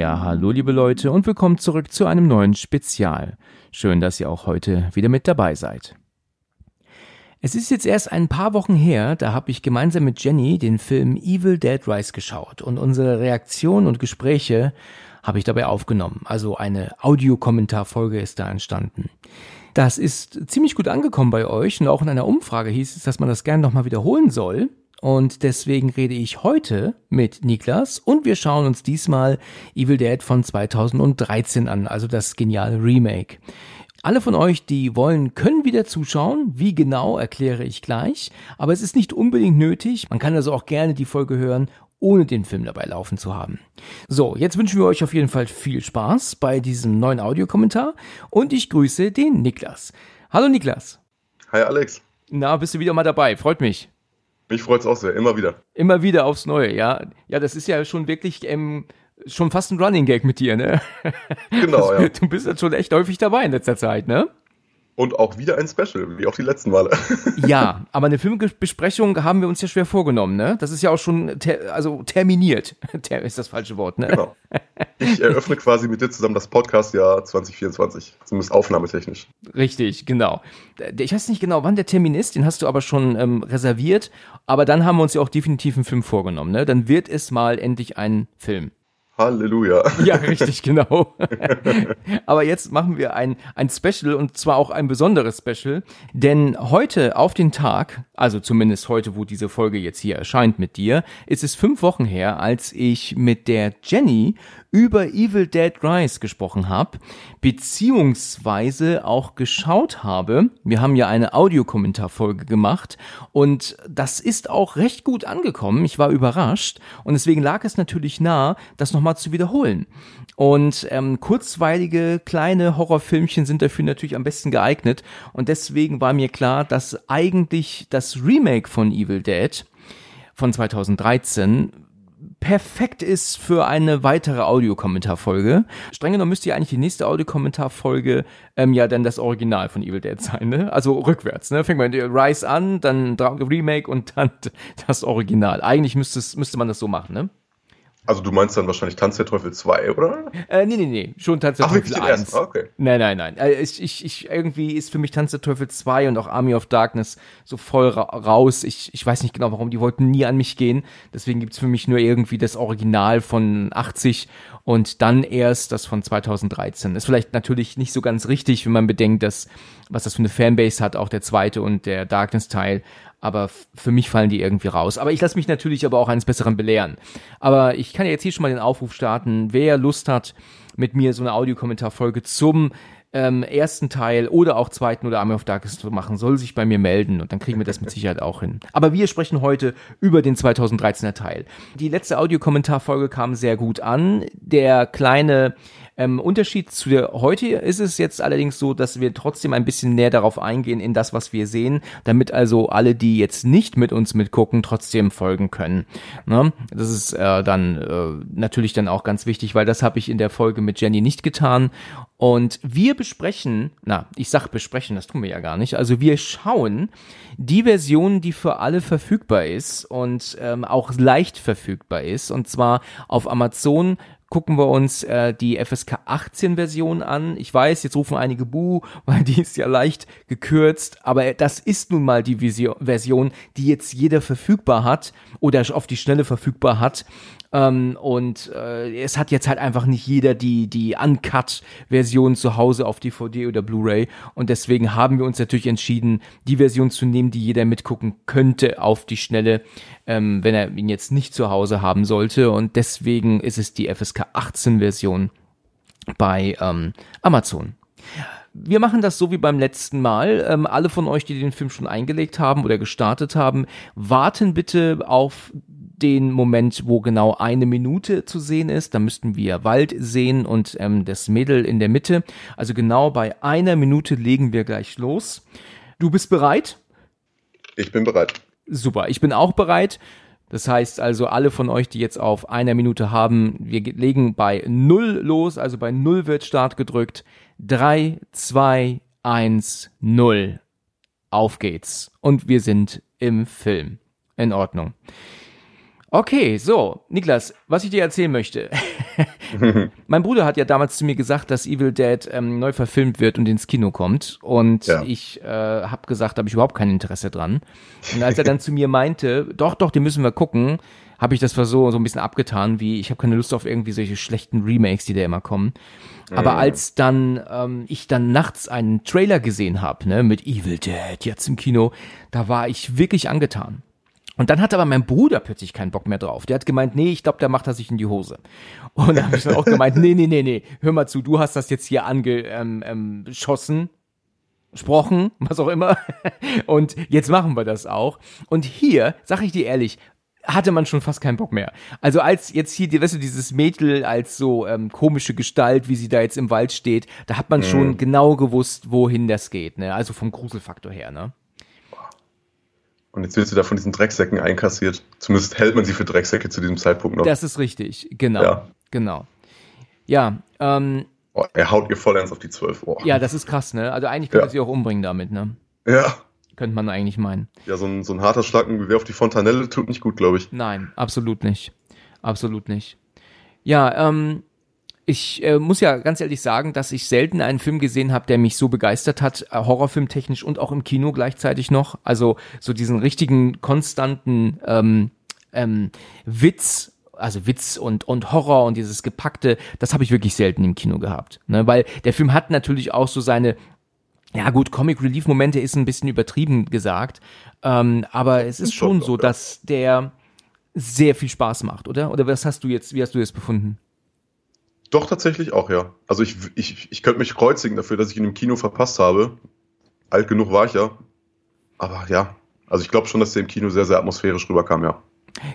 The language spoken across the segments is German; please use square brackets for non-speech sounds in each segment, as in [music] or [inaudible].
Ja, hallo liebe Leute und willkommen zurück zu einem neuen Spezial. Schön, dass ihr auch heute wieder mit dabei seid. Es ist jetzt erst ein paar Wochen her, da habe ich gemeinsam mit Jenny den Film Evil Dead Rise geschaut und unsere Reaktionen und Gespräche habe ich dabei aufgenommen. Also eine Audiokommentarfolge ist da entstanden. Das ist ziemlich gut angekommen bei euch und auch in einer Umfrage hieß es, dass man das gerne nochmal wiederholen soll. Und deswegen rede ich heute mit Niklas und wir schauen uns diesmal Evil Dead von 2013 an, also das geniale Remake. Alle von euch, die wollen, können wieder zuschauen. Wie genau, erkläre ich gleich. Aber es ist nicht unbedingt nötig. Man kann also auch gerne die Folge hören, ohne den Film dabei laufen zu haben. So, jetzt wünschen wir euch auf jeden Fall viel Spaß bei diesem neuen Audiokommentar und ich grüße den Niklas. Hallo Niklas. Hi Alex. Na, bist du wieder mal dabei? Freut mich. Mich freut's auch sehr, immer wieder. Immer wieder aufs Neue, ja. Ja, das ist ja schon wirklich ähm, schon fast ein Running Gag mit dir, ne? Genau, [laughs] ja. Du bist jetzt schon echt häufig dabei in letzter Zeit, ne? Und auch wieder ein Special, wie auch die letzten Male. [laughs] ja, aber eine Filmbesprechung haben wir uns ja schwer vorgenommen, ne? Das ist ja auch schon ter also terminiert. [laughs] Ter ist das falsche Wort, ne? Genau. Ich eröffne quasi mit dir zusammen das Podcast-Jahr 2024, zumindest aufnahmetechnisch. Richtig, genau. Ich weiß nicht genau, wann der Termin ist, den hast du aber schon ähm, reserviert, aber dann haben wir uns ja auch definitiv einen Film vorgenommen, ne? Dann wird es mal endlich ein Film. Halleluja. [laughs] Ja, richtig, genau. Aber jetzt machen wir ein, ein Special und zwar auch ein besonderes Special, denn heute auf den Tag, also zumindest heute, wo diese Folge jetzt hier erscheint mit dir, ist es fünf Wochen her, als ich mit der Jenny über Evil Dead Rise gesprochen habe, beziehungsweise auch geschaut habe. Wir haben ja eine Audiokommentarfolge gemacht und das ist auch recht gut angekommen. Ich war überrascht und deswegen lag es natürlich nah, das nochmal zu wiederholen. Und ähm, kurzweilige kleine Horrorfilmchen sind dafür natürlich am besten geeignet und deswegen war mir klar, dass eigentlich das Remake von Evil Dead von 2013 perfekt ist für eine weitere Audiokommentarfolge. Streng genommen müsste ja eigentlich die nächste Audiokommentarfolge ähm, ja dann das Original von Evil Dead sein, ne? Also rückwärts, ne? Fängt man mit Rise an, dann Remake und dann [laughs] das Original. Eigentlich müsste, müsste man das so machen, ne? Also du meinst dann wahrscheinlich Tanz der Teufel 2, oder? Äh, nee, nee, nee, schon Tanz der Ach, Teufel 1. Ah, okay. Nein, nein, nein. Äh, ich, ich, ich, irgendwie ist für mich Tanz der Teufel 2 und auch Army of Darkness so voll ra raus. Ich, ich weiß nicht genau warum, die wollten nie an mich gehen. Deswegen gibt's für mich nur irgendwie das Original von 80 und dann erst das von 2013. Ist vielleicht natürlich nicht so ganz richtig, wenn man bedenkt, dass was das für eine Fanbase hat, auch der zweite und der Darkness-Teil aber für mich fallen die irgendwie raus. Aber ich lasse mich natürlich aber auch eines Besseren belehren. Aber ich kann ja jetzt hier schon mal den Aufruf starten, wer Lust hat, mit mir so eine Audiokommentarfolge zum ähm, ersten Teil oder auch zweiten oder Army of Darkness zu machen, soll sich bei mir melden und dann kriegen wir das mit Sicherheit auch hin. Aber wir sprechen heute über den 2013er Teil. Die letzte Audiokommentarfolge kam sehr gut an. Der kleine ähm, Unterschied zu der heute ist es jetzt allerdings so, dass wir trotzdem ein bisschen näher darauf eingehen in das, was wir sehen, damit also alle, die jetzt nicht mit uns mitgucken, trotzdem folgen können. Ne? Das ist äh, dann äh, natürlich dann auch ganz wichtig, weil das habe ich in der Folge mit Jenny nicht getan. Und wir besprechen, na, ich sag besprechen, das tun wir ja gar nicht. Also wir schauen die Version, die für alle verfügbar ist und ähm, auch leicht verfügbar ist. Und zwar auf Amazon gucken wir uns äh, die FSK 18 Version an. Ich weiß, jetzt rufen einige Buh, [laughs] weil die ist ja leicht gekürzt, aber das ist nun mal die Version, die jetzt jeder verfügbar hat oder auf die Schnelle verfügbar hat. Ähm, und äh, es hat jetzt halt einfach nicht jeder die, die Uncut-Version zu Hause auf DVD oder Blu-ray. Und deswegen haben wir uns natürlich entschieden, die Version zu nehmen, die jeder mitgucken könnte auf die Schnelle, ähm, wenn er ihn jetzt nicht zu Hause haben sollte. Und deswegen ist es die FSK 18-Version bei ähm, Amazon. Wir machen das so wie beim letzten Mal. Ähm, alle von euch, die den Film schon eingelegt haben oder gestartet haben, warten bitte auf den Moment, wo genau eine Minute zu sehen ist. Da müssten wir Wald sehen und ähm, das Mädel in der Mitte. Also genau bei einer Minute legen wir gleich los. Du bist bereit? Ich bin bereit. Super, ich bin auch bereit. Das heißt also, alle von euch, die jetzt auf einer Minute haben, wir legen bei null los, also bei null wird Start gedrückt. Drei, zwei, eins, null. Auf geht's. Und wir sind im Film. In Ordnung. Okay, so, Niklas, was ich dir erzählen möchte. [laughs] mein Bruder hat ja damals zu mir gesagt, dass Evil Dead ähm, neu verfilmt wird und ins Kino kommt. Und Ja. ich äh, habe gesagt, da habe ich überhaupt kein Interesse dran. Und als er dann [laughs] zu mir meinte, doch, doch, den müssen wir gucken, habe ich das so, so ein bisschen abgetan, wie ich habe keine Lust auf irgendwie solche schlechten Remakes, die da immer kommen. Aber als dann ähm, ich dann nachts einen Trailer gesehen habe, ne, mit Evil Dead jetzt im Kino, da war ich wirklich angetan. Und dann hat aber mein Bruder plötzlich keinen Bock mehr drauf. Der hat gemeint, nee, ich glaube, der macht das sich in die Hose. Und dann habe ich dann auch gemeint, nee, nee, nee, nee, hör mal zu, du hast das jetzt hier angeschossen, ähm, ähm, gesprochen, [laughs] was auch immer. Und jetzt machen wir das auch. Und hier, sag ich dir ehrlich, hatte man schon fast keinen Bock mehr. Also als jetzt hier, weißt du, dieses Mädel als so ähm, komische Gestalt, wie sie da jetzt im Wald steht, da hat man schon genau gewusst, wohin das geht, ne? Also vom Gruselfaktor her, ne? Und jetzt wird sie da von diesen Drecksäcken einkassiert. Zumindest hält man sie für Drecksäcke zu diesem Zeitpunkt noch. Das ist richtig, genau, Ja. genau. Ja, ähm, Oh, er haut ihr voll ernst auf die 12 Ohr. ja, das ist krass, ne? Also eigentlich könnte Ja. sie auch umbringen damit, ne? Ja. Könnte man eigentlich meinen. Ja, so ein, so ein harter Schlag wie auf die Fontanelle tut nicht gut, glaube ich. Nein, absolut nicht. Absolut nicht. Ja, ähm, ich äh, muss ja ganz ehrlich sagen, dass ich selten einen Film gesehen habe, der mich so begeistert hat, äh, Horrorfilmtechnisch und auch im Kino gleichzeitig noch. Also so diesen richtigen, konstanten ähm, ähm, Witz, also Witz und, und Horror und dieses gepackte, das habe ich wirklich selten im Kino gehabt. Ne? Weil der Film hat natürlich auch so seine ja gut, Comic Relief Momente ist ein bisschen übertrieben gesagt, ähm, aber es ist schon so, dass der sehr viel Spaß macht, oder? Oder was hast du jetzt, wie hast du das befunden? Doch, tatsächlich auch, ja. Also ich, ich, ich könnte mich kreuzigen dafür, dass ich ihn im Kino verpasst habe. Alt genug war ich ja. Aber ja, also ich glaube schon, dass der im Kino sehr, sehr atmosphärisch rüberkam, ja.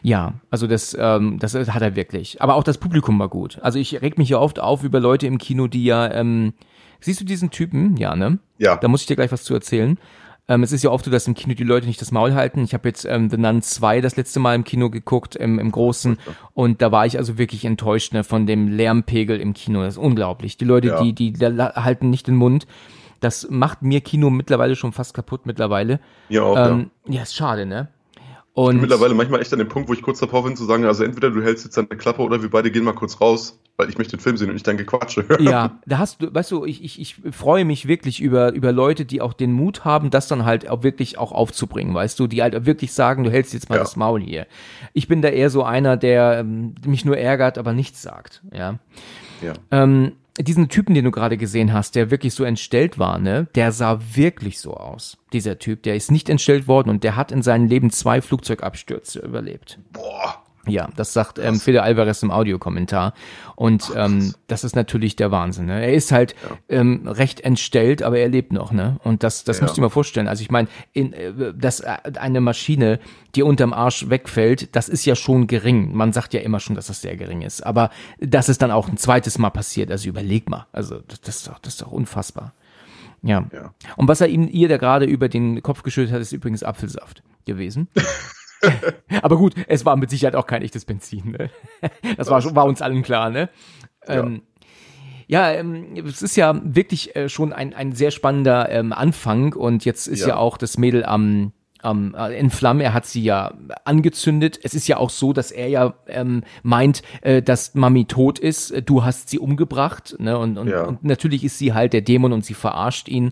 Ja, also das, ähm, das hat er wirklich. Aber auch das Publikum war gut. Also ich reg mich ja oft auf über Leute im Kino, die ja, ähm, siehst du diesen Typen? Ja, ne? Ja. Da muss ich dir gleich was zu erzählen. Ähm, es ist ja oft so, dass im Kino die Leute nicht das Maul halten. Ich habe jetzt ähm, The Nun 2 das letzte Mal im Kino geguckt, im, im Großen. Und da war ich also wirklich enttäuscht ne, von dem Lärmpegel im Kino. Das ist unglaublich. Die Leute, Ja. die, die, halten nicht den Mund. Das macht mir Kino mittlerweile schon fast kaputt mittlerweile. Mir auch, ähm, ja. ist schade, ne? Und Mittlerweile manchmal echt an dem Punkt, wo ich kurz davor bin zu sagen, also entweder du hältst jetzt deine Klappe oder wir beide gehen mal kurz raus, weil ich möchte den Film sehen und nicht dein Gequatsche. [laughs] Ja, da hast du, weißt du, ich, ich, ich freue mich wirklich über, über Leute, die auch den Mut haben, das dann halt auch wirklich auch aufzubringen, weißt du, die halt wirklich sagen, du hältst jetzt mal Ja. das Maul hier. Ich bin da eher so einer, der ähm, mich nur ärgert, aber nichts sagt, ja. Ja. Ähm, diesen Typen, den du gerade gesehen hast, der wirklich so entstellt war, ne, der sah wirklich so aus. Dieser Typ, der ist nicht entstellt worden und der hat in seinem Leben zwei Flugzeugabstürze überlebt. Boah. Ja, das sagt ähm, Fede Alvarez im Audiokommentar. Und ähm, das ist natürlich der Wahnsinn. Ne? Er ist halt ähm, recht entstellt, aber er lebt noch. Ne? Und das, das Ja. musst du dir mal vorstellen. Also ich meine, in, äh, dass äh, eine Maschine, die unterm Arsch wegfällt, das ist ja schon gering. Man sagt ja immer schon, dass das sehr gering ist. Aber dass es dann auch ein zweites Mal passiert, also überleg mal. Also das, das, ist, doch, das ist doch unfassbar. Ja. Ja. Und was er ihm ihr da gerade über den Kopf geschüttet hat, ist übrigens Apfelsaft gewesen. [laughs] [laughs] Aber gut, es war mit Sicherheit auch kein echtes Benzin. Ne? [laughs] Das war, schon, war uns allen klar. Ne? Ähm, ja, ähm, es ist ja wirklich äh, schon ein, ein sehr spannender ähm, Anfang und jetzt ist ja, Ja. auch das Mädel am ähm, äh, in Flammen. Er hat sie ja angezündet. Es ist ja auch so, dass er ja ähm, meint, äh, dass Mami tot ist. Äh, Du hast sie umgebracht. Ne? Und, und, Ja. und natürlich ist sie halt der Dämon und sie verarscht ihn.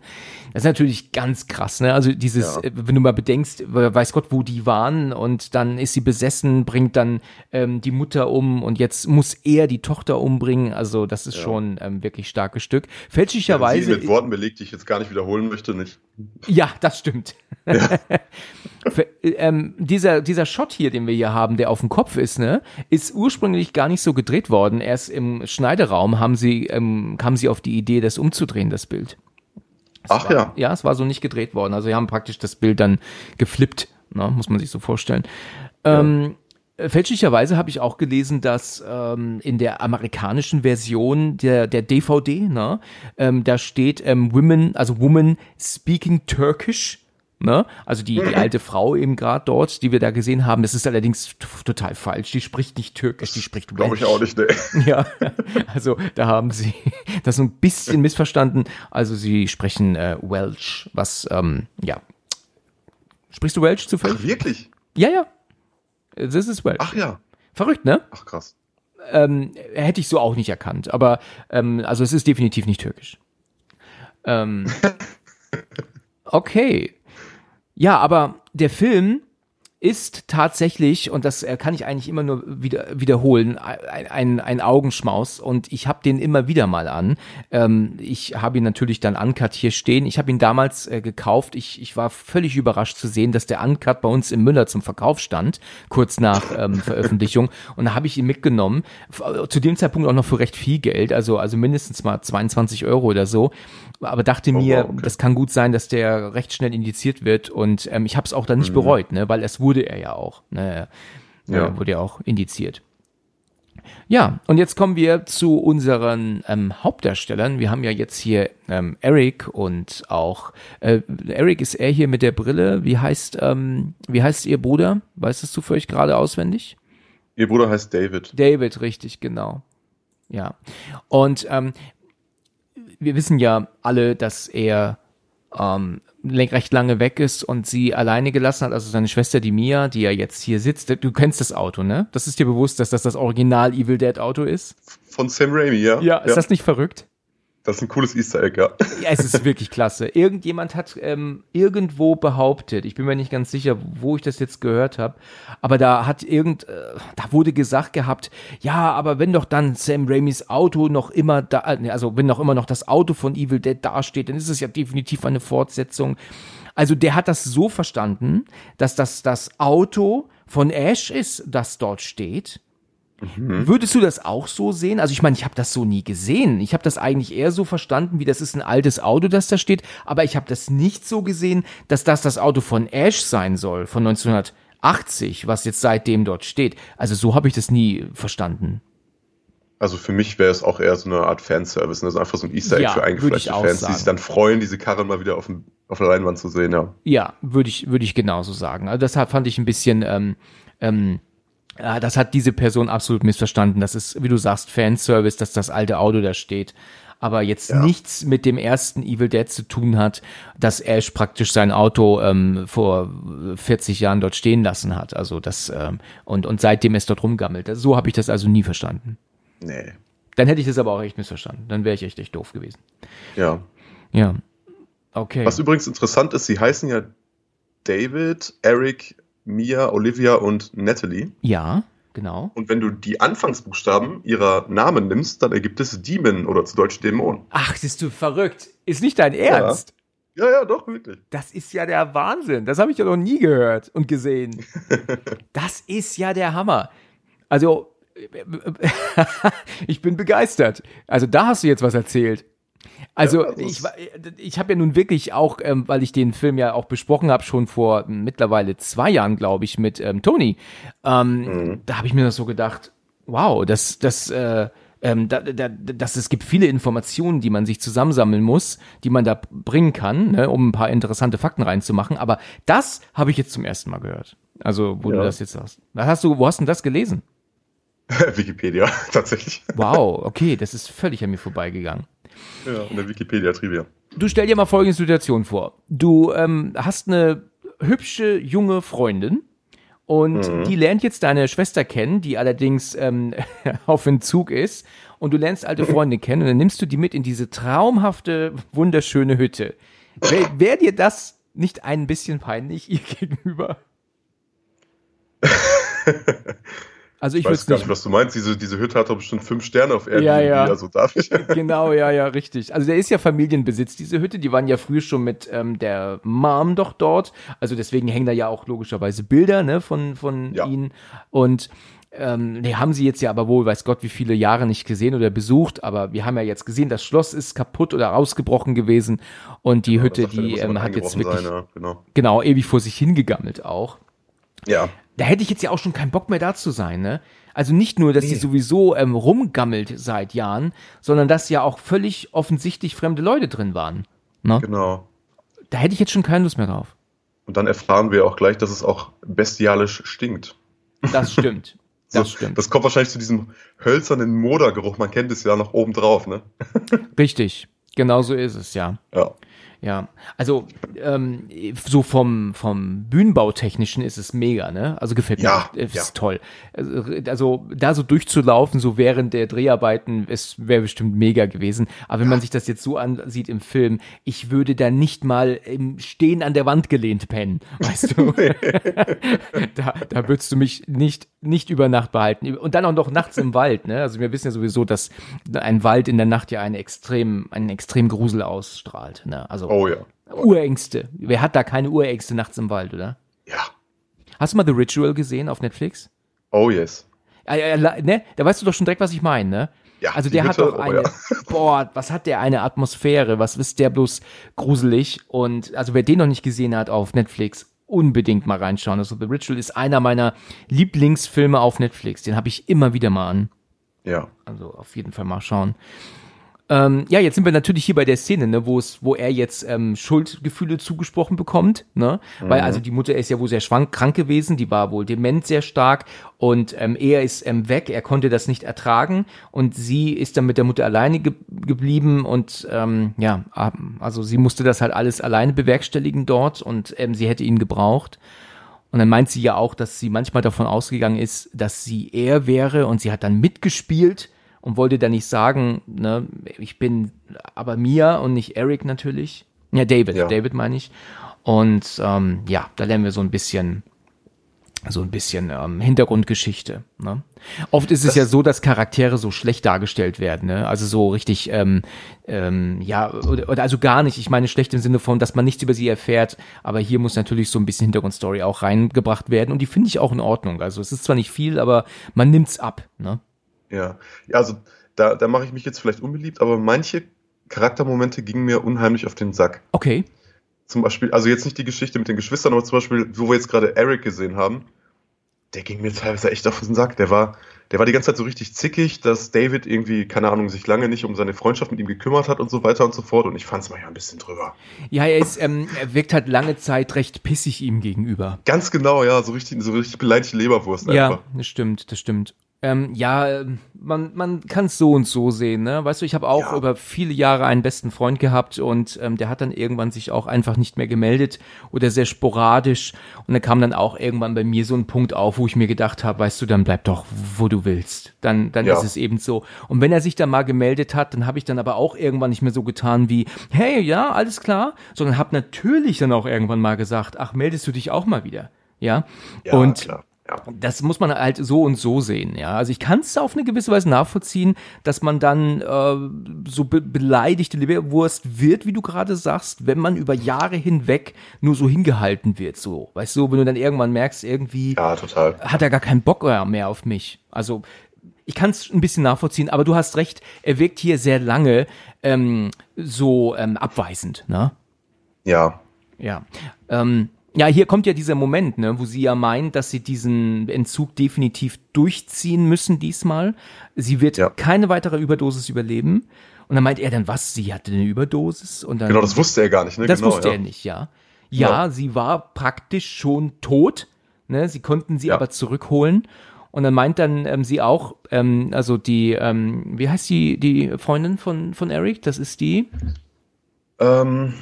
Das ist natürlich ganz krass. Ne? Also dieses, Ja. äh, wenn du mal bedenkst, weiß Gott, wo die waren und dann ist sie besessen, bringt dann ähm, die Mutter um und jetzt muss er die Tochter umbringen. Also das ist schon ähm, wirklich starkes Stück. Sie Fälschlicherweise. mit Worten belegt, die ich jetzt gar nicht wiederholen möchte, nicht. Ja, das stimmt. [laughs] Für, ähm, dieser, dieser Shot hier, den wir hier haben, der auf dem Kopf ist, ne, ist ursprünglich gar nicht so gedreht worden. Erst im Schneideraum haben sie, ähm, kamen sie auf die Idee, das umzudrehen, das Bild. Ach ja. Ja, es war so nicht gedreht worden. Also sie haben praktisch das Bild dann geflippt, ne, muss man sich so vorstellen. Ähm, Äh, Fälschlicherweise habe ich auch gelesen, dass ähm, in der amerikanischen Version der, der DVD, ne, ähm, da steht ähm, Women, also Woman speaking Turkish. Ne? Also die, die alte Frau eben gerade dort, die wir da gesehen haben, das ist allerdings total falsch. Die spricht nicht Türkisch, die spricht Glaube ich auch nicht, ne. [laughs] Ja, also da haben sie [laughs] das so ein bisschen missverstanden. Also sie sprechen äh, Welsh, was, ähm, ja. Sprichst du Welsh zufällig? Ach, wirklich? Ja, ja. Das ist Welsh. Ach ja. Verrückt, ne? Ach krass. Ähm, hätte ich so auch nicht erkannt. Aber ähm, also es ist definitiv nicht türkisch. Ähm, [laughs] okay. Ja, aber der Film ist tatsächlich, und das äh, kann ich eigentlich immer nur wieder wiederholen, ein, ein, ein Augenschmaus. Und ich habe den immer wieder mal an. Ähm, ich habe ihn natürlich dann Uncut hier stehen. Ich habe ihn damals äh, gekauft. Ich, ich war völlig überrascht zu sehen, dass der Uncut bei uns im Müller zum Verkauf stand, kurz nach ähm, Veröffentlichung. [laughs] Und da habe ich ihn mitgenommen. Zu dem Zeitpunkt auch noch für recht viel Geld, also, also mindestens mal 22 Euro oder so aber dachte oh, mir, okay. das kann gut sein, dass der recht schnell indiziert wird und ähm, ich habe es auch dann nicht mhm. bereut, ne, weil es wurde er ja auch, ne, ja. wurde ja auch indiziert. Ja, und jetzt kommen wir zu unseren ähm, Hauptdarstellern. Wir haben ja jetzt hier ähm, Eric und auch äh, Eric ist er hier mit der Brille. Wie heißt ähm, wie heißt ihr Bruder? Weißt du für euch gerade auswendig? Ihr Bruder heißt David. David, richtig, genau. Ja. Und ähm, wir wissen ja alle, dass er ähm, recht lange weg ist und sie alleine gelassen hat, also seine Schwester, die Mia, die ja jetzt hier sitzt. Du kennst das Auto, ne? Das ist dir bewusst, dass das das Original Evil Dead Auto ist? Von Sam Raimi, ja. Ja, ist ja. das nicht verrückt? Das ist ein cooles Easter Egg, ja. Ja, es ist wirklich klasse. Irgendjemand hat ähm, irgendwo behauptet, ich bin mir nicht ganz sicher, wo ich das jetzt gehört habe, aber da hat irgend, äh, da wurde gesagt gehabt, ja, aber wenn doch dann Sam Raimis Auto noch immer da, äh, also wenn noch immer noch das Auto von Evil Dead dasteht, dann ist es ja definitiv eine Fortsetzung. Also der hat das so verstanden, dass das das Auto von Ash ist, das dort steht Mhm. Würdest du das auch so sehen? Also ich meine, ich habe das so nie gesehen. Ich habe das eigentlich eher so verstanden, wie das ist ein altes Auto, das da steht. Aber ich habe das nicht so gesehen, dass das das Auto von Ash sein soll, von 1980, was jetzt seitdem dort steht. Also so habe ich das nie verstanden. Also für mich wäre es auch eher so eine Art Fanservice. Ne? Also einfach so ein Easter Egg ja, für eingefleischte Fans, sagen. die sich dann freuen, diese Karre mal wieder auf, dem, auf der Leinwand zu sehen. Ja, ja würde ich, würde ich genauso sagen. Also deshalb fand ich ein bisschen... Ähm, ähm, das hat diese Person absolut missverstanden. Das ist, wie du sagst, Fanservice, dass das alte Auto da steht. Aber jetzt ja. nichts mit dem ersten Evil Dead zu tun hat, dass Ash praktisch sein Auto ähm, vor 40 Jahren dort stehen lassen hat. Also das, ähm, und, und seitdem es dort rumgammelt. So habe ich das also nie verstanden. Nee. Dann hätte ich das aber auch echt missverstanden. Dann wäre ich echt, echt doof gewesen. Ja. Ja. Okay. Was übrigens interessant ist, sie heißen ja David, Eric, Mia, Olivia und Natalie. Ja, genau. Und wenn du die Anfangsbuchstaben ihrer Namen nimmst, dann ergibt es Demon oder zu Deutsch Dämon. Ach, bist du verrückt. Ist nicht dein Ernst? Ja, ja, ja doch, wirklich. Das ist ja der Wahnsinn. Das habe ich ja noch nie gehört und gesehen. [laughs] das ist ja der Hammer. Also, [laughs] ich bin begeistert. Also, da hast du jetzt was erzählt. Also, ja, ich, ich habe ja nun wirklich auch, ähm, weil ich den Film ja auch besprochen habe, schon vor mittlerweile zwei Jahren, glaube ich, mit ähm, Tony. Ähm, mhm. Da habe ich mir das so gedacht, wow, das, das, äh, ähm, da, da, dass es gibt viele Informationen, die man sich zusammensammeln muss, die man da bringen kann, ne, um ein paar interessante Fakten reinzumachen. Aber das habe ich jetzt zum ersten Mal gehört. Also, wo ja. du das jetzt sagst. Was hast du, wo hast du denn das gelesen? [laughs] Wikipedia, [laughs] tatsächlich. Wow, okay, das ist völlig an mir vorbeigegangen. Ja, in der Wikipedia-Trivia. Du stell dir mal folgende Situation vor. Du ähm, hast eine hübsche junge Freundin und mhm. die lernt jetzt deine Schwester kennen, die allerdings ähm, [laughs] auf Entzug ist. Und du lernst alte Freunde kennen und dann nimmst du die mit in diese traumhafte, wunderschöne Hütte. Wäre wär dir das nicht ein bisschen peinlich ihr gegenüber? Also ich, ich weiß gar nicht, was du meinst. Diese, diese Hütte hat doch bestimmt fünf Sterne auf Airbnb. Ja, ja. Also darf ich. [laughs] genau, ja, ja, richtig. Also der ist ja Familienbesitz, diese Hütte. Die waren ja früher schon mit ähm, der Mom doch dort. Also deswegen hängen da ja auch logischerweise Bilder ne, von, von ja. ihnen. Und ähm, die haben sie jetzt ja aber wohl, weiß Gott, wie viele Jahre nicht gesehen oder besucht. Aber wir haben ja jetzt gesehen, das Schloss ist kaputt oder ausgebrochen gewesen. Und die genau, Hütte, die ähm, hat jetzt wirklich sein, ja, genau. genau ewig vor sich hingegammelt auch. Ja. Da hätte ich jetzt ja auch schon keinen Bock mehr da zu sein, ne? Also nicht nur, dass Nee. sie sowieso ähm, rumgammelt seit Jahren, sondern dass ja auch völlig offensichtlich fremde Leute drin waren. Ne? Genau. Da hätte ich jetzt schon keine Lust mehr drauf. Und dann erfahren wir auch gleich, dass es auch bestialisch stinkt. Das stimmt. [laughs] Das So, stimmt. Das kommt wahrscheinlich zu diesem hölzernen Modergeruch. Man kennt es ja noch oben drauf, ne? Richtig. Genau so ist es, ja. Ja. Ja, also ähm, so vom vom Bühnenbautechnischen ist es mega, ne? Also gefällt mir, Ja, ist ja. toll. Also, also da so durchzulaufen, so während der Dreharbeiten, es wäre bestimmt mega gewesen. Aber wenn man sich das jetzt so ansieht im Film, ich würde da nicht mal im Stehen an der Wand gelehnt pennen, weißt du? [laughs] da, da würdest du mich nicht nicht über Nacht behalten und dann auch noch nachts im Wald, ne? Also wir wissen ja sowieso, dass ein Wald in der Nacht ja eine extrem einen extrem Grusel ausstrahlt, ne? Also Oh ja. Urängste. Wer hat da keine Urängste nachts im Wald, oder? Ja. Hast du mal The Ritual gesehen auf Netflix? Oh yes. Ja, ja, la- ne? Da weißt du doch schon direkt, was ich meine, ne? Ja, Also der hat doch oh eine, ja. [laughs] boah, was hat der eine Atmosphäre, was ist der bloß gruselig und also wer den noch nicht gesehen hat auf Netflix, unbedingt mal reinschauen. Also The Ritual ist einer meiner Lieblingsfilme auf Netflix, den habe ich immer wieder mal an. Ja. Also auf jeden Fall mal schauen. Ähm, ja, jetzt sind wir natürlich hier bei der Szene, ne, wo es, wo er jetzt ähm, Schuldgefühle zugesprochen bekommt, ne? Weil also die Mutter ist ja wohl sehr schwank, krank gewesen, die war wohl dement sehr stark und ähm, er ist ähm, weg, er konnte das nicht ertragen und sie ist dann mit der Mutter alleine ge geblieben und ähm, ja, also sie musste das halt alles alleine bewerkstelligen dort und ähm, sie hätte ihn gebraucht. Und dann meint sie ja auch, dass sie manchmal davon ausgegangen ist, dass sie er wäre und sie hat dann mitgespielt und wollte dann nicht sagen, ne, ich bin aber Mia und nicht Eric natürlich. Ja, David, Ja. David meine ich. Und ähm, ja, da lernen wir so ein bisschen so ein bisschen ähm, Hintergrundgeschichte. Ne? Oft ist es Das- ja so, dass Charaktere so schlecht dargestellt werden, ne? Also so richtig, ähm, ähm, ja, oder, oder also gar nicht. Ich meine schlecht im Sinne von, dass man nichts über sie erfährt, aber hier muss natürlich so ein bisschen Hintergrundstory auch reingebracht werden und die finde ich auch in Ordnung. Also es ist zwar nicht viel, aber man nimmt's ab. Ne? Ja. Ja, also da, da mache ich mich jetzt vielleicht unbeliebt, aber manche Charaktermomente gingen mir unheimlich auf den Sack. Okay. Zum Beispiel, also jetzt nicht die Geschichte mit den Geschwistern, aber zum Beispiel, wo wir jetzt gerade Eric gesehen haben, der ging mir teilweise echt auf den Sack. Der war, der war die ganze Zeit so richtig zickig, dass David irgendwie, keine Ahnung, sich lange nicht um seine Freundschaft mit ihm gekümmert hat und so weiter und so fort. Und ich fand es manchmal ein bisschen drüber. Ja, er ist, ähm, er wirkt halt lange Zeit recht pissig ihm gegenüber. Ganz genau, ja, so richtig, so richtig beleidigte Leberwurst Ja, einfach. das stimmt, das stimmt. Ähm, ja, ähm, man, man kann es so und so sehen, ne? Weißt du, ich habe auch Ja. über viele Jahre einen besten Freund gehabt und ähm, der hat dann irgendwann sich auch einfach nicht mehr gemeldet oder sehr sporadisch. Und da kam dann auch irgendwann bei mir so ein Punkt auf, wo ich mir gedacht habe, weißt du, dann bleib doch, wo du willst. Dann, dann Ja. ist es eben so. Und wenn er sich dann mal gemeldet hat, dann habe ich dann aber auch irgendwann nicht mehr so getan wie, hey, ja, alles klar, sondern habe natürlich dann auch irgendwann mal gesagt, ach, meldest du dich auch mal wieder? Ja. Ja, und klar. Ja. das muss man halt so und so sehen, ja. Also ich kann es auf eine gewisse Weise nachvollziehen, dass man dann äh, so be beleidigte Leberwurst wird, wie du gerade sagst, wenn man über Jahre hinweg nur so hingehalten wird, so. Weißt du, wenn du dann irgendwann merkst, irgendwie ja, total. hat er gar keinen Bock mehr auf mich. Also ich kann es ein bisschen nachvollziehen, aber du hast recht, er wirkt hier sehr lange ähm, so ähm, abweisend, ne? Ja. Ja. Ähm, ja, hier kommt ja dieser Moment, ne, wo sie ja meint, dass sie diesen Entzug definitiv durchziehen müssen diesmal. Sie wird Ja. keine weitere Überdosis überleben. Und dann meint er dann, was? Sie hatte eine Überdosis? Und dann, Genau, das wusste er gar nicht, ne? das genau, wusste ja. er nicht, ja. Ja, sie war praktisch schon tot. Ne? Sie konnten sie Ja. aber zurückholen. Und dann meint dann ähm, sie auch, ähm, also die, ähm, wie heißt die, die Freundin von, von Eric? Das ist die Ähm,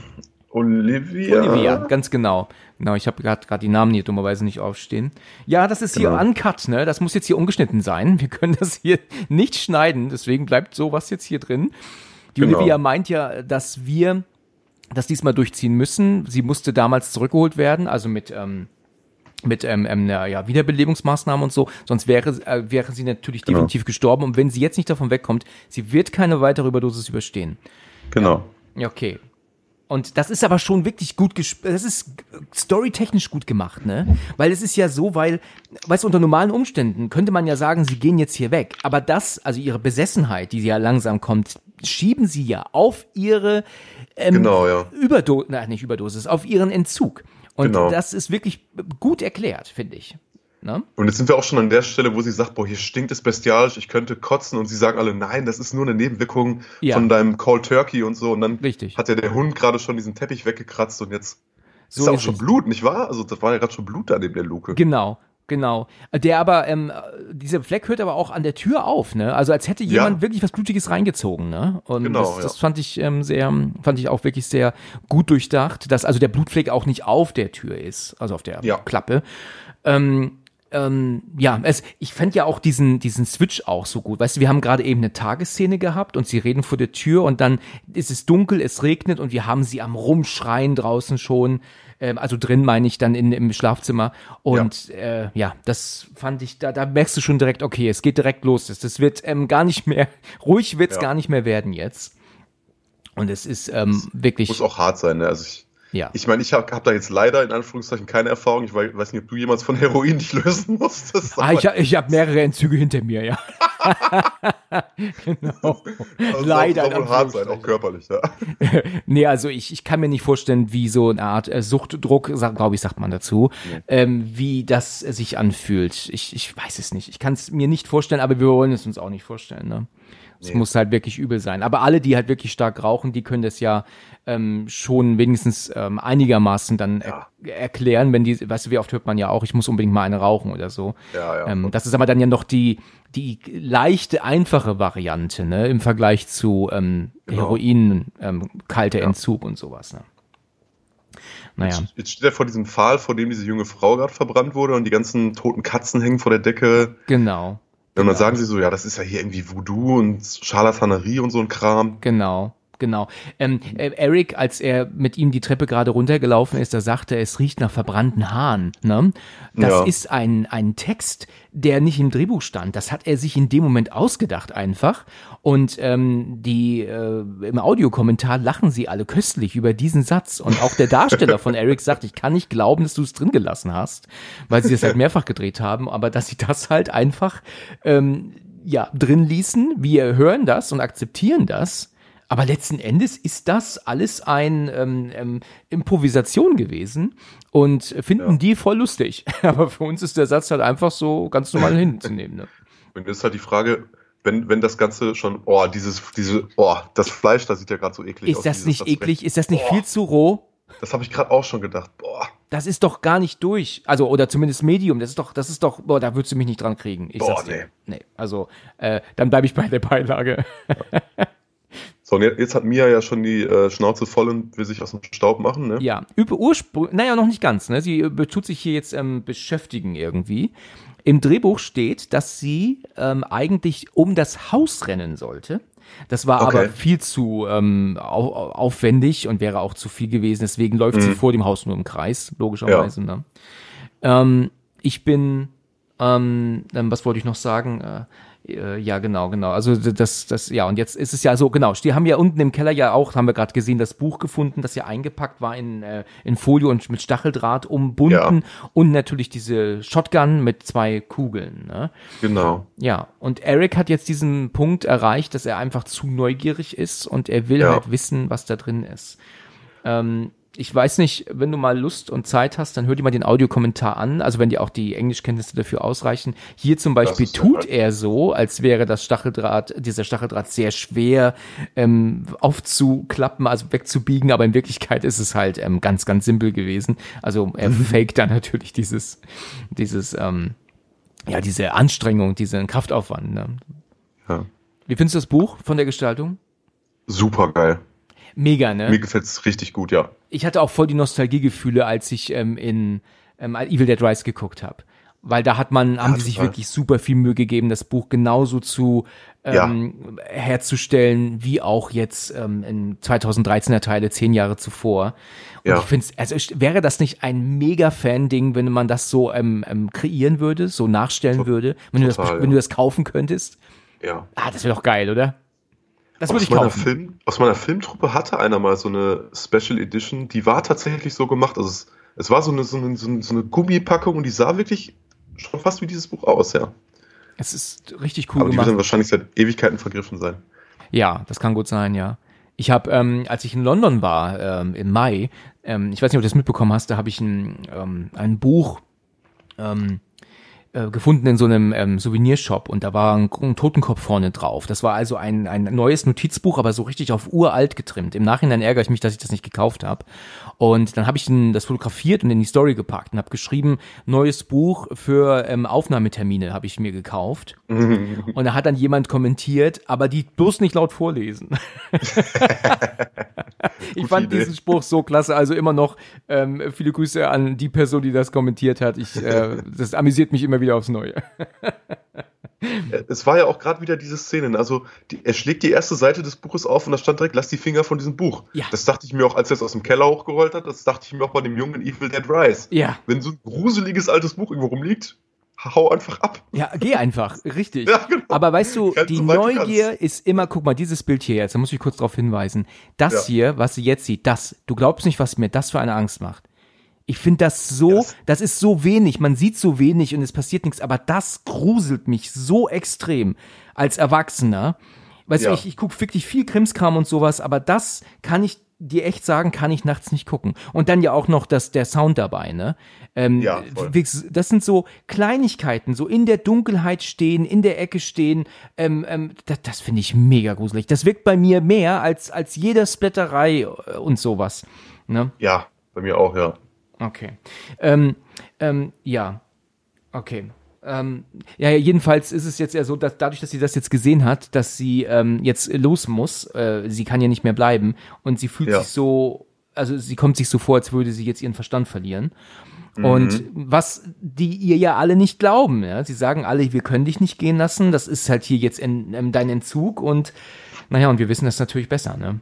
Olivia. Olivia, ganz genau. Genau, ich habe gerade die Namen hier dummerweise nicht aufstehen. Ja, das ist hier Genau. uncut, ne? Das muss jetzt hier ungeschnitten sein. Wir können das hier nicht schneiden, deswegen bleibt sowas jetzt hier drin. Die Genau. Olivia meint ja, dass wir das diesmal durchziehen müssen. Sie musste damals zurückgeholt werden, also mit ähm, mit ähm, ähm, ja, Wiederbelebungsmaßnahmen und so, sonst wäre, äh, wäre sie natürlich Genau. definitiv gestorben. Und wenn sie jetzt nicht davon wegkommt, sie wird keine weitere Überdosis überstehen. Genau. Ja, okay. Und das ist aber schon wirklich gut gesp das ist storytechnisch gut gemacht, ne? Weil es ist ja so, weil, weißt du, unter normalen Umständen könnte man ja sagen, sie gehen jetzt hier weg. Aber das, also ihre Besessenheit, die ja langsam kommt, schieben sie ja auf ihre ähm, Genau, ja. Überdosis, nein, nicht Überdosis, auf ihren Entzug. Und Genau. das ist wirklich gut erklärt, finde ich. Ne? Und jetzt sind wir auch schon an der Stelle, wo sie sagt, boah, hier stinkt es bestialisch, ich könnte kotzen. Und sie sagen alle, nein, das ist nur eine Nebenwirkung Ja. von deinem Cold Turkey und so. Und dann Richtig. hat ja der Hund gerade schon diesen Teppich weggekratzt und jetzt So ist auch schon es. Blut, nicht wahr? Also das war ja gerade schon Blut da neben der Luke. Genau, genau. Der aber, ähm, dieser Fleck hört aber auch an der Tür auf, ne? Also als hätte jemand Ja. wirklich was Blutiges reingezogen, ne? Und Genau, das, das ja. fand ich ähm, sehr, fand ich auch wirklich sehr gut durchdacht, dass also der Blutfleck auch nicht auf der Tür ist, also auf der Ja. Klappe. Ähm, ähm, ja, es, ich fand ja auch diesen, diesen Switch auch so gut. Weißt du, wir haben gerade eben eine Tagesszene gehabt und sie reden vor der Tür und dann ist es dunkel, es regnet und wir haben sie am Rumschreien draußen schon. Ähm, also drin meine ich dann in, im Schlafzimmer. Und ja. Äh, ja, das fand ich, da, da merkst du schon direkt, okay, es geht direkt los. Das, das wird ähm, gar nicht mehr, [laughs] ruhig wird's Ja. gar nicht mehr werden jetzt. Und es ist ähm, wirklich. Muss auch hart sein, ne? Also ich, ja. ich meine, ich habe hab da jetzt leider in Anführungszeichen keine Erfahrung. Ich wei- weiß nicht, ob du jemals von Heroin dich lösen musstest. Ah, ich, hab- ich habe mehrere Entzüge hinter mir, ja. [laughs] genau. Also Leider. Soll in wohl hart sein, auch körperlich, ja. [laughs] Nee, also ich, ich kann mir nicht vorstellen, wie so eine Art äh, Suchtdruck, glaube ich, sagt man dazu, ähm, wie das sich anfühlt. Ich, ich weiß es nicht. Ich kann es mir nicht vorstellen, aber wir wollen es uns auch nicht vorstellen. Ne? Es Nee. muss halt wirklich übel sein. Aber alle, die halt wirklich stark rauchen, die können das ja ähm, schon wenigstens ähm, einigermaßen dann er erklären, wenn die, weißt du, wie oft hört man ja auch, ich muss unbedingt mal eine rauchen oder so. Ja, ja. Ähm, das ist aber dann ja noch die, die leichte, einfache Variante, ne, im Vergleich zu ähm, Genau. Heroin, ähm, kalter Ja. Entzug und sowas. Ne? Naja, Jetzt- Jetzt steht er vor diesem Pfahl, vor dem diese junge Frau gerade verbrannt wurde und die ganzen toten Katzen hängen vor der Decke. genau, Und dann sagen sie so, ja, das ist ja hier irgendwie Voodoo und Scharlatanerie und so ein Kram. genau. Genau. Ähm, äh, Eric, als er mit ihm die Treppe gerade runtergelaufen ist, da sagte er, es riecht nach verbrannten Haaren. Ne? Das Ja. ist ein, ein Text, der nicht im Drehbuch stand. Das hat er sich in dem Moment ausgedacht einfach. Und ähm, die äh, im Audiokommentar lachen sie alle köstlich über diesen Satz. Und auch der Darsteller von Eric [laughs] sagt, ich kann nicht glauben, dass du es drin gelassen hast, weil sie es halt mehrfach gedreht haben, aber dass sie das halt einfach ähm, ja drin ließen. Wir hören das und akzeptieren das. Aber letzten Endes ist das alles ein ähm, ähm, Improvisation gewesen und finden Ja. die voll lustig. [laughs] Aber für uns ist der Satz halt einfach so ganz normal hinzunehmen. Ne? Und jetzt ist halt die Frage, wenn, wenn das Ganze schon, oh, dieses, diese, oh, das Fleisch, das sieht ja gerade so eklig aus. Ist das nicht eklig? Ist das nicht viel zu roh? Das habe ich gerade auch schon gedacht. Boah, Das ist doch gar nicht durch. Also, oder zumindest Medium. Das ist doch, das ist doch, boah, da würdest du mich nicht dran kriegen. Ich Boah, dir. Nee. Also, äh, dann bleibe ich bei der Beilage. [laughs] so, und jetzt, hat Mia ja schon die äh, Schnauze voll und will sich aus dem Staub machen, ne? Ja, über Ursprung, naja, noch nicht ganz, ne? Sie äh, tut sich hier jetzt ähm, beschäftigen irgendwie. Im Drehbuch steht, dass sie ähm, eigentlich um das Haus rennen sollte. Das war Okay. aber viel zu ähm, au au- aufwendig und wäre auch zu viel gewesen. Deswegen läuft Mhm. sie vor dem Haus nur im Kreis, logischerweise. Ne? Ähm, ich bin, ähm, ähm, was wollte ich noch sagen? Äh, ja, genau, genau. Also das, das, ja, und jetzt ist es ja so, genau, die haben ja unten im Keller ja auch, haben wir gerade gesehen, das Buch gefunden, das ja eingepackt war in, äh, in Folie und mit Stacheldraht umbunden Ja. und natürlich diese Shotgun mit zwei Kugeln. Ne? Genau. Ja, und Eric hat jetzt diesen Punkt erreicht, dass er einfach zu neugierig ist und er will Ja. halt wissen, was da drin ist. Ähm, ich weiß nicht, wenn du mal Lust und Zeit hast, dann hör dir mal den Audiokommentar an, also wenn dir auch die Englischkenntnisse dafür ausreichen. Hier zum Beispiel tut er so, als wäre das Stacheldraht, dieser Stacheldraht sehr schwer ähm, aufzuklappen, also wegzubiegen, aber in Wirklichkeit ist es halt ähm, ganz, ganz simpel gewesen. Also er faked dann natürlich dieses, dieses, ähm, ja, diese Anstrengung, diesen Kraftaufwand. Ne? Ja. Wie findest du das Buch von der Gestaltung? Super geil. Mega, ne? Mir gefällt es richtig gut, ja. Ich hatte auch voll die Nostalgiegefühle, als ich ähm, in ähm, Evil Dead Rise geguckt habe. Weil da hat man, haben die sich total. wirklich super viel Mühe gegeben, das Buch genauso zu ähm, herzustellen, wie auch jetzt ähm, in 2013er Teile, zehn Jahre zuvor. Und Ja. ich finde also wäre das nicht ein mega Fan-Ding, wenn man das so ähm, ähm, kreieren würde, so nachstellen To- würde, wenn du, das, total, wenn ja. du das kaufen könntest? Ja. Ah, das wäre doch geil, oder? Das würde Aus ich meiner, kaufen. Film, aus meiner Filmtruppe hatte einer mal so eine Special Edition, die war tatsächlich so gemacht. Also es, es war so eine, so, eine, so eine Gummipackung und die sah wirklich schon fast wie dieses Buch aus, ja. Es ist richtig cool Aber die wird gemacht. dann wahrscheinlich seit Ewigkeiten vergriffen sein. Ja, das kann gut sein, ja. Ich habe, ähm, als ich in London war ähm, im Mai, ähm, ich weiß nicht, ob du das mitbekommen hast, da habe ich ein, ähm, ein Buch ähm, äh, gefunden in so einem ähm, Souvenirshop und da war ein, ein Totenkopf vorne drauf. Das war also ein, ein neues Notizbuch, aber so richtig auf uralt getrimmt. Im Nachhinein ärgere ich mich, dass ich das nicht gekauft habe. Und dann habe ich das fotografiert und in die Story gepackt und habe geschrieben, neues Buch für ähm, Aufnahmetermine habe ich mir gekauft. [laughs] und da hat dann jemand kommentiert, aber die bloß nicht laut vorlesen. [laughs] ich fand Idee. diesen Spruch so klasse. Also immer noch ähm, viele Grüße an die Person, die das kommentiert hat. Ich, äh, das amüsiert mich immer wieder aufs Neue. [laughs] Es war ja auch gerade wieder diese Szenen. Also, die, er schlägt die erste Seite des Buches auf und da stand direkt, lass die Finger von diesem Buch. Ja. Das dachte ich mir auch, als er es aus dem Keller hochgerollt hat, das dachte ich mir auch bei dem jungen Evil Dead Rise. Ja. Wenn so ein gruseliges altes Buch irgendwo rumliegt, hau einfach ab. Ja, geh einfach, [laughs] richtig. Ja, genau. Aber weißt du, die so Neugier ist immer, guck mal, dieses Bild hier jetzt, da muss ich kurz darauf hinweisen. Das Ja. hier, was sie jetzt sieht, das, du glaubst nicht, was mir das für eine Angst macht. Ich finde das so, Ja, das- ist so wenig, man sieht so wenig und es passiert nichts, aber das gruselt mich so extrem als Erwachsener. Weißt du, Ja. ich, ich gucke wirklich viel Krimskram und sowas, aber das kann ich dir echt sagen, kann ich nachts nicht gucken. Und dann ja auch noch das, der Sound dabei, ne? Ähm, Ja, voll. das sind so Kleinigkeiten, so in der Dunkelheit stehen, in der Ecke stehen. Ähm, ähm, das das finde ich mega gruselig. Das wirkt bei mir mehr als, als jede Splatterei äh, und sowas. Ne? Ja, bei mir auch, ja. Okay. Ähm, ähm, ja. Okay. Ähm, ja, jedenfalls ist es jetzt ja so, dass dadurch, dass sie das jetzt gesehen hat, dass sie ähm, jetzt los muss, äh, sie kann ja nicht mehr bleiben und sie fühlt Ja. sich so, also sie kommt sich so vor, als würde sie jetzt ihren Verstand verlieren. Und was die ihr ja alle nicht glauben, ja, sie sagen alle, wir können dich nicht gehen lassen, das ist halt hier jetzt in, in dein Entzug und naja, und wir wissen das natürlich besser, ne?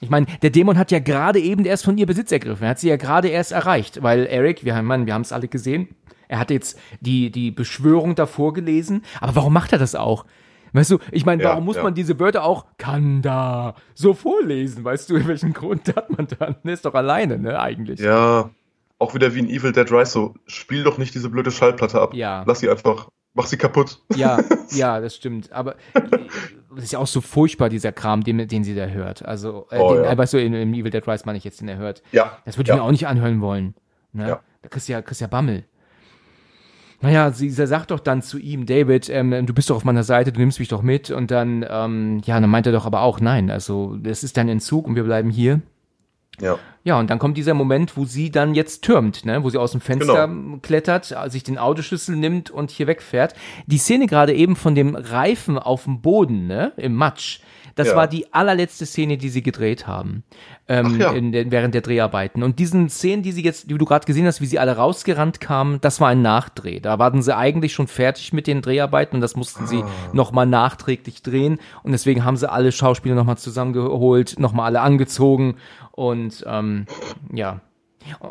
Ich meine, der Dämon hat ja gerade eben erst von ihr Besitz ergriffen. Er hat sie ja gerade erst erreicht, weil Eric, wir haben, Mann, wir haben es alle gesehen, er hat jetzt die, die Beschwörung davor gelesen. Aber warum macht er das auch? Weißt du, ich meine, Ja, warum muss ja. man diese Wörter auch kann da so vorlesen? Weißt du, in welchen Grund hat man dann? [laughs] Ist doch alleine, ne, eigentlich. Ja, auch wieder wie ein Evil Dead Rise, so, spiel doch nicht diese blöde Schallplatte ab. Ja. Lass sie einfach, mach sie kaputt. Ja, [laughs] ja, das stimmt. Aber [laughs] das ist ja auch so furchtbar, dieser Kram, den, den sie da hört. Also, äh, Oh, den, ja. weißt du, in, in Evil Dead Rise meine ich jetzt, den er hört. Ja. Das würde ich ja. mir auch nicht anhören wollen. Ne? Ja. Da kriegst du ja, kriegst ja Bammel. Naja, sie, sie sagt doch dann zu ihm, David, ähm, du bist doch auf meiner Seite, du nimmst mich doch mit. Und dann, ähm, ja, dann meint er doch aber auch, nein, also das ist dein Entzug und wir bleiben hier. Ja. Ja, und dann kommt dieser Moment, wo sie dann jetzt türmt, ne? wo sie aus dem Fenster Genau. klettert, sich den Autoschlüssel nimmt und hier wegfährt. Die Szene gerade eben von dem Reifen auf dem Boden, ne? im Matsch, das Ja. war die allerletzte Szene, die sie gedreht haben ähm, ja. in den, während der Dreharbeiten. Und diesen Szenen, die sie jetzt, die du gerade gesehen hast, wie sie alle rausgerannt kamen, das war ein Nachdreh. Da waren sie eigentlich schon fertig mit den Dreharbeiten und das mussten sie Ah. nochmal nachträglich drehen. Und deswegen haben sie alle Schauspieler nochmal zusammengeholt, nochmal alle angezogen und ähm, ja.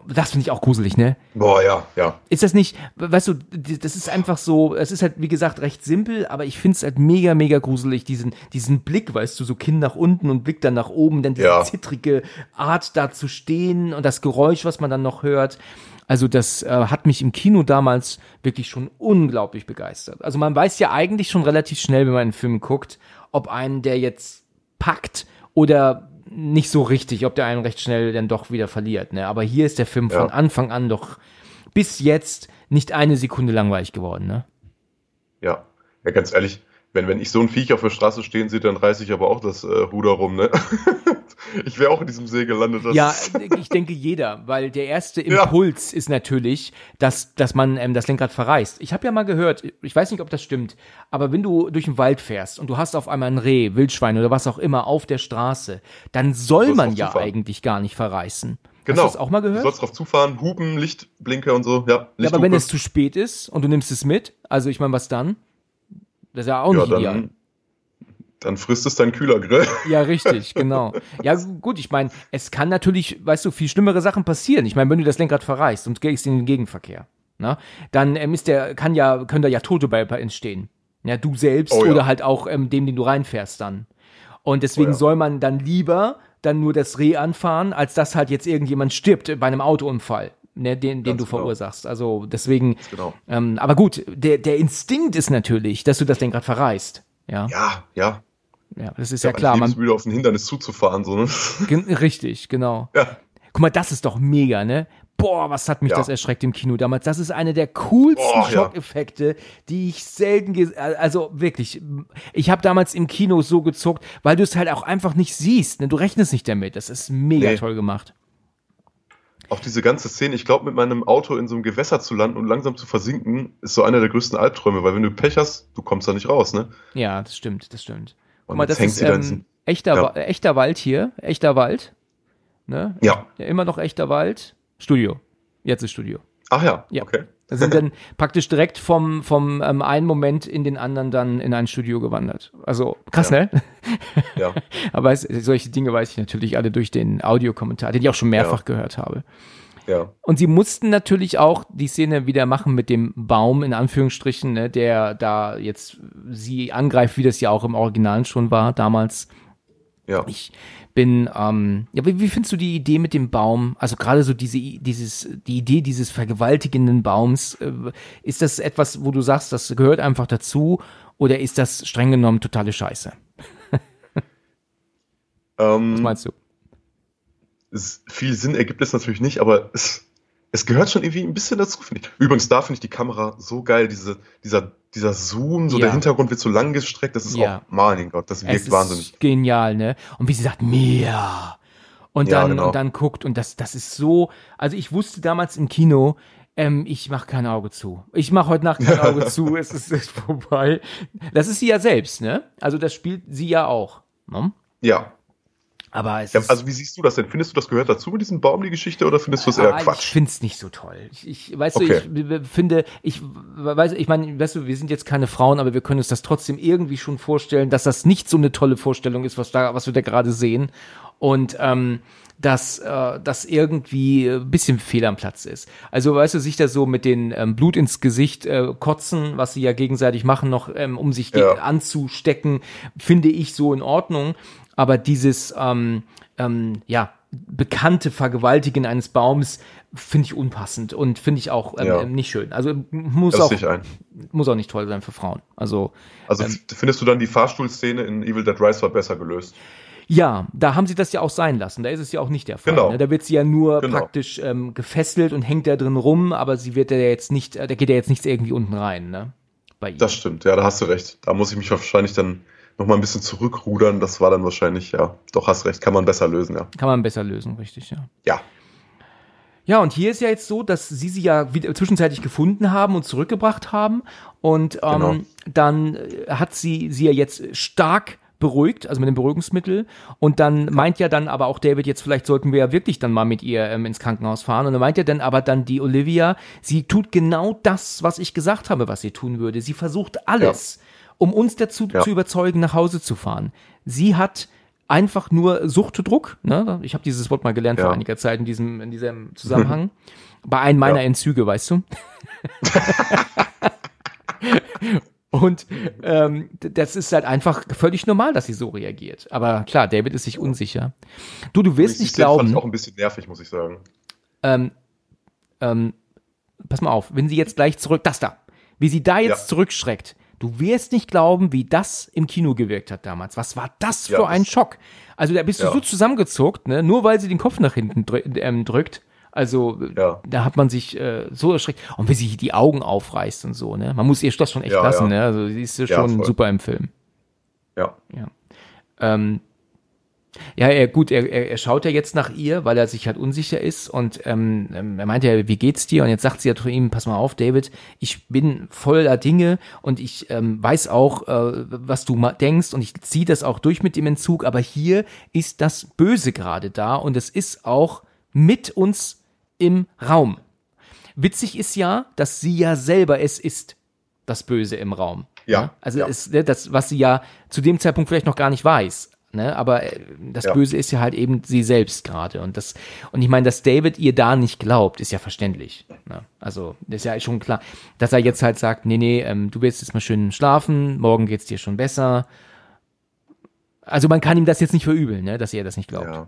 Das finde ich auch gruselig, ne? Boah, ja, ja. Ist das nicht, weißt du, das ist einfach so, es ist halt, wie gesagt, recht simpel, aber ich finde es halt mega, mega gruselig, diesen, diesen Blick, weißt du, so Kinn nach unten und Blick dann nach oben, dann diese Ja. zittrige Art da zu stehen und das Geräusch, was man dann noch hört. Also das äh, hat mich im Kino damals wirklich schon unglaublich begeistert. Also man weiß ja eigentlich schon relativ schnell, wenn man einen Film guckt, ob einen der jetzt packt oder nicht so richtig, ob der einen recht schnell dann doch wieder verliert. Ne? Aber hier ist der Film von Ja. Anfang an doch bis jetzt nicht eine Sekunde langweilig geworden. Ne? Ja. Ja, ganz ehrlich, wenn, wenn ich so ein Viech auf der Straße stehen sehe, dann reiße ich aber auch das äh, Ruder rum, ne? [laughs] ich wäre auch in diesem See gelandet. Ja, ich denke jeder, weil der erste [laughs] Ja. Impuls ist natürlich, dass, dass man ähm, das Lenkrad verreißt. Ich habe ja mal gehört, ich weiß nicht, ob das stimmt, aber wenn du durch den Wald fährst und du hast auf einmal ein Reh, Wildschwein oder was auch immer auf der Straße, dann soll man ja zufahren. eigentlich gar nicht verreißen. genau. Hast du das auch mal Du gehört? sollst drauf zufahren, Hupen, Lichtblinker und so. Ja, Ja, aber wenn es zu spät ist und du nimmst es mit, also ich meine, was dann? Das ist ja auch ja, nicht ideal. dann, dann frisst es dein Kühlergrill. Ja, [laughs] richtig, genau. Ja, gut, ich meine, es kann natürlich, weißt du, viel schlimmere Sachen passieren. Ich meine, wenn du das Lenkrad verreißt und gehst in den Gegenverkehr, ne, dann ähm, ist der, kann ja, können da ja Tote bei entstehen. Ja, du selbst Oh ja. oder halt auch ähm, dem, den du reinfährst dann. Und deswegen Oh ja. soll man dann lieber dann nur das Reh anfahren, als dass halt jetzt irgendjemand stirbt bei einem Autounfall, ne, den, den Ganz du genau. verursachst. Also deswegen, Genau. ähm, aber gut, der, der Instinkt ist natürlich, dass du das Lenkrad verreißt. Ja, Ja, ja. ja, das ist Ja, ja klar. Man, Lebensmüde auf ein Hindernis zuzufahren, so, ne? [laughs] Gen richtig, genau. Ja. Guck mal, das ist doch mega, ne? Boah, was hat mich Ja. das erschreckt im Kino damals. Das ist eine der coolsten Boah. Schockeffekte, die ich selten also wirklich, ich habe damals im Kino so gezuckt, weil du es halt auch einfach nicht siehst, ne? Du rechnest nicht damit. Das ist mega Nee. toll gemacht. Auch diese ganze Szene, ich glaube, mit meinem Auto in so einem Gewässer zu landen und langsam zu versinken, ist so einer der größten Albträume, weil wenn du Pech hast, du kommst da nicht raus, ne? Ja, das stimmt, das stimmt. Guck Und mal, das ist ähm, echter, Ja. Äh, echter Wald hier, echter Wald. Ne? Ja. ja. Immer noch echter Wald. Studio. Jetzt ist Studio. Ach ja, Ja. okay. Wir sind dann [laughs] praktisch direkt vom, vom ähm, einen Moment in den anderen dann in ein Studio gewandert. Also krass, Ja. ne? [laughs] Ja. Aber es, solche Dinge weiß ich natürlich alle durch den Audiokommentar, den ich auch schon mehrfach gehört habe. Ja. Und sie mussten natürlich auch die Szene wieder machen mit dem Baum, in Anführungsstrichen, ne, der da jetzt sie angreift, wie das ja auch im Original schon war damals. Ja. Ich bin, ähm, ja, wie, wie findest du die Idee mit dem Baum? Also gerade so diese, dieses, die Idee dieses vergewaltigenden Baums, äh, ist das etwas, wo du sagst, das gehört einfach dazu, oder ist das streng genommen totale Scheiße? [laughs] Ähm, Was meinst du? es, viel Sinn ergibt es natürlich nicht, aber es, es gehört schon irgendwie ein bisschen dazu, finde ich. Übrigens, da finde ich die Kamera so geil, diese, dieser, dieser Zoom, so Ja. der Hintergrund wird so lang gestreckt, das ist Ja. auch, mein Gott, das Es wirkt ist wahnsinnig. genial, ne? Und wie sie sagt, Mia. Und Ja, dann, genau. und dann guckt und das, das ist so, also ich wusste damals im Kino, ähm, ich mache kein Auge zu. Ich mache heute Nacht kein Auge zu, es ist, es ist [laughs] vorbei. Das ist sie ja selbst, ne? Also das spielt sie ja auch. Ne? Ja. Aber es ja. Also, wie siehst du das denn? Findest du, das gehört dazu mit diesem Baum, die Geschichte, oder findest du es eher Ah, Ich Quatsch? find's nicht so toll. Ich, ich weißt Okay. du, ich w- finde, ich weiß, ich meine, weißt du, wir sind jetzt keine Frauen, aber wir können uns das trotzdem irgendwie schon vorstellen, dass das nicht so eine tolle Vorstellung ist, was da, was wir da gerade sehen. Und ähm, dass äh, das irgendwie ein bisschen fehl am Platz ist. Also weißt du, sich da so mit den ähm, Blut ins Gesicht äh, kotzen, was sie ja gegenseitig machen, noch ähm, um sich Ja. anzustecken, finde ich so in Ordnung. Aber dieses ähm, ähm, ja bekannte Vergewaltigen eines Baums finde ich unpassend und finde ich auch ähm, Ja. ähm, nicht schön. Also muss Das auch muss auch nicht toll sein für Frauen. Also Also, f- findest du dann die Fahrstuhlszene in Evil Dead Rise war besser gelöst? Ja, da haben sie das ja auch sein lassen. Da ist es ja auch nicht der Fall. Genau. Ne? Da wird sie ja nur Genau. praktisch ähm, gefesselt und hängt da drin rum, aber sie wird ja jetzt nicht, äh, da geht ja jetzt nichts irgendwie unten rein, ne? Das stimmt, ja, da hast du recht. Da muss ich mich wahrscheinlich dann noch mal ein bisschen zurückrudern. Das war dann wahrscheinlich, ja, doch hast recht, kann man besser lösen, ja. Kann man besser lösen, richtig, ja. Ja, Ja, und hier ist ja jetzt so, dass sie sie ja wieder zwischenzeitlich gefunden haben und zurückgebracht haben. Und ähm, Genau. dann äh, hat sie sie ja jetzt stark beruhigt, also mit dem Beruhigungsmittel. Und dann meint ja dann aber auch David, jetzt vielleicht sollten wir ja wirklich dann mal mit ihr ähm, ins Krankenhaus fahren. Und dann meint ja dann aber dann die Olivia, sie tut genau das, was ich gesagt habe, was sie tun würde. Sie versucht alles, um uns dazu Ja. zu überzeugen, nach Hause zu fahren. Sie hat einfach nur Suchtdruck. Ne? Ich habe dieses Wort mal gelernt vor Ja. einiger Zeit in diesem, in diesem Zusammenhang. Bei einem meiner Ja. Entzüge, weißt du? [laughs] Und ähm, das ist halt einfach völlig normal, dass sie so reagiert. Aber klar, David ist sich unsicher. Du, du wirst nicht Szene fand glauben, ich auch ein bisschen nervig, muss ich sagen. ähm, ähm, pass mal auf, wenn sie jetzt gleich zurück, das da, wie sie da jetzt Ja. zurückschreckt, du wirst nicht glauben, wie das im Kino gewirkt hat damals. Was war das für Ja, ein Schock? Also da bist du Ja. so zusammengezuckt, ne? nur weil sie den Kopf nach hinten drü ähm, drückt. Also Ja. da hat man sich äh, so erschreckt. Und wie sie die Augen aufreißt und so, ne? Man muss ihr das schon echt lassen, ja. ne? Also sie ist Ja, schon voll. super im Film. Ja. Ja. Ähm, ja, er, gut, er, er, er schaut ja jetzt nach ihr, weil er sich halt unsicher ist und ähm, ähm, er meinte ja, wie geht's dir? Und jetzt sagt sie ja zu ihm, pass mal auf, David, ich bin voller Dinge und ich ähm, weiß auch, äh, was du denkst und ich ziehe das auch durch mit dem Entzug, aber hier ist das Böse gerade da und es ist auch mit uns im Raum. Witzig ist ja, dass sie ja selber es ist, das Böse im Raum. Ja, Ne? Also ja. ist ne, das, was sie ja zu dem Zeitpunkt vielleicht noch gar nicht weiß. Ne? Aber äh, das Ja. Böse ist ja halt eben sie selbst gerade. Und das, und ich meine, dass David ihr da nicht glaubt, ist ja verständlich. Ne? Also, das ist ja schon klar. Dass er jetzt halt sagt, nee, nee, ähm, du willst jetzt mal schön schlafen, morgen geht's dir schon besser. Also man kann ihm das jetzt nicht verübeln, ne? dass er das nicht glaubt. Ja.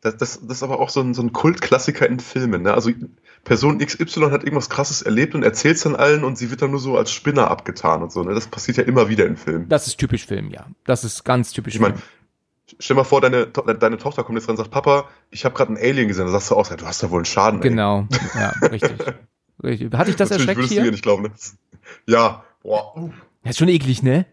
Das, das, das ist aber auch so ein, so ein Kultklassiker in Filmen. Ne? Also Person XY hat irgendwas krasses erlebt und erzählt es dann allen und sie wird dann nur so als Spinner abgetan und so. Ne? Das passiert ja immer wieder in Filmen. Das ist typisch Film, ja. Das ist ganz typisch Ich meine, Stell mal vor, deine, deine Tochter kommt jetzt rein und sagt, Papa, ich habe gerade einen Alien gesehen. Dann sagst du auch, du hast da wohl einen Schaden. ey. Genau, ja, [laughs] richtig. richtig. Hat dich das Natürlich erschreckt würdest du mir hier? nicht glauben. Ne? Ja, boah. Das ist schon eklig, ne?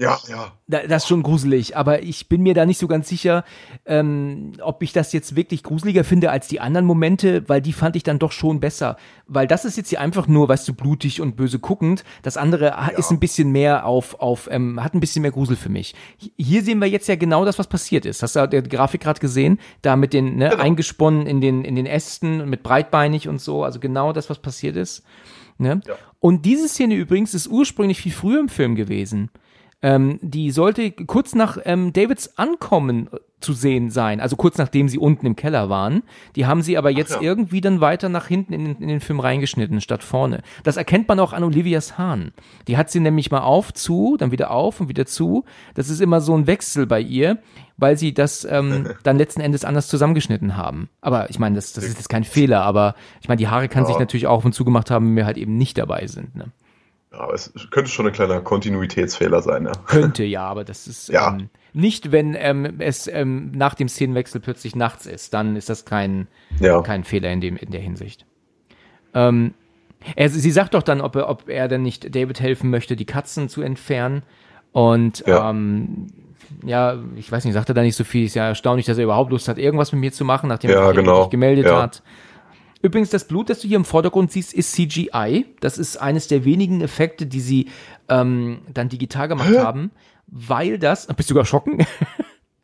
Ja, ja. Da- Das ist schon gruselig, aber ich bin mir da nicht so ganz sicher, ähm, ob ich das jetzt wirklich gruseliger finde als die anderen Momente, weil die fand ich dann doch schon besser. Weil das ist jetzt hier einfach nur, weißt du, blutig und böse guckend. Das andere ha- ist ein bisschen mehr auf, auf ähm, hat ein bisschen mehr Grusel für mich. Hi- Hier sehen wir jetzt ja genau das, was passiert ist. Hast du die Grafik gerade gesehen? Da mit den, ne, Genau. eingesponnen in den, in den Ästen und mit breitbeinig und so. Also genau das, was passiert ist. Ne? Ja. Und diese Szene übrigens ist ursprünglich viel früher im Film gewesen. Ähm, die sollte kurz nach ähm, Davids Ankommen äh, zu sehen sein, also kurz nachdem sie unten im Keller waren. Die haben sie aber jetzt ja. irgendwie dann weiter nach hinten in, den- in den Film reingeschnitten, statt vorne. Das erkennt man auch an Olivias Hahn. Die hat sie nämlich mal auf, zu, dann wieder auf und wieder zu. Das ist immer so ein Wechsel bei ihr, weil sie das ähm, [laughs] dann letzten Endes anders zusammengeschnitten haben. Aber ich meine, das, das ist jetzt kein Fehler, aber ich meine, die Haare kann sich Ja. natürlich auch auf und zugemacht haben, wenn wir halt eben nicht dabei sind. Ne? Ja, aber es könnte schon ein kleiner Kontinuitätsfehler sein, ja. Könnte ja, aber das ist Ja. ähm, nicht, wenn ähm, es ähm, nach dem Szenenwechsel plötzlich nachts ist, dann ist das kein, Ja. kein Fehler in, dem, in der Hinsicht. Ähm, er, sie sagt doch dann, ob er, ob er denn nicht David helfen möchte, die Katzen zu entfernen. Und Ja. ähm, ja, ich weiß nicht, sagt er da nicht so viel. Ist ja erstaunlich, dass er überhaupt Lust hat, irgendwas mit mir zu machen, nachdem Ja, er sich genau. gemeldet Ja. hat. Übrigens, das Blut, das du hier im Vordergrund siehst, ist CGI. Das ist eines der wenigen Effekte, die sie ähm, dann digital gemacht haben, weil das. Bist du erschrocken? [laughs]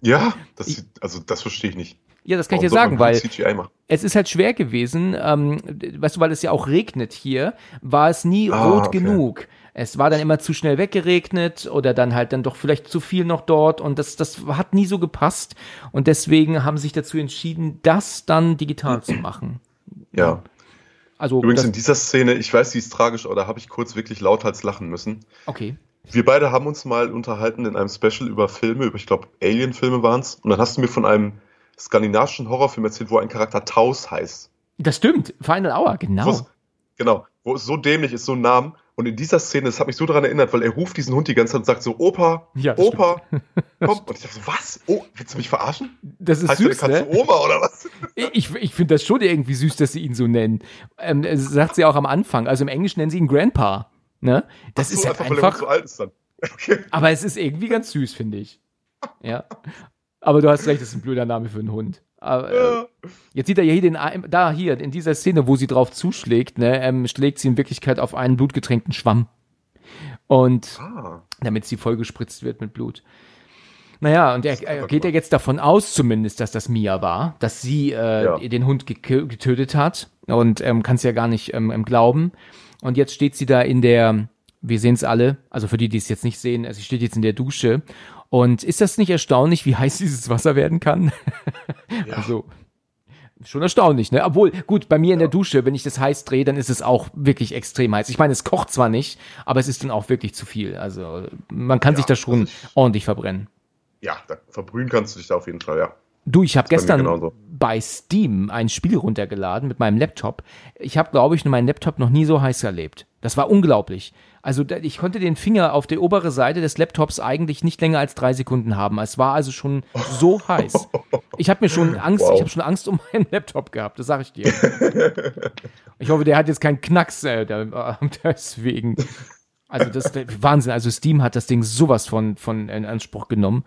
Ja, das, also das verstehe ich nicht. ja, das kann ich dir Warum sagen, weil es ist halt schwer gewesen, ähm, weißt du, weil es ja auch regnet hier, war es nie Ah, rot okay. genug. Es war dann immer zu schnell weggeregnet oder dann halt dann doch vielleicht zu viel noch dort und das, das hat nie so gepasst und deswegen haben sie sich dazu entschieden, das dann digital zu [clears throat] machen. Ja. Also, Übrigens in dieser Szene, ich weiß, sie ist tragisch, aber da habe ich kurz wirklich lauthals lachen müssen. okay. Wir beide haben uns mal unterhalten in einem Special über Filme, über, ich glaube, Alien-Filme waren es. Und dann hast du mir von einem skandinavischen Horrorfilm erzählt, wo ein Charakter Taus heißt. Das stimmt, Final Hour, genau. Wo's- Genau, wo es so dämlich ist, so ein Namen. Und in dieser Szene, das hat mich so daran erinnert, weil er ruft diesen Hund die ganze Zeit und sagt so, Opa, Ja, Opa, [laughs] komm. Und ich dachte so, was? Oh, willst du mich verarschen? Das ist heißt süß, Katze ne? Oma oder was? Ich, ich finde das schon irgendwie süß, dass sie ihn so nennen. Ähm, das sagt sie auch am Anfang. Also im Englischen nennen sie ihn Grandpa. Ne? Das so, ist halt weil der Hund einfach. so alt ist dann. [laughs] Okay. Aber es ist irgendwie ganz süß, finde ich. Ja. Aber du hast recht, das ist ein blöder Name für einen Hund. Aber, äh, jetzt sieht er ja hier den, da hier, in dieser Szene, wo sie drauf zuschlägt, ne, ähm, schlägt sie in Wirklichkeit auf einen blutgetränkten Schwamm. Und Ah, damit sie vollgespritzt wird mit Blut. Naja, und er, er geht ja jetzt davon aus zumindest, dass das Mia war, dass sie äh, Ja. den Hund getötet hat und ähm, kann es ja gar nicht ähm, glauben. Und jetzt steht sie da in der, wir sehen es alle, also für die, die es jetzt nicht sehen, sie steht jetzt in der Dusche. Und ist das nicht erstaunlich, wie heiß [laughs] dieses Wasser werden kann? ja. Also schon erstaunlich, ne? Obwohl, gut, bei mir in der Dusche, wenn ich das heiß drehe, dann ist es auch wirklich extrem heiß. Ich meine, es kocht zwar nicht, aber es ist dann auch wirklich zu viel. Also man kann Ja, sich da schon also ich- ordentlich verbrennen. ja, da verbrühen kannst du dich da auf jeden Fall, ja. Du, ich habe bei gestern genauso. bei Steam ein Spiel runtergeladen mit meinem Laptop. Ich habe, glaube ich, meinen Laptop noch nie so heiß erlebt. Das war unglaublich. Also ich konnte den Finger auf die obere Seite des Laptops eigentlich nicht länger als drei Sekunden haben. Es war also schon so [laughs] heiß. Ich habe mir schon Angst, Wow. ich habe schon Angst um meinen Laptop gehabt, das sage ich dir. [laughs] Ich hoffe, der hat jetzt keinen Knacks äh, da- [laughs] deswegen. Also das ist Wahnsinn. Also Steam hat das Ding sowas von, von in Anspruch genommen.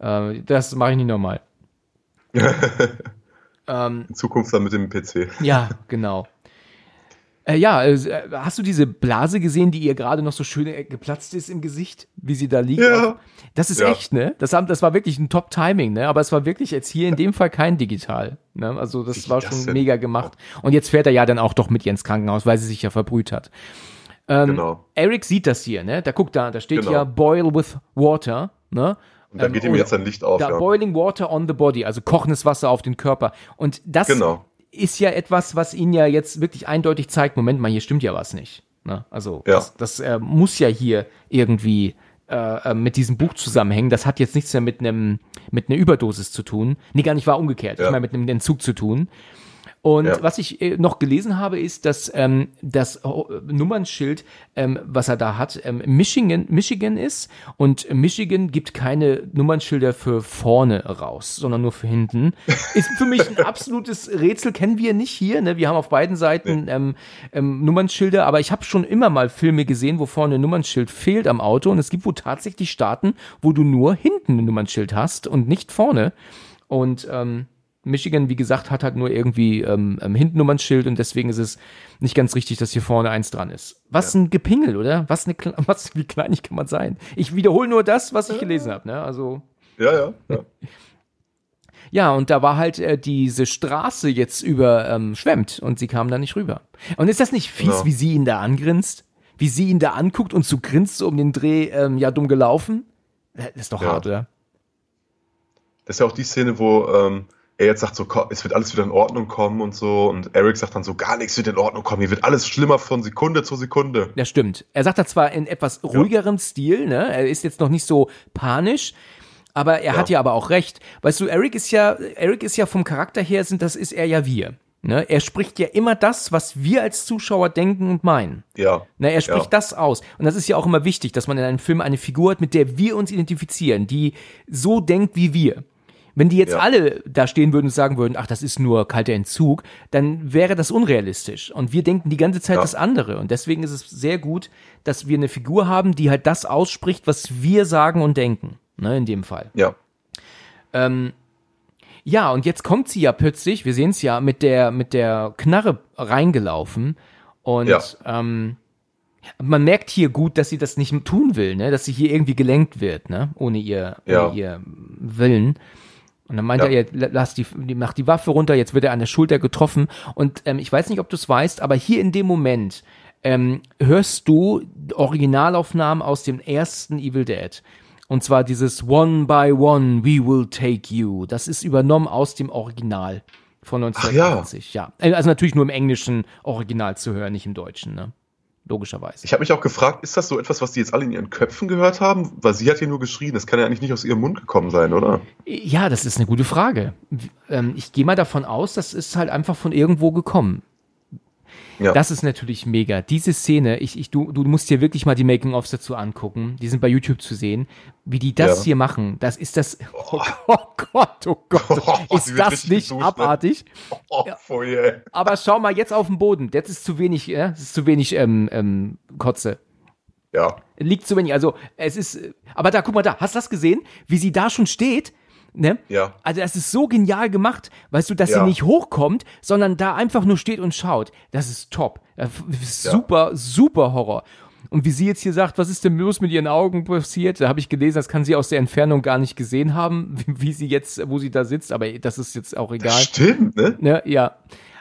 Äh, das mache ich nicht nochmal. ähm, In Zukunft dann mit dem PC. ja, genau. Äh, ja, äh, hast du diese Blase gesehen, die ihr gerade noch so schön äh, geplatzt ist im Gesicht, wie sie da liegt? Ja. Das ist Ja. echt, ne? Das, haben, das war wirklich ein Top-Timing, ne? Aber es war wirklich jetzt hier in dem Fall kein digital. Ne? Also das Wie war das schon mega gemacht. Und jetzt fährt er ja dann auch doch mit ihr ins Krankenhaus, weil sie sich ja verbrüht hat. Ähm, Genau. Eric sieht das hier, ne? Da guckt da, da steht Genau. ja Boil with Water, ne? Und da Ähm, geht ihm oder- jetzt ein Licht auf, Da ja. Boiling Water on the Body, also kochendes Wasser auf den Körper. Und das Genau. Ist ja etwas, was ihn ja jetzt wirklich eindeutig zeigt, Moment mal, hier stimmt ja was nicht. Ne? Also Ja. das, das äh, muss ja hier irgendwie äh, äh, mit diesem Buch zusammenhängen. Das hat jetzt nichts mehr mit einem mit einer Überdosis zu tun. Nee, gar nicht war umgekehrt. Ich Ja. meine mit einem Entzug zu tun. Und Ja. was ich äh, noch gelesen habe, ist, dass ähm, das äh, Nummernschild, ähm, was er da hat, ähm, Michigan, Michigan ist. Und Michigan gibt keine Nummernschilder für vorne raus, sondern nur für hinten. Ist für mich ein [laughs] absolutes Rätsel, kennen wir nicht hier. Ne? Wir haben auf beiden Seiten ähm, ähm, Nummernschilder, aber ich habe schon immer mal Filme gesehen, wo vorne ein Nummernschild fehlt am Auto. Und es gibt wohl tatsächlich Staaten, wo du nur hinten ein Nummernschild hast und nicht vorne. Und ähm, Michigan, wie gesagt, hat halt nur irgendwie ähm, ähm, hinten Nummernschild und deswegen ist es nicht ganz richtig, dass hier vorne eins dran ist. Was ein Gepingel, oder? Was eine, [laughs] was, wie kleinig kann man sein? Ich wiederhole nur das, was ich gelesen habe, ne? Also, Ja, ja. ja. [laughs] ja, und da war halt äh, diese Straße jetzt überschwemmt und sie kam da nicht rüber. Und ist das nicht fies, Ja. wie sie ihn da angrinst? Wie sie ihn da anguckt und so grinst so um den Dreh, ähm, ja, dumm gelaufen? Das ist doch Ja. hart, oder? Das ist ja auch die Szene, wo ähm, er jetzt sagt, so, es wird alles wieder in Ordnung kommen und so. Und Eric sagt dann so, gar nichts wird in Ordnung kommen. Hier wird alles schlimmer von Sekunde zu Sekunde. Ja, stimmt. Er sagt das zwar in etwas ruhigerem Stil, ne? Er ist jetzt noch nicht so panisch, aber er Ja. hat ja aber auch recht. Weißt du, Eric ist ja, Eric ist ja vom Charakter her, sind, das ist er ja wir. Ne? Er spricht ja immer das, was wir als Zuschauer denken und meinen. Ja. Na, er spricht Ja. das aus. Und das ist ja auch immer wichtig, dass man in einem Film eine Figur hat, mit der wir uns identifizieren, die so denkt wie wir. Wenn die jetzt Ja. alle da stehen würden und sagen würden, ach, das ist nur kalter Entzug, dann wäre das unrealistisch. Und wir denken die ganze Zeit Ja. das andere. Und deswegen ist es sehr gut, dass wir eine Figur haben, die halt das ausspricht, was wir sagen und denken. Ne, in dem Fall. Ja. Ähm, ja, und jetzt kommt sie ja plötzlich, wir sehen es ja, mit der, mit der Knarre reingelaufen. Und Ja. ähm, man merkt hier gut, dass sie das nicht tun will, ne? dass sie hier irgendwie gelenkt wird, ne? ohne, ihr, Ja. ohne ihr Willen. Und dann meint Ja. er, lass die, mach die Waffe runter, jetzt wird er an der Schulter getroffen. Und ähm, ich weiß nicht, ob du es weißt, aber hier in dem Moment ähm, hörst du Originalaufnahmen aus dem ersten Evil Dead. Und zwar dieses One by One, we will take you. Das ist übernommen aus dem Original von ja. 1980. ja. Äh, Also natürlich nur im englischen Original zu hören, nicht im deutschen, ne? Logischerweise. Ich habe mich auch gefragt, ist das so etwas, was die jetzt alle in ihren Köpfen gehört haben? Weil sie hat ja nur geschrien. Das kann ja eigentlich nicht aus ihrem Mund gekommen sein, oder? Ja, das ist eine gute Frage. Ähm, ich gehe mal davon aus, das ist halt einfach von irgendwo gekommen. Ja. Das ist natürlich mega. Diese Szene, ich, ich, du, du musst dir wirklich mal die Making-ofs dazu angucken. Die sind bei YouTube zu sehen. Wie die das Ja. hier machen, das ist das. Oh, [laughs] Gott, oh Gott. [laughs] Oh, ist das nicht geduscht, ne? abartig? [laughs] Oh, voll, ey. Aber schau mal jetzt auf den Boden. Jetzt ist zu wenig, äh, es ist zu wenig ähm, ähm, Kotze. Ja. Liegt zu wenig. Also es ist. Aber da, guck mal da. Hast du das gesehen? Wie sie da schon steht? Ne? Ja. Also das ist so genial gemacht, weißt du, dass Ja. sie nicht hochkommt, sondern da einfach nur steht und schaut. Das ist top. Das ist Ja. Super, super Horror. Und wie sie jetzt hier sagt, was ist denn los mit ihren Augen passiert? Da habe ich gelesen, das kann sie aus der Entfernung gar nicht gesehen haben, [laughs] wie, wie sie jetzt, wo sie da sitzt, aber das ist jetzt auch egal. Stimmt, ne? Ne? Ja.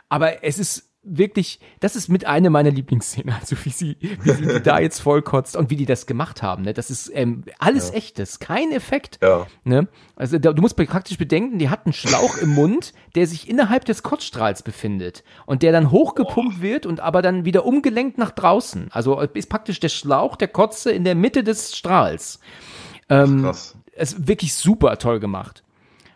Aber es ist wirklich, das ist mit einer meiner Lieblingsszenen, also wie sie, wie sie die [laughs] da jetzt vollkotzt und wie die das gemacht haben. Ne? Das ist ähm, alles echtes, kein Effekt. Ja. Ne? Also da, du musst praktisch bedenken, die hat einen Schlauch im Mund, der sich innerhalb des Kotzstrahls befindet und der dann hochgepumpt wird und aber dann wieder umgelenkt nach draußen. Also ist praktisch der Schlauch der Kotze in der Mitte des Strahls. Ähm, Krass. ist wirklich super toll gemacht.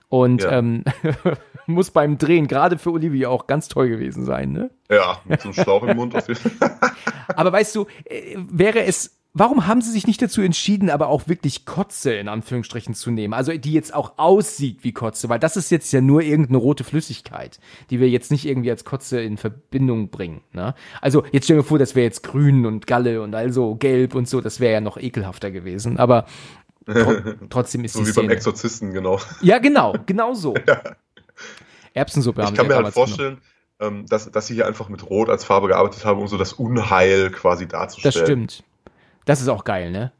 Und Ja. ähm, [laughs] muss beim Drehen, gerade für Olivia, auch ganz toll gewesen sein. Ne? Ja, mit so einem Schlauch im Mund auf jeden Fall. [laughs] Aber weißt du, äh, wäre es, warum haben sie sich nicht dazu entschieden, aber auch wirklich Kotze in Anführungsstrichen zu nehmen? Also die jetzt auch aussieht wie Kotze, weil das ist jetzt ja nur irgendeine rote Flüssigkeit, die wir jetzt nicht irgendwie als Kotze in Verbindung bringen. Ne? Also jetzt stell dir vor, das wäre jetzt grün und Galle und also gelb und so, das wäre ja noch ekelhafter gewesen. Aber tro [laughs] trotzdem ist So die wie beim Szene. Exorzisten, genau. Ja, genau, genau so. [laughs] Erbsensuppe haben Ich kann mir halt damals genommen. vorstellen, ähm, dass, dass sie hier einfach mit Rot als Farbe gearbeitet haben, um so das Unheil quasi darzustellen. Das stimmt. Das ist auch geil, ne?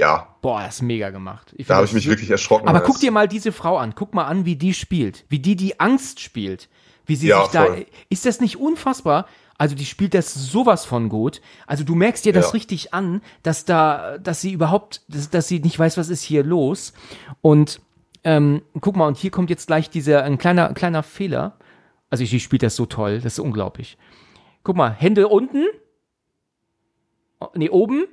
Ja, Boah, das ist mega gemacht. Ich da habe ich mich wirklich erschrocken. Aber guck dir mal diese Frau an. Guck mal an, wie die spielt. Wie die die Angst spielt. Wie sie Ja, sich da. voll. Ist das nicht unfassbar? Also die spielt das sowas von gut. Also du merkst dir das Ja. richtig an, dass da, dass sie überhaupt, dass, dass sie nicht weiß, was ist hier los. Und ähm, guck mal, und hier kommt jetzt gleich dieser ein kleiner kleiner Fehler. Also sie spielt das so toll, das ist unglaublich. Guck mal, Hände unten, Oh, nee oben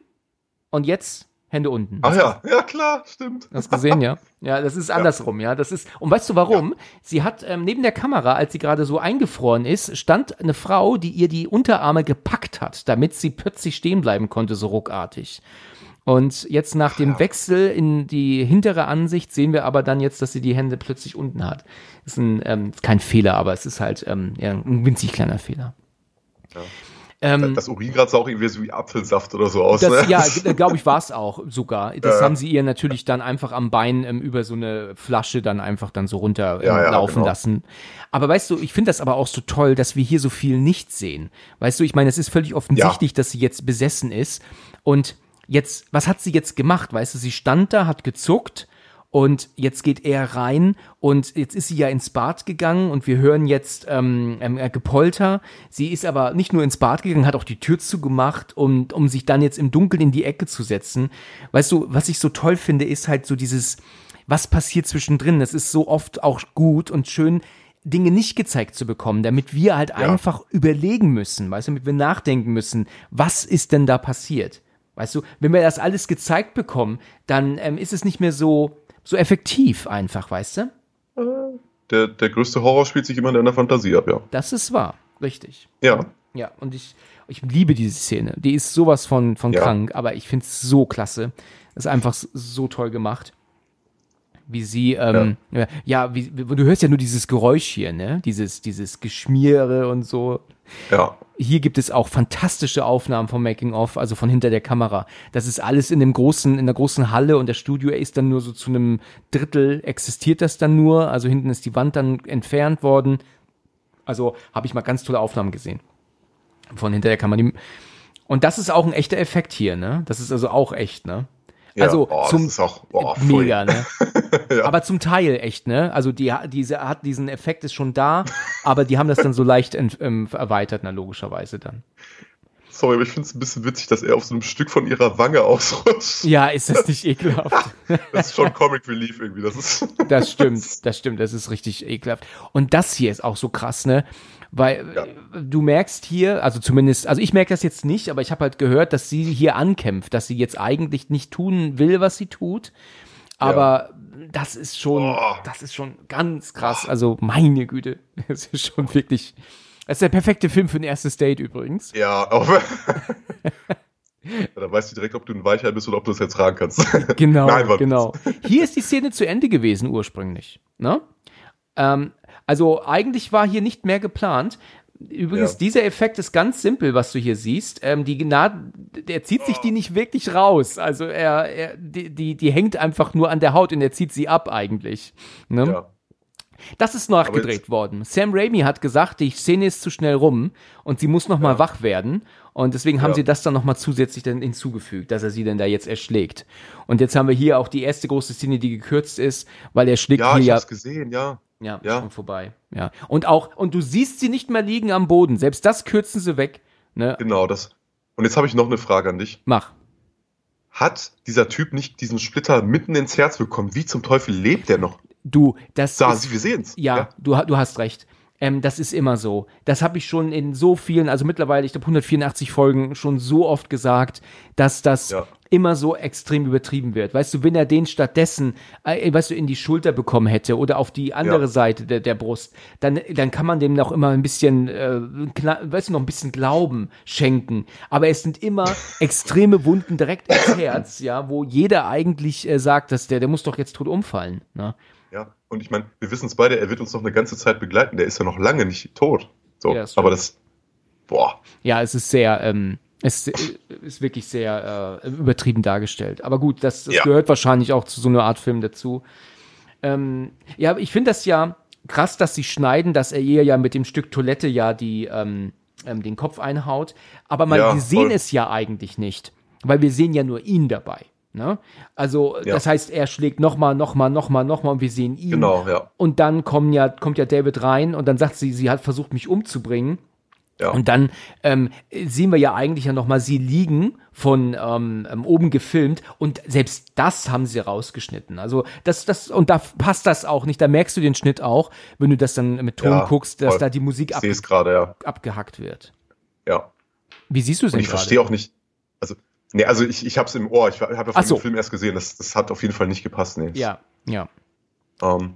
und jetzt Hände unten. Ach ja, ja klar, stimmt. Hast gesehen, ja? [laughs] Ja, das ist andersrum, ja. Das ist. Und weißt du warum? Sie hat ähm, neben der Kamera, als sie gerade so eingefroren ist, stand eine Frau, die ihr die Unterarme gepackt hat, damit sie plötzlich stehen bleiben konnte, so ruckartig. Und jetzt nach dem Wechsel in die hintere Ansicht sehen wir aber dann jetzt, dass sie die Hände plötzlich unten hat. Ist ein, ähm, kein Fehler, aber es ist halt ähm, ja, ein winzig kleiner Fehler. Ähm, Das Uringrad sah auch irgendwie so wie Apfelsaft oder so aus. das, ne? ja, [laughs] glaube ich, war es auch sogar. Das Ja. haben sie ihr natürlich dann einfach am Bein ähm, über so eine Flasche dann einfach dann so runter ähm, Ja, ja, genau. lassen. Aber weißt du, ich finde das aber auch so toll, dass wir hier so viel nicht sehen. Weißt du, ich meine, es ist völlig offensichtlich, dass sie jetzt besessen ist. Und jetzt, was hat sie jetzt gemacht? Weißt du, sie stand da, hat gezuckt. Und jetzt geht er rein und jetzt ist sie ja ins Bad gegangen und wir hören jetzt ähm, ähm, äh, Gepolter. Sie ist aber nicht nur ins Bad gegangen, hat auch die Tür zugemacht, um, um sich dann jetzt im Dunkeln in die Ecke zu setzen. Weißt du, was ich so toll finde, ist halt so dieses, was passiert zwischendrin. Das ist so oft auch gut und schön, Dinge nicht gezeigt zu bekommen, damit wir halt einfach überlegen müssen, weißt du, damit wir nachdenken müssen, was ist denn da passiert? Weißt du, wenn wir das alles gezeigt bekommen, dann ähm, ist es nicht mehr so, so effektiv einfach, weißt du? Der, der größte Horror spielt sich immer in deiner Fantasie ab, ja. Das ist wahr, richtig. Ja. Ja, und ich, ich liebe diese Szene. Die ist sowas von, von Ja. krank, aber ich finde es so klasse. Ist einfach so toll gemacht. Wie sie, ähm, ja, ja wie, du hörst ja nur dieses Geräusch hier, ne? Dieses, dieses Geschmiere und so. Ja. Hier gibt es auch fantastische Aufnahmen vom Making of, also von hinter der Kamera. Das ist alles in dem großen, in der großen Halle und der Studio ist dann nur so zu einem Drittel existiert das dann nur. Also hinten ist die Wand dann entfernt worden. Also habe ich mal ganz tolle Aufnahmen gesehen von hinter der Kamera. Und das ist auch ein echter Effekt hier, ne? Das ist also auch echt, ne? Ja. Also oh, zum das ist auch oh, mega, ne? [laughs] Ja. Aber zum Teil echt, ne? Also die diese hat diesen Effekt ist schon da, aber die haben das dann so leicht ent, ähm, erweitert, na logischerweise dann. Sorry, aber ich finde es ein bisschen witzig, dass er auf so einem Stück von ihrer Wange ausrutscht. Ja, ist das nicht ekelhaft? [laughs] Das ist schon Comic Relief irgendwie. Das ist. Das stimmt, [laughs] das stimmt, das ist richtig ekelhaft. Und das hier ist auch so krass, ne? Weil Ja. du merkst hier, also zumindest, also ich merke das jetzt nicht, aber ich habe halt gehört, dass sie hier ankämpft, dass sie jetzt eigentlich nicht tun will, was sie tut. Aber das ist schon, Oh. das ist schon ganz krass. Also meine Güte, [laughs] das ist schon wirklich. Das ist der perfekte Film für ein erstes Date übrigens. Ja, auch. [laughs] ja, da weißt du direkt, ob du ein Weichei bist oder ob du das jetzt tragen kannst. Genau, [laughs] Nein, genau. Hier ist die Szene zu Ende gewesen ursprünglich. Ne? Ähm, also eigentlich war hier nicht mehr geplant. Übrigens, Ja. dieser Effekt ist ganz simpel, was du hier siehst. Ähm, die Gnade, der zieht sich die nicht wirklich raus. Also er, er die, die, die hängt einfach nur an der Haut und er zieht sie ab eigentlich. Ne? Ja. Das ist nachgedreht worden. Sam Raimi hat gesagt, die Szene ist zu schnell rum und sie muss noch mal wach werden. Und deswegen haben Ja. sie das dann noch mal zusätzlich dann hinzugefügt, dass er sie dann da jetzt erschlägt. Und jetzt haben wir hier auch die erste große Szene, die gekürzt ist, weil er schlägt Ja, hier ich ja hab's gesehen, ja. Ja, Ja. schon vorbei. Ja. Und auch, und du siehst sie nicht mehr liegen am Boden. Selbst das kürzen sie weg. Ne? Genau, das. Und jetzt habe ich noch eine Frage an dich. Mach. Hat dieser Typ nicht diesen Splitter mitten ins Herz bekommen? Wie zum Teufel lebt der noch? Du, das Da, ist, wir sehen's. ja, Du, ha- du hast recht. Ähm, das ist immer so. Das habe ich schon in so vielen, also mittlerweile, ich glaube 184 Folgen schon so oft gesagt, dass das Ja. immer so extrem übertrieben wird. Weißt du, wenn er den stattdessen, äh, weißt du, in die Schulter bekommen hätte oder auf die andere Ja. Seite der, der Brust, dann, dann kann man dem noch immer ein bisschen, äh, weißt du, noch ein bisschen Glauben schenken. Aber es sind immer [laughs] extreme Wunden direkt ins Herz, ja, wo jeder eigentlich äh, sagt, dass der, der muss doch jetzt tot umfallen. Ne? Und ich meine, wir wissen es beide, er wird uns noch eine ganze Zeit begleiten. Der ist ja noch lange nicht tot. So, Ja, ist aber das, boah, Ja, es ist sehr, ähm, es ist wirklich sehr äh, übertrieben dargestellt. Aber gut, das, das Ja. gehört wahrscheinlich auch zu so einer Art Film dazu. Ähm, ja, ich finde das ja krass, dass sie schneiden, dass er ihr ja mit dem Stück Toilette ja die, ähm, ähm, den Kopf einhaut. Aber man, Ja, wir sehen voll. es ja eigentlich nicht, weil wir sehen ja nur ihn dabei. Ne? Also, Ja. das heißt, er schlägt nochmal, nochmal, nochmal, nochmal und wir sehen ihn. genau, ja. Und dann kommen ja, kommt ja David rein und dann sagt sie, sie hat versucht, mich umzubringen. ja. Und dann ähm, sehen wir ja eigentlich ja noch mal sie liegen von ähm, ähm, oben gefilmt und selbst das haben sie rausgeschnitten. Also das das und da passt das auch nicht. Da merkst du den Schnitt auch, wenn du das dann mit Ton Ja, guckst, dass voll. da die Musik ab, gerade, ja. abgehackt wird. ja. Wie siehst du es denn ich verstehe auch nicht, Nee, also ich, ich hab's im Ohr. Ich habe ja von so. dem Film erst gesehen. Das, das hat auf jeden Fall nicht gepasst. Nee. Ja, ja. Ähm,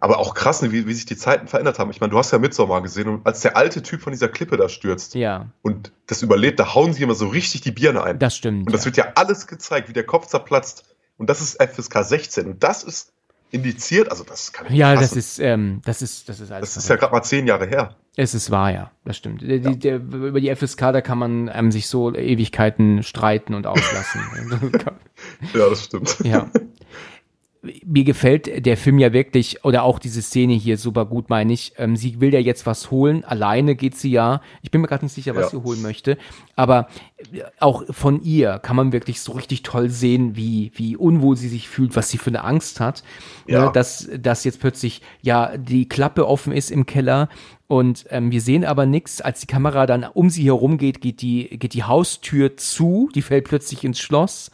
aber auch krass, ne, wie, wie sich die Zeiten verändert haben. Ich meine, du hast ja Midsommar gesehen und als der alte Typ von dieser Klippe da stürzt Ja, und das überlebt, da hauen sie immer so richtig die Birne ein. das stimmt. und das ja. wird ja alles gezeigt, wie der Kopf zerplatzt. Und das ist FSK 16. Und das ist indiziert, also das kann ich nicht ja, das ist, ähm, das ist, das ist alles. Das ist ja gerade mal zehn Jahre her. Es ist wahr, ja, das stimmt. Der, die- der, über die FSK, da kann man ähm, sich so Ewigkeiten streiten und auslassen. [laughs] [laughs] Ja, das stimmt. ja. Mir gefällt der Film ja wirklich, oder auch diese Szene hier super gut, meine ich. Ähm, sie will ja jetzt was holen, alleine geht sie ja. Ich bin mir gerade nicht sicher, was Ja. sie holen möchte. Aber äh, auch von ihr kann man wirklich so richtig toll sehen, wie, wie unwohl sie sich fühlt, was sie für eine Angst hat. Ja. Ne, dass, dass jetzt plötzlich ja die Klappe offen ist im Keller und ähm, wir sehen aber nichts. Als die Kamera dann um sie herum geht, geht die, geht die Haustür zu, die fällt plötzlich ins Schloss.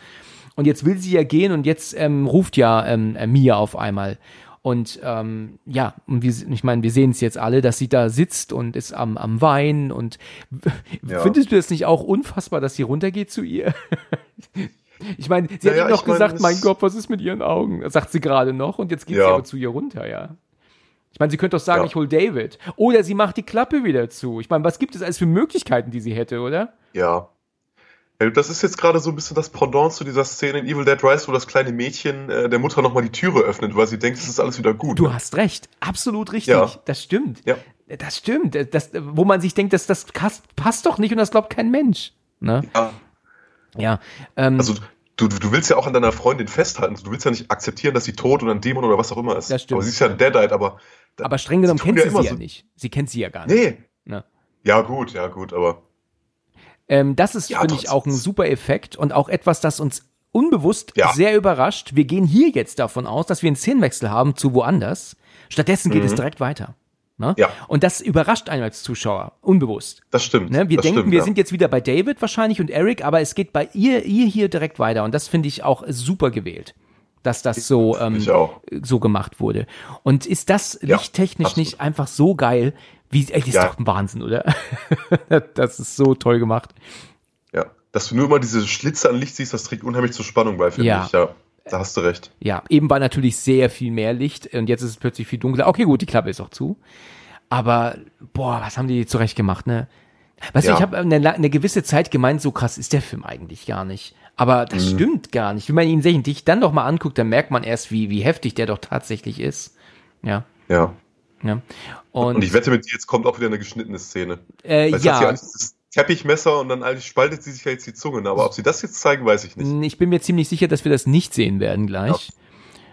Und jetzt will sie ja gehen und jetzt ähm, ruft ja ähm, äh, Mia auf einmal. Und ähm, ja, und wir, ich meine, wir sehen es jetzt alle, dass sie da sitzt und ist am, am Weinen. Und [laughs] Ja. findest du das nicht auch unfassbar, dass sie runtergeht zu ihr? [laughs] ich meine, sie hat Naja, ihm noch gesagt, es- mein Gott, was ist mit ihren Augen? Das sagt sie gerade noch und jetzt geht sie Ja. aber zu ihr runter, ja. Ich meine, sie könnte doch sagen, Ja. ich hol David. Oder sie macht die Klappe wieder zu. Ich meine, was gibt es alles für Möglichkeiten, die sie hätte, oder? Ja. Ja, Das ist jetzt gerade so ein bisschen das Pendant zu dieser Szene in Evil Dead Rise, wo das kleine Mädchen äh, der Mutter nochmal die Türe öffnet, weil sie denkt, es ist alles wieder gut. Du hast recht, absolut richtig. Ja. Das stimmt. Ja. Das stimmt. Das, wo man sich denkt, das, das passt, doch nicht und das glaubt kein Mensch. Ne? Ja. Ja. Ähm, Also du, du willst ja auch an deiner Freundin festhalten. Du willst ja nicht akzeptieren, dass sie tot oder ein Dämon oder was auch immer ist. Das stimmt. Aber sie ist ja ein Deadite, aber. aber streng genommen sie kennt ja sie immer sie ja so- nicht. Sie kennt sie ja gar nicht. Nee. Ne? Ja, gut, ja, gut, aber. Ähm, das ist, Ja, finde ich, auch ein super Effekt und auch etwas, das uns unbewusst Ja. sehr überrascht. Wir gehen hier jetzt davon aus, dass wir einen Szenenwechsel haben zu woanders. Stattdessen geht es direkt weiter. Ne? Mhm. Ja. Und das überrascht einen als Zuschauer, unbewusst. Das stimmt. Ne? Wir das denken, stimmt, wir ja. sind jetzt wieder bei David wahrscheinlich und Eric, aber es geht bei ihr, ihr hier direkt weiter. Und das finde ich auch super gewählt, dass das so, ähm, so gemacht wurde. Und ist das Ja, lichttechnisch absolut. nicht einfach so geil? Wie, ey, das ist Ja. doch ein Wahnsinn, oder? [laughs] das ist so toll gemacht. Ja. Dass du nur immer diese Schlitze an Licht siehst, das trägt unheimlich zur Spannung bei, finde Ja. ich. Ja. Da hast du recht. Ja, eben war natürlich sehr viel mehr Licht und jetzt ist es plötzlich viel dunkler. Okay, gut, die Klappe ist auch zu. Aber, boah, was haben die zurecht gemacht, ne? Weißt du, Ja. ich habe eine, eine gewisse Zeit gemeint, so krass ist der Film eigentlich gar nicht. Aber das Mhm. stimmt gar nicht. Wenn man ihn sich dann doch mal anguckt, dann merkt man erst, wie, wie heftig der doch tatsächlich ist. Ja, Ja. Ja. Und, Und, ich wette mit dir, jetzt kommt auch wieder eine geschnittene Szene. äh, Weil ja, das Teppichmesser und dann spaltet sie sich ja jetzt die Zunge. Aber ob sie das jetzt zeigen, weiß ich nicht. ich bin mir ziemlich sicher, dass wir das nicht sehen werden gleich.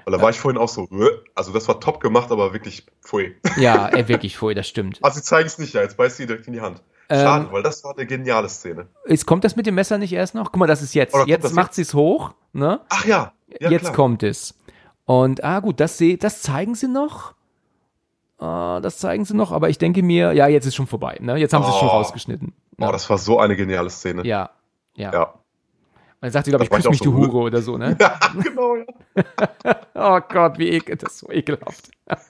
Weil da war ich vorhin auch so, "Rö." also das war top gemacht, aber wirklich pfui. Ja, äh, wirklich voll, das stimmt. [laughs] Also sie zeigen es nicht, ja, jetzt beißt sie direkt in die Hand. Ähm, Schade, weil das war eine geniale Szene. Jetzt kommt das mit dem Messer nicht erst noch? Guck mal, das ist jetzt. Jetzt macht sie es hoch, ne? Ach ja, ja jetzt klar. kommt es. Und ah gut, das das zeigen sie noch. Ah, das zeigen sie noch, aber ich denke mir, ja, jetzt ist schon vorbei, ne? Jetzt haben sie es schon Oh. rausgeschnitten. Oh, Ja. das war so eine geniale Szene. ja, ja. Ja. Und dann sagt sie, glaube ich, Das war küss ich mich, so, Hure oder so, ne? [laughs] Ja, genau, ja. [laughs] Oh Gott, wie ekel, das ist so ekelhaft. [laughs]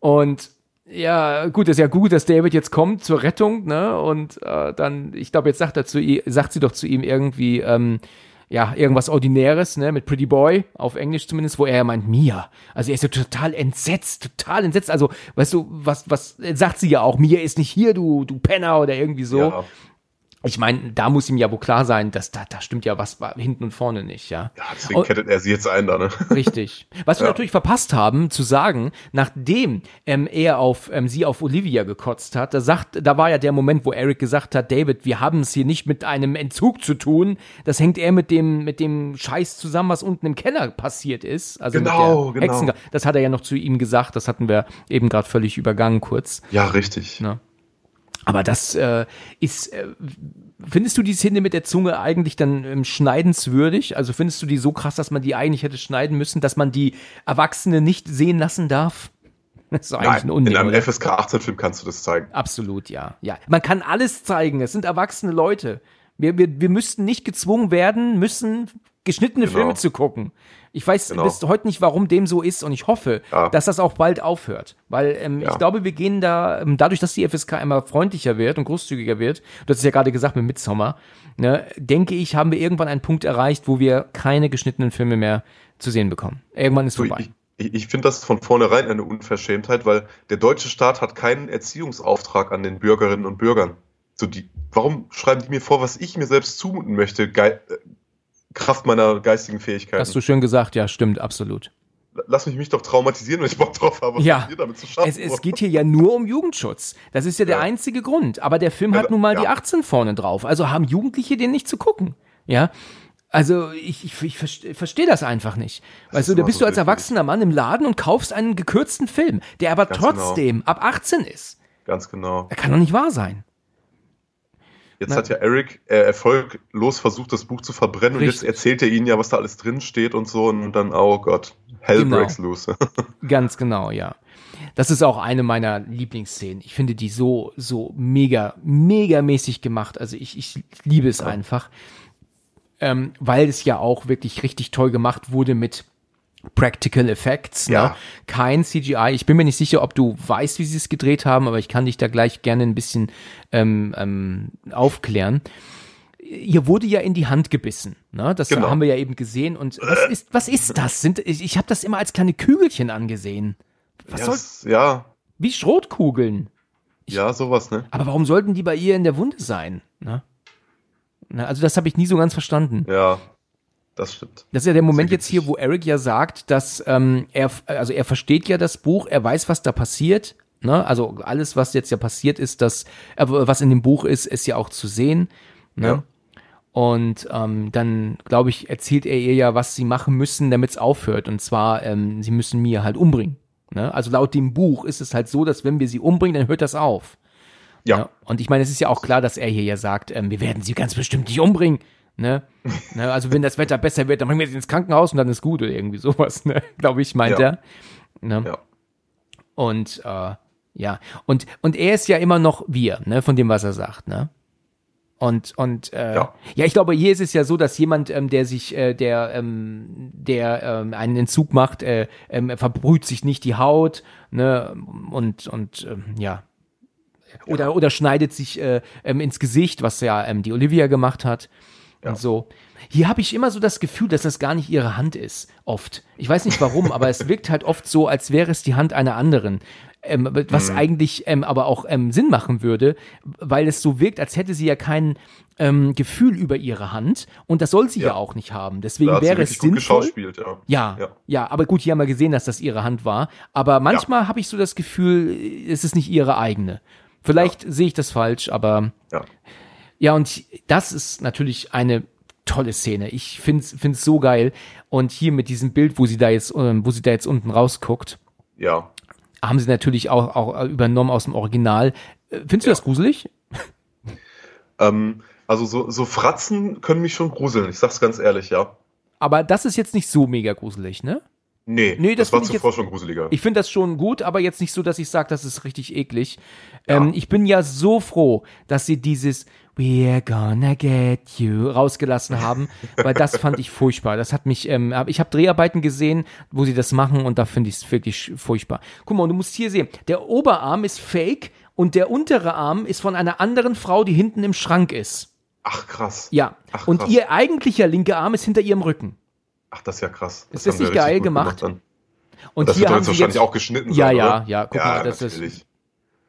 Und ja, gut, ist ja gut, dass David jetzt kommt zur Rettung, ne? Und äh, dann, ich glaube, jetzt sagt er zu ihr, sagt sie doch zu ihm irgendwie, ähm, ja, irgendwas Ordinäres, ne, mit Pretty Boy, auf Englisch zumindest, wo er ja meint, Mia. Also er ist so total entsetzt, total entsetzt. Also, weißt du, was, was sagt sie ja auch, Mia ist nicht hier, du, du Penner oder irgendwie so. Ja. Ich meine, da muss ihm ja wohl klar sein, dass da, da stimmt ja was hinten und vorne nicht, ja. ja, deswegen Und- kettet er sie jetzt ein da, ne? [laughs] Richtig. Was wir Ja. natürlich verpasst haben, zu sagen, nachdem ähm, er auf ähm, sie auf Olivia gekotzt hat, da sagt, da war ja der Moment, wo Eric gesagt hat, David, wir haben es hier nicht mit einem Entzug zu tun. Das hängt eher mit dem mit dem Scheiß zusammen, was unten im Keller passiert ist. Also Genau, genau. Hexen. Das hat er ja noch zu ihm gesagt. Das hatten wir eben gerade völlig übergangen kurz. Ja, richtig. Ne? Aber das äh, ist, äh, findest du die Szene mit der Zunge eigentlich dann ähm, schneidenswürdig? Also findest du die so krass, dass man die eigentlich hätte schneiden müssen, dass man die Erwachsene nicht sehen lassen darf? [laughs] Das ist eigentlich Nein, ein Unding, in einem oder? FSK 18-Film kannst du das zeigen. Absolut, ja. Ja, man kann alles zeigen. Es sind erwachsene Leute. Wir, wir, wir müssten nicht gezwungen werden, müssen geschnittene Genau. Filme zu gucken. Ich weiß Genau. bis heute nicht, warum dem so ist und ich hoffe, Ja. dass das auch bald aufhört. Weil ähm, Ja. ich glaube, wir gehen da, ähm, dadurch, dass die FSK immer freundlicher wird und großzügiger wird, du hast es ja gerade gesagt mit Midsommar, ne, denke ich, haben wir irgendwann einen Punkt erreicht, wo wir keine geschnittenen Filme mehr zu sehen bekommen. Irgendwann ist So, vorbei. ich ich, ich finde das von vornherein eine Unverschämtheit, weil der deutsche Staat hat keinen Erziehungsauftrag an den Bürgerinnen und Bürgern. So die, warum schreiben die mir vor, was ich mir selbst zumuten möchte, Gei äh, Kraft meiner geistigen Fähigkeiten? Hast du schön gesagt, ja, stimmt, absolut. Lass mich mich doch traumatisieren, wenn ich Bock drauf habe, Ja. damit zu schaffen. Es, es geht hier ja nur um Jugendschutz. Das ist ja der Ja. einzige Grund. Aber der Film hat nun mal die 18 vorne drauf. Also haben Jugendliche den nicht zu gucken. Ja. Also ich, ich, ich verstehe versteh das einfach nicht. Weißt ist du, da bist so du als erwachsener Mann im Laden und kaufst einen gekürzten Film, der aber Ganz genau. trotzdem ab 18 ist. Ganz genau. Das kann doch nicht wahr sein. Jetzt Na- hat ja Eric äh, erfolglos versucht, das Buch zu verbrennen und Richtig. jetzt erzählt er ihnen ja, was da alles drin steht und so und dann, oh Gott, Hell Genau. breaks loose. [laughs] Ganz genau, ja. Das ist auch eine meiner Lieblingsszenen. Ich finde die so, so mega, mega mäßig gemacht. Also ich, ich liebe es einfach. Ähm, weil es ja auch wirklich richtig toll gemacht wurde mit Practical Effects. Ne? Ja. Kein CGI. Ich bin mir nicht sicher, ob du weißt, wie sie es gedreht haben, aber ich kann dich da gleich gerne ein bisschen ähm, ähm, aufklären. Ihr wurde ja in die Hand gebissen. Ne? Das Genau. haben wir ja eben gesehen. Und was [laughs] ist, was ist das? Sind, ich ich habe das immer als kleine Kügelchen angesehen. Was ja, soll, ja, wie Schrotkugeln. ja, sowas, ne? Aber warum sollten die bei ihr in der Wunde sein? Ne? Na, also das habe ich nie so ganz verstanden. Ja, das stimmt. Das ist ja der Moment jetzt hier, wo Eric ja sagt, dass ähm, er, also er versteht ja das Buch, er weiß, was da passiert. Ne? Also alles, was jetzt ja passiert ist, das, äh, was in dem Buch ist, ist ja auch zu sehen. Ne? Ja. Und ähm, dann, glaube ich, erzählt er ihr ja, was sie machen müssen, damit es aufhört. Und zwar, ähm, sie müssen Mia halt umbringen. Ne? Also laut dem Buch ist es halt so, dass wenn wir sie umbringen, dann hört das auf. Ja, Und ich meine, es ist ja auch klar, dass er hier ja sagt, ähm, wir werden sie ganz bestimmt nicht umbringen. Ne? [laughs] ne? Also wenn das Wetter besser wird, dann bringen wir sie ins Krankenhaus und dann ist gut oder irgendwie sowas, ne? [laughs] glaube ich, meint Ja. er. Ne? ja. Und äh, ja, und, und er ist ja immer noch wir, ne, von dem, was er sagt, ne? Und, und äh, ja. Ja. ich glaube, hier ist es ja so, dass jemand, ähm, der sich, äh, der, ähm, der ähm, einen Entzug macht, äh, ähm, er verbrüht sich nicht die Haut, ne, und, und ähm, ja. Oder, oder schneidet sich äh, ähm, ins Gesicht, was ja ähm, die Olivia gemacht hat. Und so. Hier habe ich immer so das Gefühl, dass das gar nicht ihre Hand ist. Oft. Ich weiß nicht warum, aber es wirkt halt oft so, als wäre es die Hand einer anderen. Ähm, was eigentlich ähm, aber auch ähm, Sinn machen würde, weil es so wirkt, als hätte sie ja kein ähm, Gefühl über ihre Hand. Und das soll sie ja, Ja. auch nicht haben. Deswegen wäre es sinnvoll. ja. Ja, ja, Ja. aber gut, hier haben wir gesehen, dass das ihre Hand war. Aber manchmal habe ich so das Gefühl, es ist nicht ihre eigene. Vielleicht sehe ich das falsch, aber Ja. ja, und das ist natürlich eine tolle Szene. Ich finde es so geil. Und hier mit diesem Bild, wo sie da jetzt, ähm, wo sie da jetzt unten rausguckt, Ja. haben sie natürlich auch, auch übernommen aus dem Original. Äh, Findest du das gruselig? Ähm, also so, so Fratzen können mich schon gruseln, ich sag's ganz ehrlich, ja. Aber das ist jetzt nicht so mega gruselig, ne? Nee, Nee, das das, war zuvor jetzt- schon gruseliger. Ich finde das schon gut, aber jetzt nicht so, dass ich sage, das ist richtig eklig. Ähm, ich bin ja so froh, dass sie dieses We're gonna get you rausgelassen haben, weil das fand ich furchtbar. Das hat mich, ähm, ich habe Dreharbeiten gesehen, wo sie das machen und da finde ich es wirklich furchtbar. Guck mal, und du musst hier sehen, der Oberarm ist fake und der untere Arm ist von einer anderen Frau, die hinten im Schrank ist. Ach krass. Ja. Ach, und krass. ihr eigentlicher linker Arm ist hinter ihrem Rücken. Ach, das ist ja krass. Ist haben das sie nicht geil gemacht? dann. Und Das hier wird haben jetzt sie wahrscheinlich jetzt, auch geschnitten Ja, sein, ja, ja, guck ja, mal, das ist- natürlich.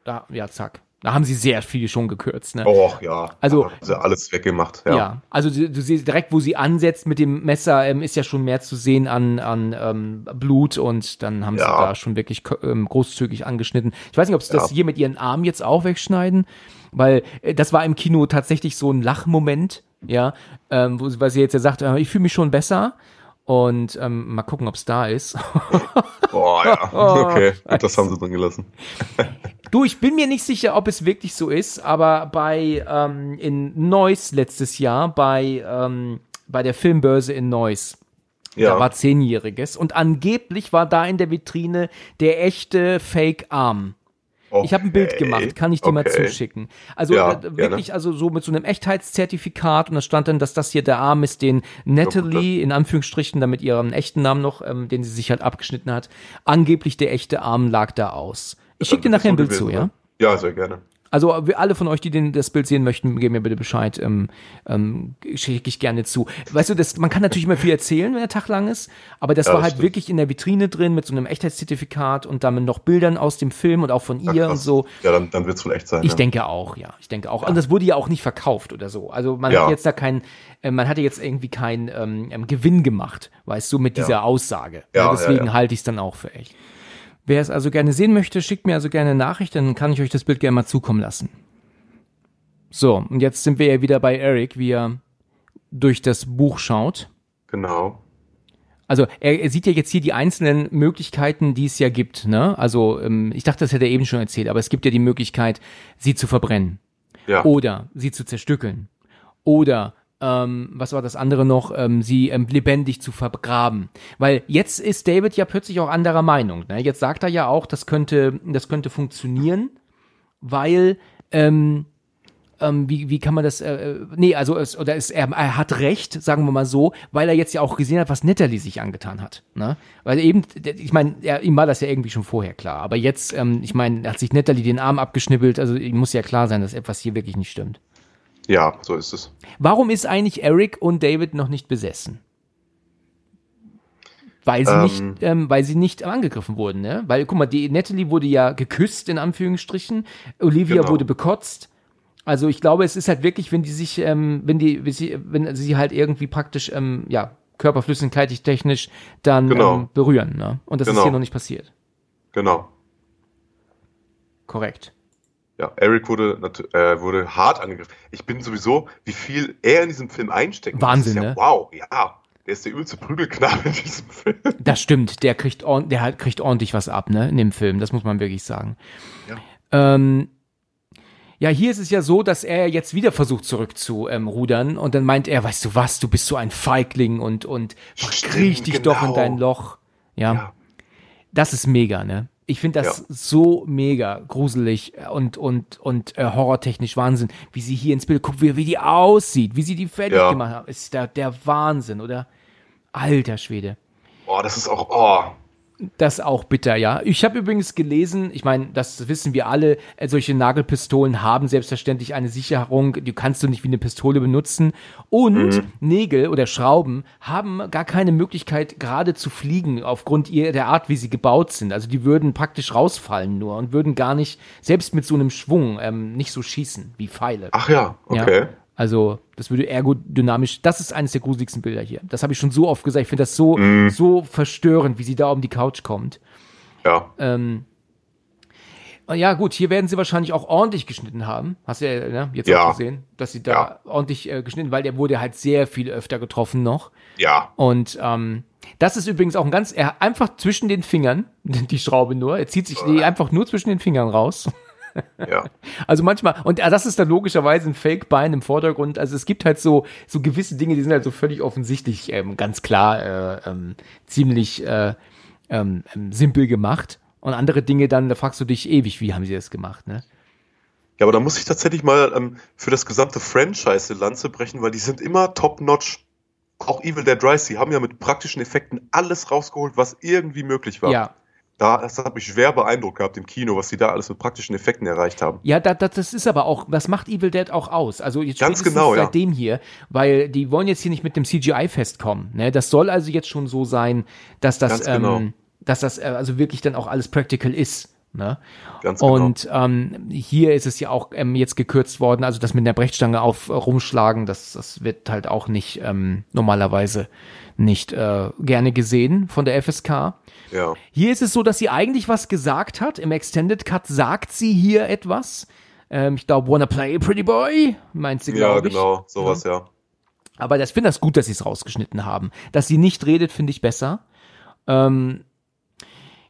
da, ja, zack. Da haben sie sehr viel schon gekürzt, ne? Och, ja. Also- sie alles weggemacht, Ja. ja. also du, du siehst direkt, wo sie ansetzt mit dem Messer, ähm, ist ja schon mehr zu sehen an, an ähm, Blut und dann haben sie Ja. da schon wirklich ähm, großzügig angeschnitten. Ich weiß nicht, ob sie das Ja. hier mit ihren Armen jetzt auch wegschneiden, weil äh, das war im Kino tatsächlich so ein Lachmoment, ja, ähm, wo sie, weil sie jetzt ja sagt, äh, ich fühle mich schon besser und ähm, mal gucken, ob es da ist. [laughs] Boah, ja. [laughs] Oh, Okay, gut, das haben sie drin gelassen. [laughs] Du, ich bin mir nicht sicher, ob es wirklich so ist, aber bei ähm, in Neuss letztes Jahr, bei, ähm, bei der Filmbörse in Neuss, Ja. da war Zehnjähriges und angeblich war da in der Vitrine der echte Fake-Arm. Ich habe ein Bild gemacht, kann ich dir mal okay. zuschicken. Also Ja, äh, wirklich, gerne. also so mit so einem Echtheitszertifikat und da stand dann, dass das hier der Arm ist, den Natalie, in Anführungsstrichen, damit ihren echten Namen noch, ähm, den sie sich halt abgeschnitten hat, angeblich der echte Arm lag da aus. Ich schicke dir nachher ein Bild zu, gewesen, ja? ne? Ja, sehr gerne. Also alle von euch, die den, das Bild sehen möchten, geben mir bitte Bescheid. Ähm, ähm, Schicke ich gerne zu. Weißt du, das, man kann natürlich immer viel erzählen, wenn der Tag lang ist, aber das Ja, war das halt stimmt. wirklich in der Vitrine drin mit so einem Echtheitszertifikat und dann mit noch Bildern aus dem Film und auch von Ja, ihr und krass. so. Ja, dann, dann wird es wohl echt sein. Ich ja. denke auch, ja. Ich denke auch. Und das wurde ja auch nicht verkauft oder so. Also man Ja. hat jetzt da kein, äh, man hatte jetzt irgendwie keinen ähm, ähm, Gewinn gemacht, weißt du, mit dieser Ja. Aussage. Ja, ja, deswegen ja. halte ich es dann auch für echt. Wer es also gerne sehen möchte, schickt mir also gerne eine Nachricht, dann kann ich euch das Bild gerne mal zukommen lassen. So, und jetzt sind wir ja wieder bei Eric, wie er durch das Buch schaut. Genau. Also er, er sieht ja jetzt hier die einzelnen Möglichkeiten, die es ja gibt. Ne? Also ähm, ich dachte, das hätte er eben schon erzählt, aber es gibt ja die Möglichkeit, sie zu verbrennen Ja. oder sie zu zerstückeln oder ähm, was war das andere noch, ähm, sie ähm, lebendig zu vergraben. Weil jetzt ist David ja plötzlich auch anderer Meinung. Ne? Jetzt sagt er ja auch, das könnte, das könnte funktionieren, weil ähm, ähm, wie, wie kann man das, äh, äh, nee, also es, oder es, er, er hat recht, sagen wir mal so, weil er jetzt ja auch gesehen hat, was Natalie sich angetan hat. Ne? Weil eben, ich meine, ihm war das ja irgendwie schon vorher klar, aber jetzt, ähm, ich meine, hat sich Natalie den Arm abgeschnippelt, also ihm muss ja klar sein, dass etwas hier wirklich nicht stimmt. Ja, so ist es. Warum ist eigentlich Eric und David noch nicht besessen? Weil sie Ähm. nicht, ähm, weil sie nicht angegriffen wurden, ne? Weil, guck mal, die Natalie wurde ja geküsst, in Anführungsstrichen. Olivia Genau. wurde bekotzt. Also ich glaube, es ist halt wirklich, wenn die sich, ähm, wenn die, wenn sie, wenn sie halt irgendwie praktisch, ähm, ja, körperflüssigkeitlich technisch dann Genau. ähm, berühren, ne? Und das ist Genau. hier noch nicht passiert. Genau. Korrekt. Ja, Eric wurde, äh, wurde hart angegriffen. Ich bin sowieso, wie viel er in diesem Film einsteckt. Wahnsinn, ja, ne? Wow, ja. Der ist der übelste Prügelknabe in diesem Film. Das stimmt, der kriegt, ordn- der kriegt ordentlich was ab, ne, in dem Film, das muss man wirklich sagen. Ja. Ähm, ja, hier ist es ja so, dass er jetzt wieder versucht zurückzurudern ähm, rudern und dann meint er, weißt du was, du bist so ein Feigling und, und kriech dich Stimmt, doch in genau. dein Loch. Ja, Ja. das ist mega, ne? Ich finde das Ja. so mega gruselig und, und, und äh, horrortechnisch Wahnsinn, wie sie hier ins Bild guckt, wie, wie die aussieht, wie sie die fertig Ja. gemacht haben. Ist da der Wahnsinn, oder? Alter Schwede. Oh, das ist auch, oh. Das ist auch bitter, ja. Ich habe übrigens gelesen, ich meine, das wissen wir alle, äh, solche Nagelpistolen haben selbstverständlich eine Sicherung, die kannst du nicht wie eine Pistole benutzen. Und Nägel oder Schrauben haben gar keine Möglichkeit, gerade zu fliegen, aufgrund ihr, der Art, wie sie gebaut sind. Also die würden praktisch rausfallen nur und würden gar nicht, selbst mit so einem Schwung, ähm, nicht so schießen wie Pfeile. Ach ja, okay. Ja. Also, das würde ergodynamisch, das ist eines der gruseligsten Bilder hier. Das habe ich schon so oft gesagt. Ich finde das so, so verstörend, wie sie da um die Couch kommt. Ja. Ähm, ja, gut, hier werden sie wahrscheinlich auch ordentlich geschnitten haben. Hast du ja ne, jetzt Ja. auch gesehen, dass sie da Ja. ordentlich äh, geschnitten, weil der wurde halt sehr viel öfter getroffen noch. Ja. Und ähm, das ist übrigens auch ein ganz, er einfach zwischen den Fingern, [laughs] die Schraube nur, er zieht sich die einfach nur zwischen den Fingern raus. Ja. [laughs] Also manchmal, und äh, das ist dann logischerweise ein Fake-Bein im Vordergrund. Also es gibt halt so, so gewisse Dinge, die sind halt so völlig offensichtlich, ähm, ganz klar, äh, ähm, ziemlich äh, ähm, ähm, simpel gemacht. Und andere Dinge dann, da fragst du dich ewig, wie haben sie das gemacht, ne? Ja, aber da muss ich tatsächlich mal ähm, für das gesamte Franchise eine Lanze brechen, weil die sind immer top-notch. Auch Evil Dead Rise, die haben ja mit praktischen Effekten alles rausgeholt, was irgendwie möglich war. Ja. Da, das hat mich schwer beeindruckt gehabt im Kino, was sie da alles mit praktischen Effekten erreicht haben. Ja, da, da, das ist aber auch, das macht Evil Dead auch aus. Also jetzt Ganz genau, ja. seitdem hier, weil die wollen jetzt hier nicht mit dem CGI festkommen. Ne? Das soll also jetzt schon so sein, dass das, Ganz genau. ähm, dass das äh, also wirklich dann auch alles practical ist. Ne? Ganz genau. Und ähm, hier ist es ja auch ähm, jetzt gekürzt worden, also das mit der Brechstange auf äh, rumschlagen, das, das wird halt auch nicht ähm, normalerweise nicht äh, gerne gesehen von der FSK. ja. Hier ist es so, dass sie eigentlich was gesagt hat. Im Extended Cut sagt sie hier etwas. Ähm, ich glaube, wanna play pretty boy, meint sie, Ja, glaube ich. genau, sowas, ja. Aber das finde das gut, dass sie es rausgeschnitten haben. Dass sie nicht redet, finde ich besser. Ähm,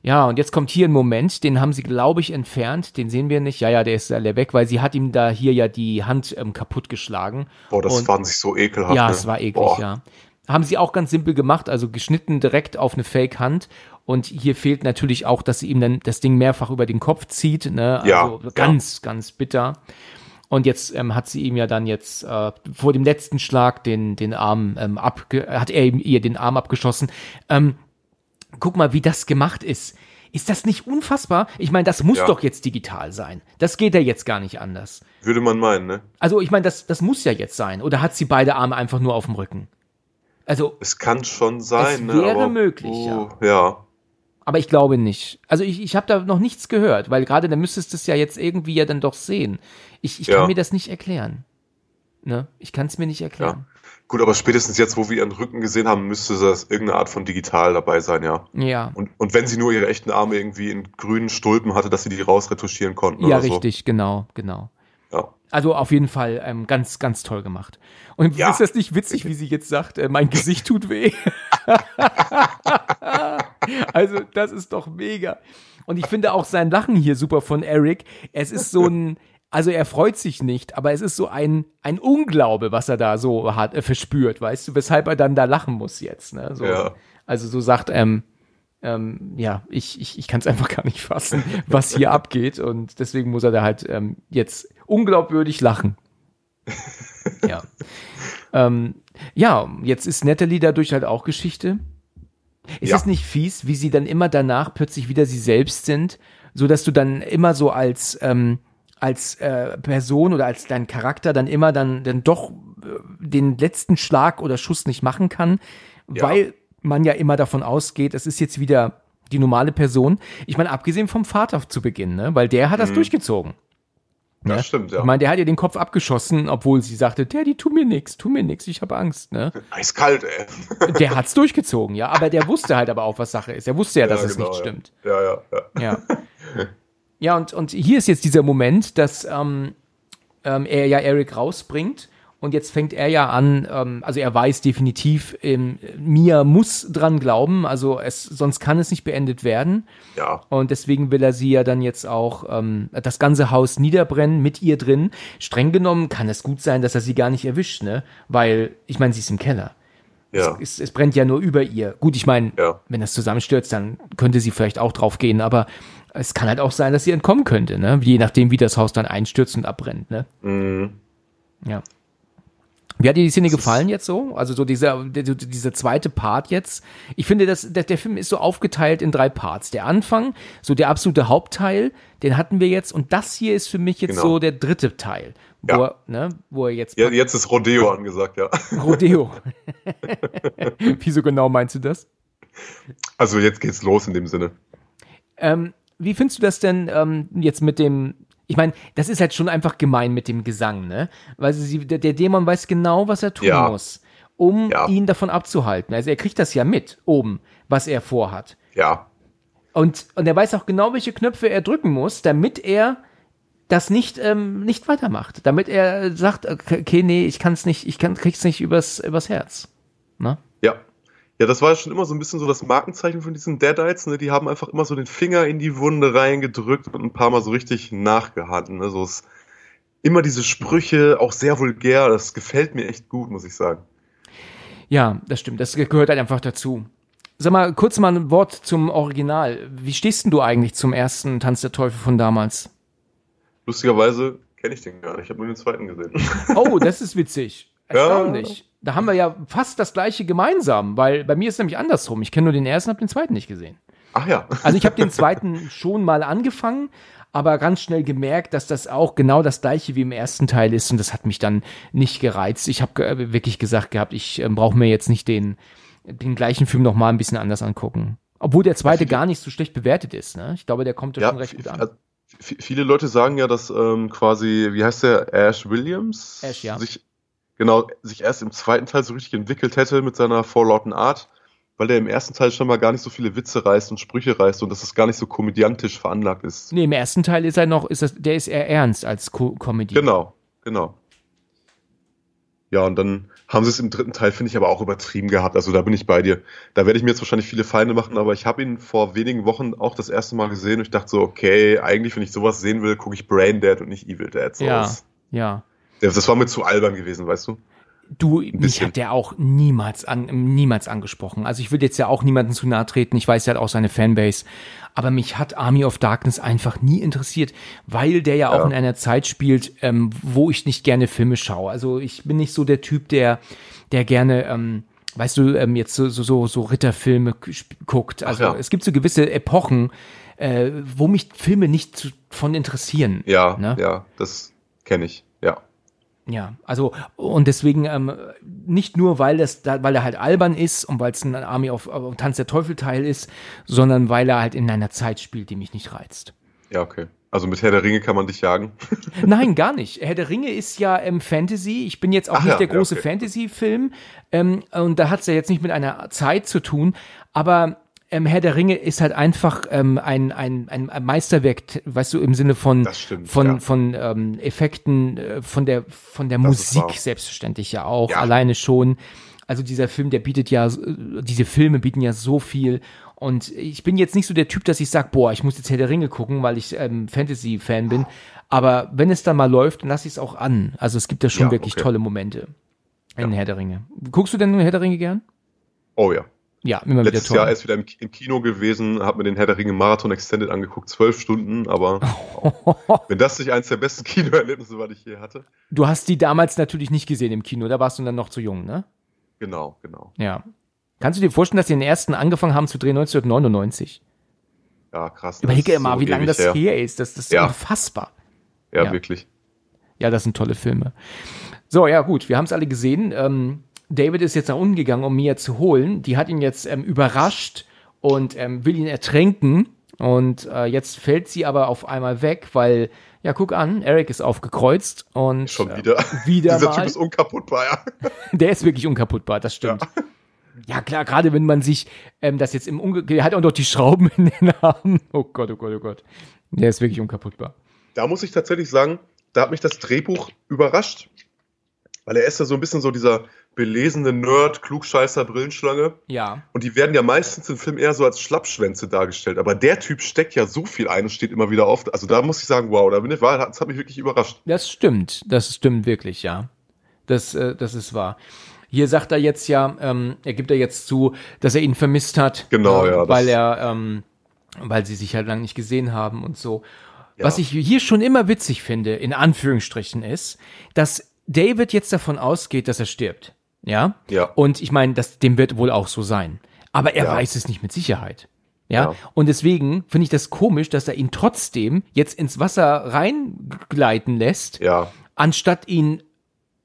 ja, und jetzt kommt hier ein Moment, den haben sie, glaube ich, entfernt. Den sehen wir nicht. Ja, ja, der ist alle weg, weil sie hat ihm da hier ja die Hand ähm, kaputtgeschlagen. Boah, das Und- fand sich so ekelhaft. Ja, ne? es war eklig, Boah. ja. Haben sie auch ganz simpel gemacht, also geschnitten direkt auf eine Fake-Hand. Und hier fehlt natürlich auch, dass sie ihm dann das Ding mehrfach über den Kopf zieht. Ne? Also Ja, ganz, ganz bitter. Und jetzt ähm, hat sie ihm ja dann jetzt äh, vor dem letzten Schlag den, den Arm ähm, abge hat er ihm ihr den Arm abgeschossen. Ähm, guck mal, wie das gemacht ist. Ist das nicht unfassbar? Ich meine, das muss Ja. doch jetzt digital sein. Das geht ja jetzt gar nicht anders. Würde man meinen, ne? Also ich meine, das, das muss ja jetzt sein. Oder hat sie beide Arme einfach nur auf dem Rücken? Also, Es kann schon sein, Es ne? wäre aber, möglich, oh, ja. aber ich glaube nicht. Also ich, ich habe da noch nichts gehört, weil gerade da müsstest du es ja jetzt irgendwie ja dann doch sehen. Ich, ich Ja. kann mir das nicht erklären. Ne? Ich kann es mir nicht erklären. Gut, aber spätestens jetzt, wo wir ihren Rücken gesehen haben, müsste das irgendeine Art von digital dabei sein, ja. Ja. Und, und wenn sie nur ihre echten Arme irgendwie in grünen Stulpen hatte, dass sie die rausretuschieren konnten Ja, oder so. richtig, genau, genau. Also auf jeden Fall ähm, ganz, ganz toll gemacht. Und Ja. ist das nicht witzig, wie sie jetzt sagt, äh, mein Gesicht tut weh? [laughs] also das ist doch mega. Und ich finde auch sein Lachen hier super von Eric. Es ist so ein, also er freut sich nicht, aber es ist so ein, ein Unglaube, was er da so hat, äh, verspürt, weißt du, weshalb er dann da lachen muss jetzt. Ne? So, Ja. Also so sagt, ähm, ähm, ja, ich, ich, ich kann es einfach gar nicht fassen, was hier abgeht. Und deswegen muss er da halt ähm, jetzt unglaubwürdig lachen. [laughs] ja. Ähm, ja, jetzt ist Natalie dadurch halt auch Geschichte. Ist Ja. es nicht fies, wie sie dann immer danach plötzlich wieder sie selbst sind, so dass du dann immer so als ähm, als äh, Person oder als dein Charakter dann immer dann dann doch äh, den letzten Schlag oder Schuss nicht machen kann, Ja. weil man ja immer davon ausgeht, es ist jetzt wieder die normale Person. Ich meine, abgesehen vom Vater zu Beginn, ne? weil der hat das durchgezogen. Ja, Ne? stimmt, ja. Ich meine, der hat ihr den Kopf abgeschossen, obwohl sie sagte, Daddy, tu mir nix, tu mir nix, ich habe Angst. Ne? Eiskalt, ey. [laughs] Der hat's durchgezogen, ja, aber der wusste halt aber auch, was Sache ist. Er wusste ja, dass es genau, nicht ja. stimmt. Ja, ja, ja. Ja. [laughs] Ja, und, und hier ist jetzt dieser Moment, dass ähm, ähm, er ja Eric rausbringt. Und jetzt fängt er ja an, ähm, also er weiß definitiv, ähm, Mia muss dran glauben, also es, sonst kann es nicht beendet werden. Ja, Und deswegen will er sie ja dann jetzt auch ähm, das ganze Haus niederbrennen mit ihr drin. Streng genommen kann es gut sein, dass er sie gar nicht erwischt, ne? Weil, ich meine, sie ist im Keller. ja. Es, es brennt ja nur über ihr. Gut, ich meine, Ja. wenn das zusammenstürzt, dann könnte sie vielleicht auch drauf gehen, aber es kann halt auch sein, dass sie entkommen könnte, ne? Je nachdem, wie das Haus dann einstürzt und abbrennt, ne? Mhm. Ja. Wie hat dir die Szene gefallen jetzt so? Also so dieser, der, dieser zweite Part jetzt. Ich finde, dass der, der Film ist so aufgeteilt in drei Parts. Der Anfang, so der absolute Hauptteil, den hatten wir jetzt. Und das hier ist für mich jetzt Genau. so der dritte Teil, wo, Ja. er, ne, wo er jetzt ja. Jetzt ist Rodeo angesagt, ja. [laughs] Rodeo. [laughs] Wieso genau meinst du das? Also jetzt geht's los in dem Sinne. Ähm, wie findest du das denn ähm, jetzt mit dem? Ich meine, das ist halt schon einfach gemein mit dem Gesang, ne? Weil sie, der, der Dämon weiß genau, was er tun Ja. muss, um Ja. ihn davon abzuhalten. Also er kriegt das ja mit oben, was er vorhat. Ja, Und, und er weiß auch genau, welche Knöpfe er drücken muss, damit er das nicht, ähm, nicht weitermacht. Damit er sagt, okay, nee, ich kann es nicht, ich kann, krieg's nicht übers, übers Herz. Ne? Ja. Das war schon immer so ein bisschen so das Markenzeichen von diesen Deadites, ne? Die haben einfach immer so den Finger in die Wunde reingedrückt und ein paar Mal so richtig nachgehalten. Ne? So es, immer diese Sprüche, auch sehr vulgär, das gefällt mir echt gut, muss ich sagen. Ja, das stimmt. Das gehört halt einfach dazu. Sag mal, kurz mal ein Wort zum Original. Wie stehst denn du eigentlich zum ersten Tanz der Teufel von damals? Lustigerweise kenne ich den gar nicht, ich habe nur den zweiten gesehen. Oh, [laughs] das ist witzig. Ja. Da haben wir ja fast das gleiche gemeinsam, weil bei mir ist nämlich andersrum. Ich kenne nur den ersten, habe den zweiten nicht gesehen. Ach ja. Also ich habe den zweiten schon mal angefangen, aber ganz schnell gemerkt, dass das auch genau das gleiche wie im ersten Teil ist und das hat mich dann nicht gereizt. Ich habe ge wirklich gesagt gehabt, ich äh, brauche mir jetzt nicht den, den gleichen Film noch mal ein bisschen anders angucken. Obwohl der zweite gar nicht so schlecht bewertet ist. Ne? Ich glaube, der kommt da Ja, schon recht gut an. also, viele Leute sagen ja, dass ähm, quasi, wie heißt der, Ash Williams? Ash, ja. Sich, genau, sich erst im zweiten Teil so richtig entwickelt hätte mit seiner vorlauten Art, weil der im ersten Teil schon mal gar nicht so viele Witze reißt und Sprüche reißt und dass es gar nicht so komödiantisch veranlagt ist. Nee, im ersten Teil ist er noch, ist das, der ist eher ernst als Co Comedy. Genau, genau. Ja, und dann haben sie es im dritten Teil, finde ich, aber auch übertrieben gehabt. Also da bin ich bei dir. Da werde ich mir jetzt wahrscheinlich viele Feinde machen, aber ich habe ihn vor wenigen Wochen auch das erste Mal gesehen und ich dachte so, okay, eigentlich, wenn ich sowas sehen will, gucke ich Brain Dead und nicht Evil Dead. So, Ja, das, ja. Das war mir zu albern gewesen, weißt du? Du, mich hat der auch niemals an, niemals angesprochen. Also ich will jetzt ja auch niemanden zu nahe treten. Ich weiß, er hat auch seine Fanbase. Aber mich hat Army of Darkness einfach nie interessiert, weil der ja auch Ja. in einer Zeit spielt, ähm, wo ich nicht gerne Filme schaue. Also ich bin nicht so der Typ, der, der gerne, ähm, weißt du, ähm, jetzt so, so, so, Ritterfilme guckt. Also ja. es gibt so gewisse Epochen, äh, wo mich Filme nicht von interessieren. Ja, Ne? ja, das kenne ich. Ja. Ja, also und deswegen ähm, nicht nur, weil das, da, weil er halt albern ist und weil es ein Army of äh, Tanz der Teufel Teil ist, sondern weil er halt in einer Zeit spielt, die mich nicht reizt. Ja, okay. Also mit Herr der Ringe kann man dich jagen. [laughs] Nein, gar nicht. Herr der Ringe ist ja ähm, Fantasy. Ich bin jetzt auch Ach nicht ja, der ja, große okay. Fantasy-Film. Ähm, und da hat es ja jetzt nicht mit einer Zeit zu tun. Aber ähm, Herr der Ringe ist halt einfach ähm, ein, ein, ein Meisterwerk, weißt du, im Sinne von, stimmt, von, ja. von ähm, Effekten, äh, von der, von der Das Musik selbstverständlich ja auch, Ja. alleine schon. Also dieser Film, der bietet ja, äh, diese Filme bieten ja so viel. Und ich bin jetzt nicht so der Typ, dass ich sage, boah, ich muss jetzt Herr der Ringe gucken, weil ich ähm, Fantasy-Fan bin. Aber wenn es dann mal läuft, dann lasse ich es auch an. Also es gibt da schon Ja, wirklich okay. tolle Momente in Herr der Ringe. Guckst du denn Herr der Ringe gern? Oh ja. Ja, immer Letztes wieder Jahr toll. erst wieder im, im Kino gewesen, habe mir den Herr der Ringe Marathon Extended angeguckt, zwölf Stunden, aber [laughs] wenn das nicht eins der besten [laughs] Kinoerlebnisse war, die ich je hatte. Du hast die damals natürlich nicht gesehen im Kino, da warst du dann noch zu jung, ne? Genau, genau. Ja. Kannst du dir vorstellen, dass sie den ersten angefangen haben zu drehen 1999? Ja, krass. Überlege mal, so wie lange das her ist. Das, das ist Ja. unfassbar. Ja, Ja. wirklich. Ja, das sind tolle Filme. So, ja, gut, wir haben es alle gesehen. Ähm, David ist jetzt nach unten gegangen, um Mia zu holen. Die hat ihn jetzt ähm, überrascht und ähm, will ihn ertränken. Und äh, jetzt fällt sie aber auf einmal weg, weil, ja, guck an, Eric ist aufgekreuzt und Schon äh, wieder. [laughs] wieder Dieser mal. Typ ist unkaputtbar, ja. [laughs] Der ist wirklich unkaputtbar, das stimmt. Ja, klar, gerade wenn man sich ähm, das jetzt im Unge der hat auch noch die Schrauben in den Armen. [laughs] Oh Gott, oh Gott, oh Gott. Der ist wirklich unkaputtbar. Da muss ich tatsächlich sagen, da hat mich das Drehbuch überrascht, weil er ist ja so ein bisschen so dieser belesene Nerd, Klugscheißer, Brillenschlange. Ja. Und die werden ja meistens im Film eher so als Schlappschwänze dargestellt. Aber der Typ steckt ja so viel ein und steht immer wieder auf. Also da muss ich sagen, wow, da bin ich, war, das hat mich wirklich überrascht. Das stimmt, das stimmt wirklich, ja. Das, äh, das ist wahr. Hier sagt er jetzt ja, ähm, er gibt er jetzt zu, dass er ihn vermisst hat. Genau, äh, ja, Weil er, ähm, weil sie sich halt lange nicht gesehen haben und so. Ja. Was ich hier schon immer witzig finde, in Anführungsstrichen, ist, dass David jetzt davon ausgeht, dass er stirbt. Ja? Ja. Und ich meine, das, dem wird wohl auch so sein. Aber er Ja. weiß es nicht mit Sicherheit. Ja? Ja. Und deswegen finde ich das komisch, dass er ihn trotzdem jetzt ins Wasser reingleiten lässt Ja, anstatt ihn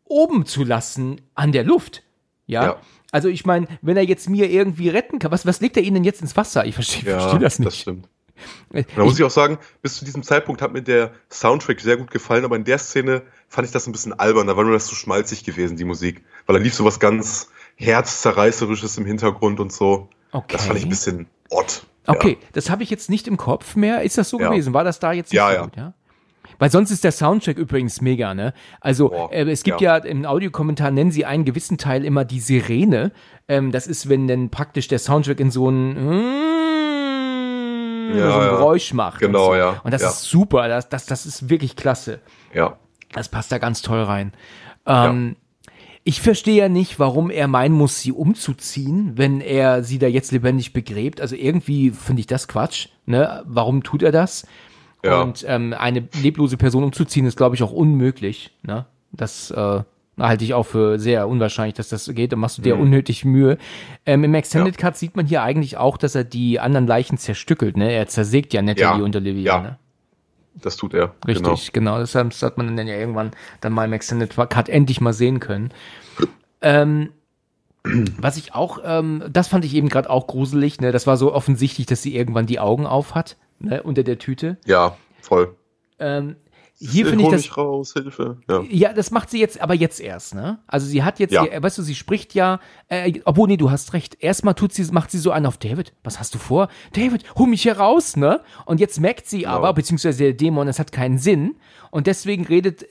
oben zu lassen an der Luft. Ja. Ja. Also ich meine, wenn er jetzt mir irgendwie retten kann, was, was legt er ihn denn jetzt ins Wasser? Ich verstehe ja, versteh das das, nicht. stimmt. Ich, Da muss ich auch sagen, bis zu diesem Zeitpunkt hat mir der Soundtrack sehr gut gefallen, aber in der Szene fand ich das ein bisschen albern. Da war nur das so schmalzig gewesen, die Musik. Weil da lief so was ganz herzzerreißerisches im Hintergrund und so. okay. Das fand ich ein bisschen odd. Okay, das habe ich jetzt nicht im Kopf mehr. Ist das so Ja. gewesen? War das da jetzt nicht Ja, so ja. gut, ja? Weil sonst ist der Soundtrack übrigens mega, ne? Also Boah, äh, es gibt ja. im Audiokommentar nennen sie einen gewissen Teil immer die Sirene. Ähm, das ist, wenn dann praktisch der Soundtrack in so ein, Ja, so ein ja. Geräusch macht. Genau, und so. ja, Und das ja. ist super. Das, das, das ist wirklich klasse. Ja. Das passt da ganz toll rein. Ähm, Ich verstehe ja nicht, warum er meinen muss, sie umzuziehen, wenn er sie da jetzt lebendig begräbt. Also irgendwie finde ich das Quatsch. Ne? Warum tut er das? Ja. Und ähm, eine leblose Person umzuziehen ist, glaube ich, auch unmöglich. Ne? Das äh, halte ich auch für sehr unwahrscheinlich, dass das geht. Da machst du dir unnötig Mühe. Ähm, Im Extended Cut sieht man hier eigentlich auch, dass er die anderen Leichen zerstückelt. Ne? Er zersägt ja Natalie Ja. und Olivia. Ja. Ne? Das tut er. Richtig, genau. Deshalb hat man dann ja irgendwann dann mal im Extended Cut endlich mal sehen können. Ähm, was ich auch, ähm, das fand ich eben gerade auch gruselig, ne? Das war so offensichtlich, dass sie irgendwann die Augen auf hat, ne? Unter der Tüte. Genau. Ja, voll. Ähm, hier finde ich das. mich raus, Hilfe. Ja. Ja, das macht sie jetzt, aber jetzt erst, ne? Also sie hat jetzt, Ja. ihr, weißt du, sie spricht ja, äh, obwohl, nee, du hast recht. Erstmal tut sie, macht sie so an auf David. Was hast du vor? David, hol mich hier raus, ne? Und jetzt merkt sie aber, beziehungsweise der Dämon, es hat keinen Sinn. Und deswegen redet äh,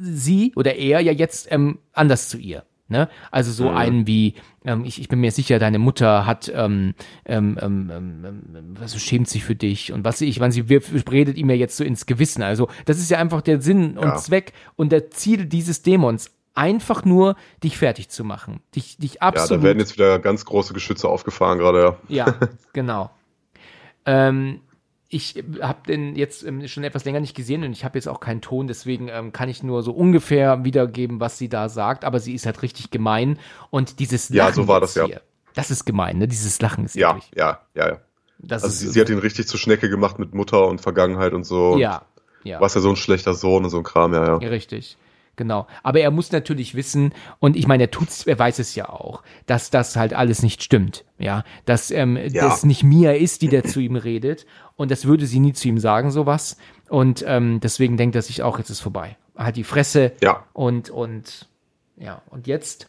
sie oder er ja jetzt ähm, anders zu ihr. Ne? Also so einen wie, ähm, ich, ich bin mir sicher, deine Mutter hat, ähm, ähm, ähm, ähm, ähm, was schämt sich für dich und was ich, wann sie wirft, redet ihm ja jetzt so ins Gewissen. Also das ist ja einfach der Sinn und Ja. Zweck und der Ziel dieses Dämons einfach nur dich fertig zu machen. Dich, dich Ja, absolut. da werden jetzt wieder ganz große Geschütze aufgefahren gerade, ja. Ja, [laughs] genau. Ähm, ich habe den jetzt ähm, schon etwas länger nicht gesehen und ich habe jetzt auch keinen Ton, deswegen ähm, kann ich nur so ungefähr wiedergeben, was sie da sagt, aber sie ist halt richtig gemein und dieses Ja, Lachen so war das, ja. hier, das ist gemein, ne? Dieses Lachen ist Ja, eklig. ja, ja, ja. Das Also sie, sie hat ihn richtig zur Schnecke gemacht mit Mutter und Vergangenheit und so. Und ja, ja. Was ja so ein schlechter Sohn und so ein Kram, ja, ja. Ja, richtig. Genau. Aber er muss natürlich wissen, und ich meine, er tut's, er weiß es ja auch, dass das halt alles nicht stimmt. Ja, dass ähm, Ja. das nicht Mia ist, die da zu ihm redet. Und das würde sie nie zu ihm sagen, sowas. Und ähm, deswegen denkt er sich auch, jetzt ist vorbei. Halt die Fresse. Ja. Und, und, ja, und jetzt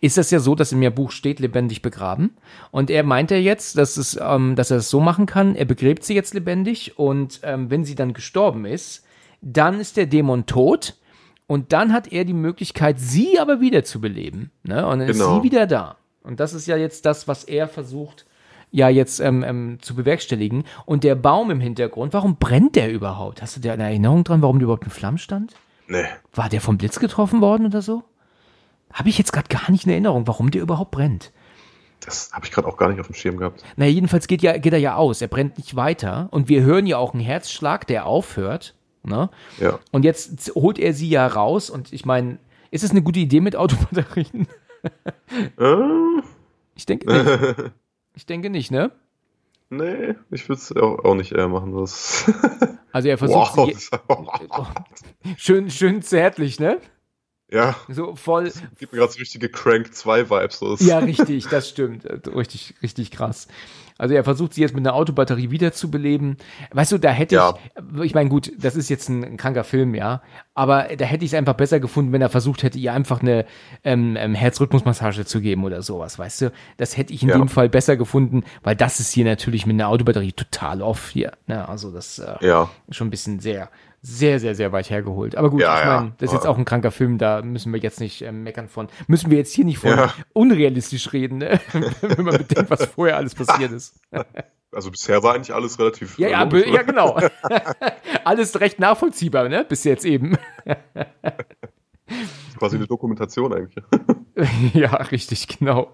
ist das ja so, dass in mir Buch steht, lebendig begraben. Und er meinte jetzt, dass, es, ähm, dass er es so machen kann, er begräbt sie jetzt lebendig und ähm, wenn sie dann gestorben ist, dann ist der Dämon tot und dann hat er die Möglichkeit, sie aber wieder zu beleben. Ne? Und dann ist Genau. sie wieder da. Und das ist ja jetzt das, was er versucht, ja jetzt ähm, ähm, zu bewerkstelligen. Und der Baum im Hintergrund, warum brennt der überhaupt? Hast du da eine Erinnerung dran, warum der überhaupt in Flammen stand? Nee. War der vom Blitz getroffen worden oder so? Habe ich jetzt gerade gar nicht in Erinnerung, warum der überhaupt brennt. Das habe ich gerade auch gar nicht auf dem Schirm gehabt. Na, jedenfalls geht, ja, geht er ja aus. Er brennt nicht weiter. Und wir hören ja auch einen Herzschlag, der aufhört. Ne? Ja. Und jetzt holt er sie ja raus. Und ich meine, ist es eine gute Idee mit Autobatterien? Äh, Ich denke nicht. [laughs] Ich denke nicht, ne? nee, ich würde es auch, auch nicht eher machen. Das [laughs] Also er versucht wow. [laughs] schön, schön zärtlich, ne? ja, So voll. gibt mir gerade so richtige Crank 2 Vibes. Ja, richtig, das stimmt. Äh, Richtig, richtig krass. Also er versucht sie jetzt mit einer Autobatterie wiederzubeleben. Weißt du, da hätte Ja. ich, ich meine, gut, das ist jetzt ein, ein kranker Film, ja, aber da hätte ich es einfach besser gefunden, wenn er versucht hätte, ihr einfach eine ähm, ähm, Herzrhythmusmassage zu geben oder sowas, weißt du? Das hätte ich in Ja. dem Fall besser gefunden, weil das ist hier natürlich mit einer Autobatterie total off hier. Ne? Also das äh, Ja, schon ein bisschen sehr, sehr, sehr, sehr weit hergeholt. Aber gut, Ja, ich meine, das ist jetzt auch ein kranker Film, da müssen wir jetzt nicht ähm, meckern von. Müssen wir jetzt hier nicht von unrealistisch reden, ne? [laughs] wenn man bedenkt, was vorher alles passiert ist. [laughs] also bisher war eigentlich alles relativ. Ja, äh, ja, logisch, ja, genau. [laughs] alles recht nachvollziehbar, ne? Bis jetzt eben. Quasi eine Dokumentation eigentlich. ja, richtig, genau.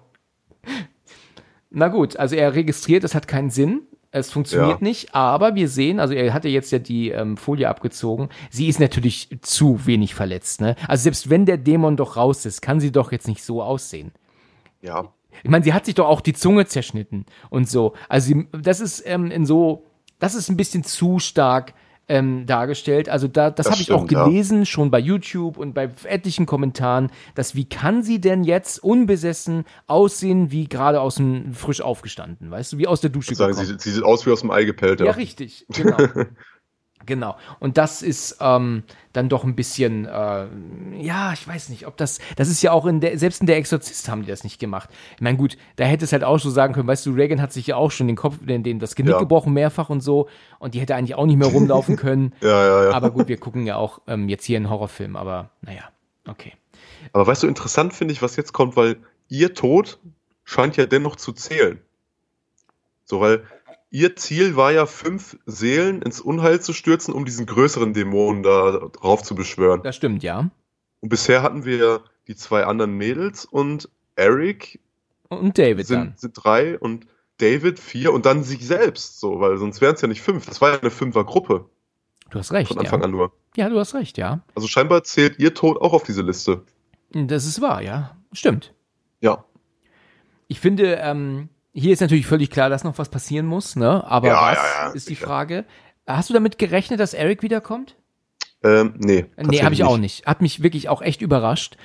Na gut, also er registriert, es hat keinen Sinn. Es funktioniert Ja. nicht, aber wir sehen, also er hatte jetzt ja die ähm, Folie abgezogen. Sie ist natürlich zu wenig verletzt, ne? Also selbst wenn der Dämon doch raus ist, kann sie doch jetzt nicht so aussehen. Ja, Ich meine, sie hat sich doch auch die Zunge zerschnitten und so. Also sie, das ist ähm, in so, das ist ein bisschen zu stark ähm, dargestellt. Also da, das, Das habe ich auch stimmt, ja. gelesen, schon bei YouTube und bei etlichen Kommentaren, dass wie kann sie denn jetzt unbesessen aussehen, wie gerade aus dem frisch aufgestanden, weißt du, wie aus der Dusche sagen, gekommen. sie, sie sieht aus wie aus dem Ei gepellt. Ja, Ja, richtig, genau. [laughs] genau. Und das ist ähm, dann doch ein bisschen, äh, ja, ich weiß nicht, ob das, das ist ja auch in der, selbst in der Exorzist haben die das nicht gemacht. Ich meine, gut, da hätte es halt auch so sagen können, weißt du, Reagan hat sich ja auch schon den Kopf, den, den das Genick Ja. gebrochen mehrfach und so und die hätte eigentlich auch nicht mehr rumlaufen [laughs] können. ja, ja. ja. Aber gut, wir gucken ja auch ähm, jetzt hier einen Horrorfilm, aber naja, okay. Aber weißt du, interessant finde ich, was jetzt kommt, weil ihr Tod scheint ja dennoch zu zählen. So, weil ihr Ziel war ja, fünf Seelen ins Unheil zu stürzen, um diesen größeren Dämonen da drauf zu beschwören. Das stimmt, ja. Und bisher hatten wir die zwei anderen Mädels und Eric Und David dann. sind, sind drei und David vier und dann sich selbst, so, weil sonst wären es ja nicht fünf. Das war ja eine Fünfergruppe Du hast recht, von Anfang ja. an nur. Ja, du hast recht, ja. Also scheinbar zählt ihr Tod auch auf diese Liste. Das ist wahr, ja. Stimmt. Ja. Ich finde, ähm, hier ist natürlich völlig klar, dass noch was passieren muss, ne? Aber Ja, was ja, ja, ist die sicher. Frage? Hast du damit gerechnet, dass Eric wiederkommt? Ähm, nee. Nee, habe ich auch nicht. Hat mich wirklich auch echt überrascht.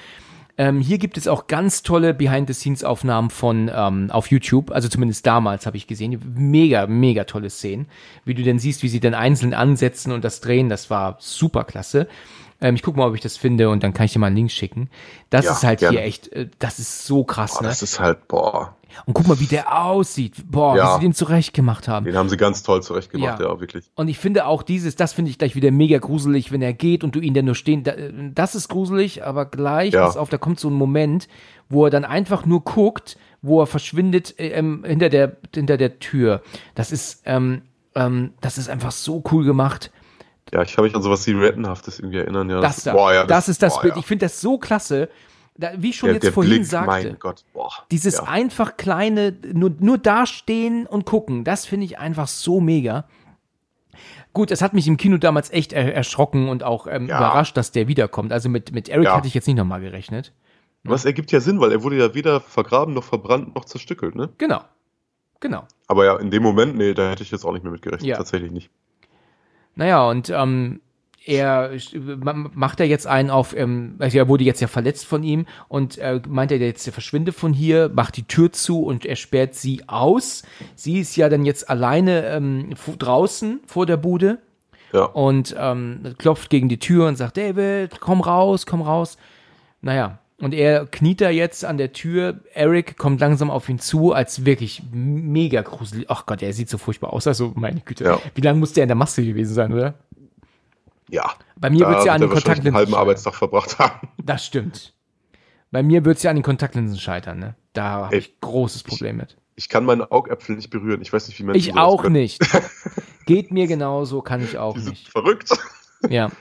Ähm, hier gibt es auch ganz tolle Behind-the-Scenes-Aufnahmen von ähm, auf YouTube. Also zumindest damals habe ich gesehen. Mega, mega tolle Szenen. Wie du denn siehst, wie sie dann einzeln ansetzen und das drehen, das war super klasse. Ähm, ich gucke mal, ob ich das finde und dann kann ich dir mal einen Link schicken. Das Ja, ist halt gerne. hier echt, äh, das ist so krass, Boah, ne? das ist halt, boah, Und guck mal, wie der aussieht. Boah, Ja. wie sie den zurecht gemacht haben. den haben sie ganz toll zurechtgemacht, Ja. ja, wirklich. Und ich finde auch dieses, das finde ich gleich wieder mega gruselig, wenn er geht und du ihn dann nur stehen. da- Das ist gruselig, aber gleich, Ja. pass auf, da kommt so ein Moment, wo er dann einfach nur guckt, wo er verschwindet äh, ähm, hinter der hinter der Tür. Das ist ähm, ähm, das ist einfach so cool gemacht. Ja, ich kann mich an sowas Siluettenhaftes irgendwie erinnern. Ja, Das, da, boah, ja, das, ist das boah, Bild. ja. Ich finde das so klasse. Da, wie ich schon der, jetzt der vorhin Blick, sagte, mein Gott. Boah, dieses ja. einfach kleine, nur, nur dastehen und gucken, das finde ich einfach so mega. Gut, es hat mich im Kino damals echt er erschrocken und auch ähm, Ja. überrascht, dass der wiederkommt. Also mit, mit Eric Ja. hatte ich jetzt nicht nochmal gerechnet. Was ergibt ja Sinn, weil er wurde ja weder vergraben noch verbrannt noch zerstückelt, ne? Genau. Genau. Aber ja, in dem Moment, nee, da hätte ich jetzt auch nicht mehr mit gerechnet. Ja. Tatsächlich nicht. Naja, und ähm, er ma- macht er jetzt einen auf, ähm, also er wurde jetzt ja verletzt von ihm und äh, meint er jetzt, er verschwinde von hier, macht die Tür zu und er sperrt sie aus. Sie ist ja dann jetzt alleine ähm, draußen vor der Bude Ja. und ähm, klopft gegen die Tür und sagt, David, komm raus, komm raus. Naja, und er kniet da jetzt an der Tür. Eric kommt langsam auf ihn zu, als wirklich mega gruselig. Ach Gott, er sieht so furchtbar aus. Also, meine Güte. Ja. Wie lange muss der in der Maske gewesen sein, oder? Ja. Bei mir wird's ja an wird den wahrscheinlich einen Kontaktlinsen halben. Arbeitstag verbracht haben. Das stimmt. Bei mir wird's ja an den Kontaktlinsen scheitern, ne? Da habe ich großes Problem mit. Ich kann meine Augäpfel nicht berühren. Ich weiß nicht, wie Menschen Ich auch können. nicht. [laughs] Geht mir genauso, kann ich auch Die sind nicht. verrückt. Ja. [laughs]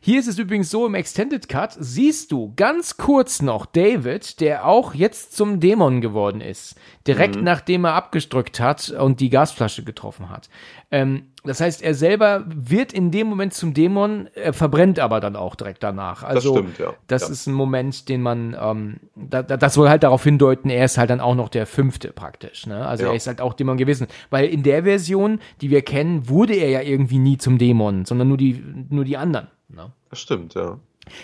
Hier ist es übrigens so, im Extended Cut siehst du ganz kurz noch David, der auch jetzt zum Dämon geworden ist. Direkt Mhm. nachdem er abgedrückt hat und die Gasflasche getroffen hat. Ähm, das heißt, er selber wird in dem Moment zum Dämon, er verbrennt aber dann auch direkt danach. Also, stimmt, ja. das Ja. ist ein Moment, den man, ähm, da, da, das soll halt darauf hindeuten, er ist halt dann auch noch der Fünfte praktisch. Ne? Also Ja. er ist halt auch Dämon gewesen. Weil in der Version, die wir kennen, wurde er ja irgendwie nie zum Dämon, sondern nur die, nur die anderen. Ne? Das stimmt, ja.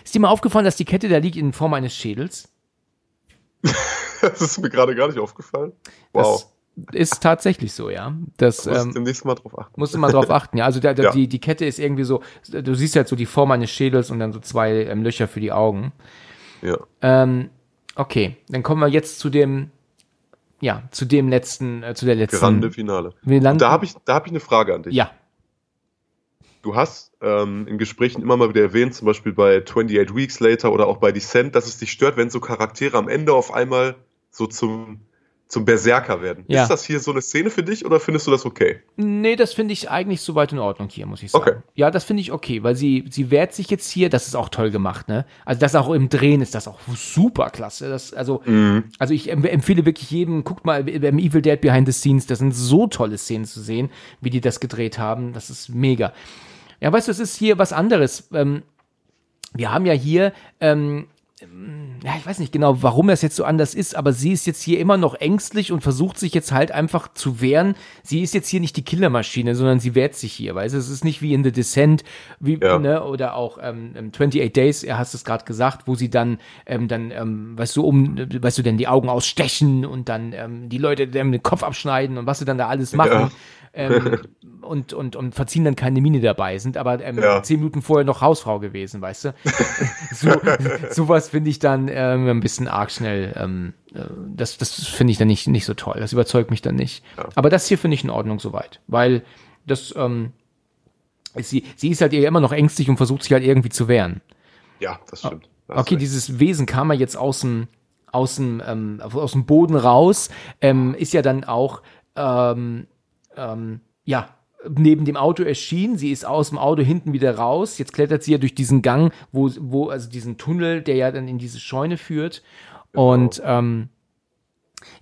Ist dir mal aufgefallen, dass die Kette da liegt in Form eines Schädels? [laughs] Das ist mir gerade gar nicht aufgefallen. Wow. Das ist tatsächlich so, ja. Das Da muss ich ähm, demnächst mal drauf achten. musst du mal drauf achten. Ja, also der, der, Ja. die, die Kette ist irgendwie so, du siehst halt so die Form eines Schädels und dann so zwei ähm, Löcher für die Augen. Ja. Ähm, okay, dann kommen wir jetzt zu dem, ja, zu dem letzten, äh, zu der letzten. Grande Finale. Da habe ich, da hab ich eine Frage an dich. ja, Du hast ähm, in Gesprächen immer mal wieder erwähnt, zum Beispiel bei 28 Weeks Later oder auch bei Descent, dass es dich stört, wenn so Charaktere am Ende auf einmal so zum, zum Berserker werden. Ja. Ist das hier so eine Szene für dich oder findest du das okay? Nee, das finde ich eigentlich soweit in Ordnung hier, muss ich sagen. Okay. Ja, das finde ich okay, weil sie, sie wehrt sich jetzt hier, das ist auch toll gemacht, ne? Also das auch im Drehen ist das auch super klasse. Das, also, also ich em- empfehle wirklich jedem, guckt mal beim Evil Dead Behind the Scenes, das sind so tolle Szenen zu sehen, wie die das gedreht haben. Das ist mega. Ja, weißt du, es ist hier was anderes. Ähm, wir haben ja hier, ähm, ja, ich weiß nicht genau, warum das jetzt so anders ist, aber sie ist jetzt hier immer noch ängstlich und versucht sich jetzt halt einfach zu wehren. Sie ist jetzt hier nicht die Killermaschine, sondern sie wehrt sich hier, weißt du? Es ist nicht wie in The Descent, wie, Ja. ne, oder auch ähm, ähm, 28 Days, er hast es gerade gesagt, wo sie dann, ähm, dann, ähm, weißt du, um, weißt du, denn die Augen ausstechen und dann ähm, die Leute den Kopf abschneiden und was sie dann da alles machen. Ja. Ähm, [laughs] und, und, und verziehen dann keine Miene dabei, sind aber ähm, Ja. zehn Minuten vorher noch Hausfrau gewesen, weißt du? [laughs] so, sowas finde ich dann ähm, ein bisschen arg schnell. Ähm, äh, das das finde ich dann nicht, nicht so toll. Das überzeugt mich dann nicht. Ja. Aber das hier finde ich in Ordnung soweit. Weil das, ähm, sie, sie ist halt eher immer noch ängstlich und versucht sich halt irgendwie zu wehren. Ja, das stimmt. Da hast Okay, dieses Wesen kam ja jetzt aus dem, aus dem, ähm, aus dem Boden raus, ähm, ist ja dann auch, ähm, ähm, ja, neben dem Auto erschienen. Sie ist aus dem Auto hinten wieder raus. Jetzt klettert sie ja durch diesen Gang, wo, wo, also diesen Tunnel, der ja dann in diese Scheune führt. Und, ähm,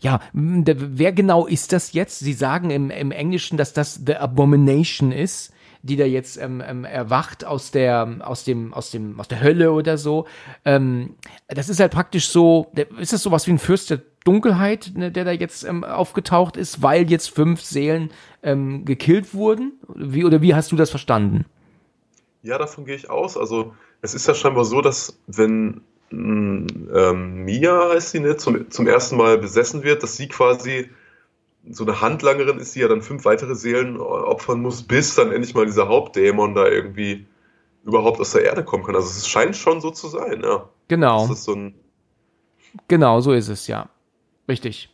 ja, wer genau ist das jetzt? Sie sagen im, im Englischen, dass das The Abomination ist, die da jetzt ähm, ähm, erwacht aus der, aus dem, aus dem, aus der Hölle oder so. Ähm, das ist halt praktisch so, ist das sowas wie ein Fürst der Dunkelheit, ne, der da jetzt ähm, aufgetaucht ist, weil jetzt fünf Seelen ähm, gekillt wurden? Wie, oder wie hast du das verstanden? Ja, davon gehe ich aus. Also, es ist ja scheinbar so, dass wenn mh, ähm, Mia heißt sie, ne, zum, zum ersten Mal besessen wird, dass sie quasi so eine Handlangerin ist, die ja dann fünf weitere Seelen opfern muss, bis dann endlich mal dieser Hauptdämon da irgendwie überhaupt aus der Erde kommen kann. Also es scheint schon so zu sein, ja. Genau. Das ist so ein, Genau, so ist es, ja. Richtig.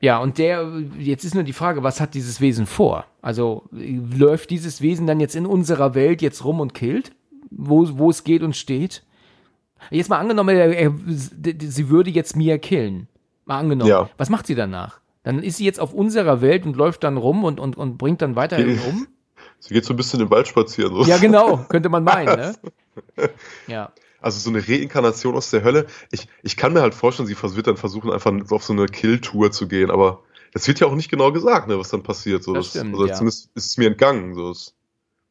Ja, und der, jetzt ist nur die Frage, was hat dieses Wesen vor? Also läuft dieses Wesen dann jetzt in unserer Welt jetzt rum und killt? Wo, wo es geht und steht? Jetzt mal angenommen, er, er, sie würde jetzt Mia killen. Mal angenommen. Ja. Was macht sie danach? Dann ist sie jetzt auf unserer Welt und läuft dann rum und, und, und bringt dann weiterhin um? [laughs] Sie geht so ein bisschen im Wald spazieren. So. Ja, genau, könnte man meinen, ne? [laughs] Ja. Also so eine Reinkarnation aus der Hölle. Ich, ich kann mir halt vorstellen, sie wird dann versuchen, einfach auf so eine Kill-Tour zu gehen, aber das wird ja auch nicht genau gesagt, ne, was dann passiert. So, Das stimmt, also ja. zumindest ist es mir entgangen. So, Es-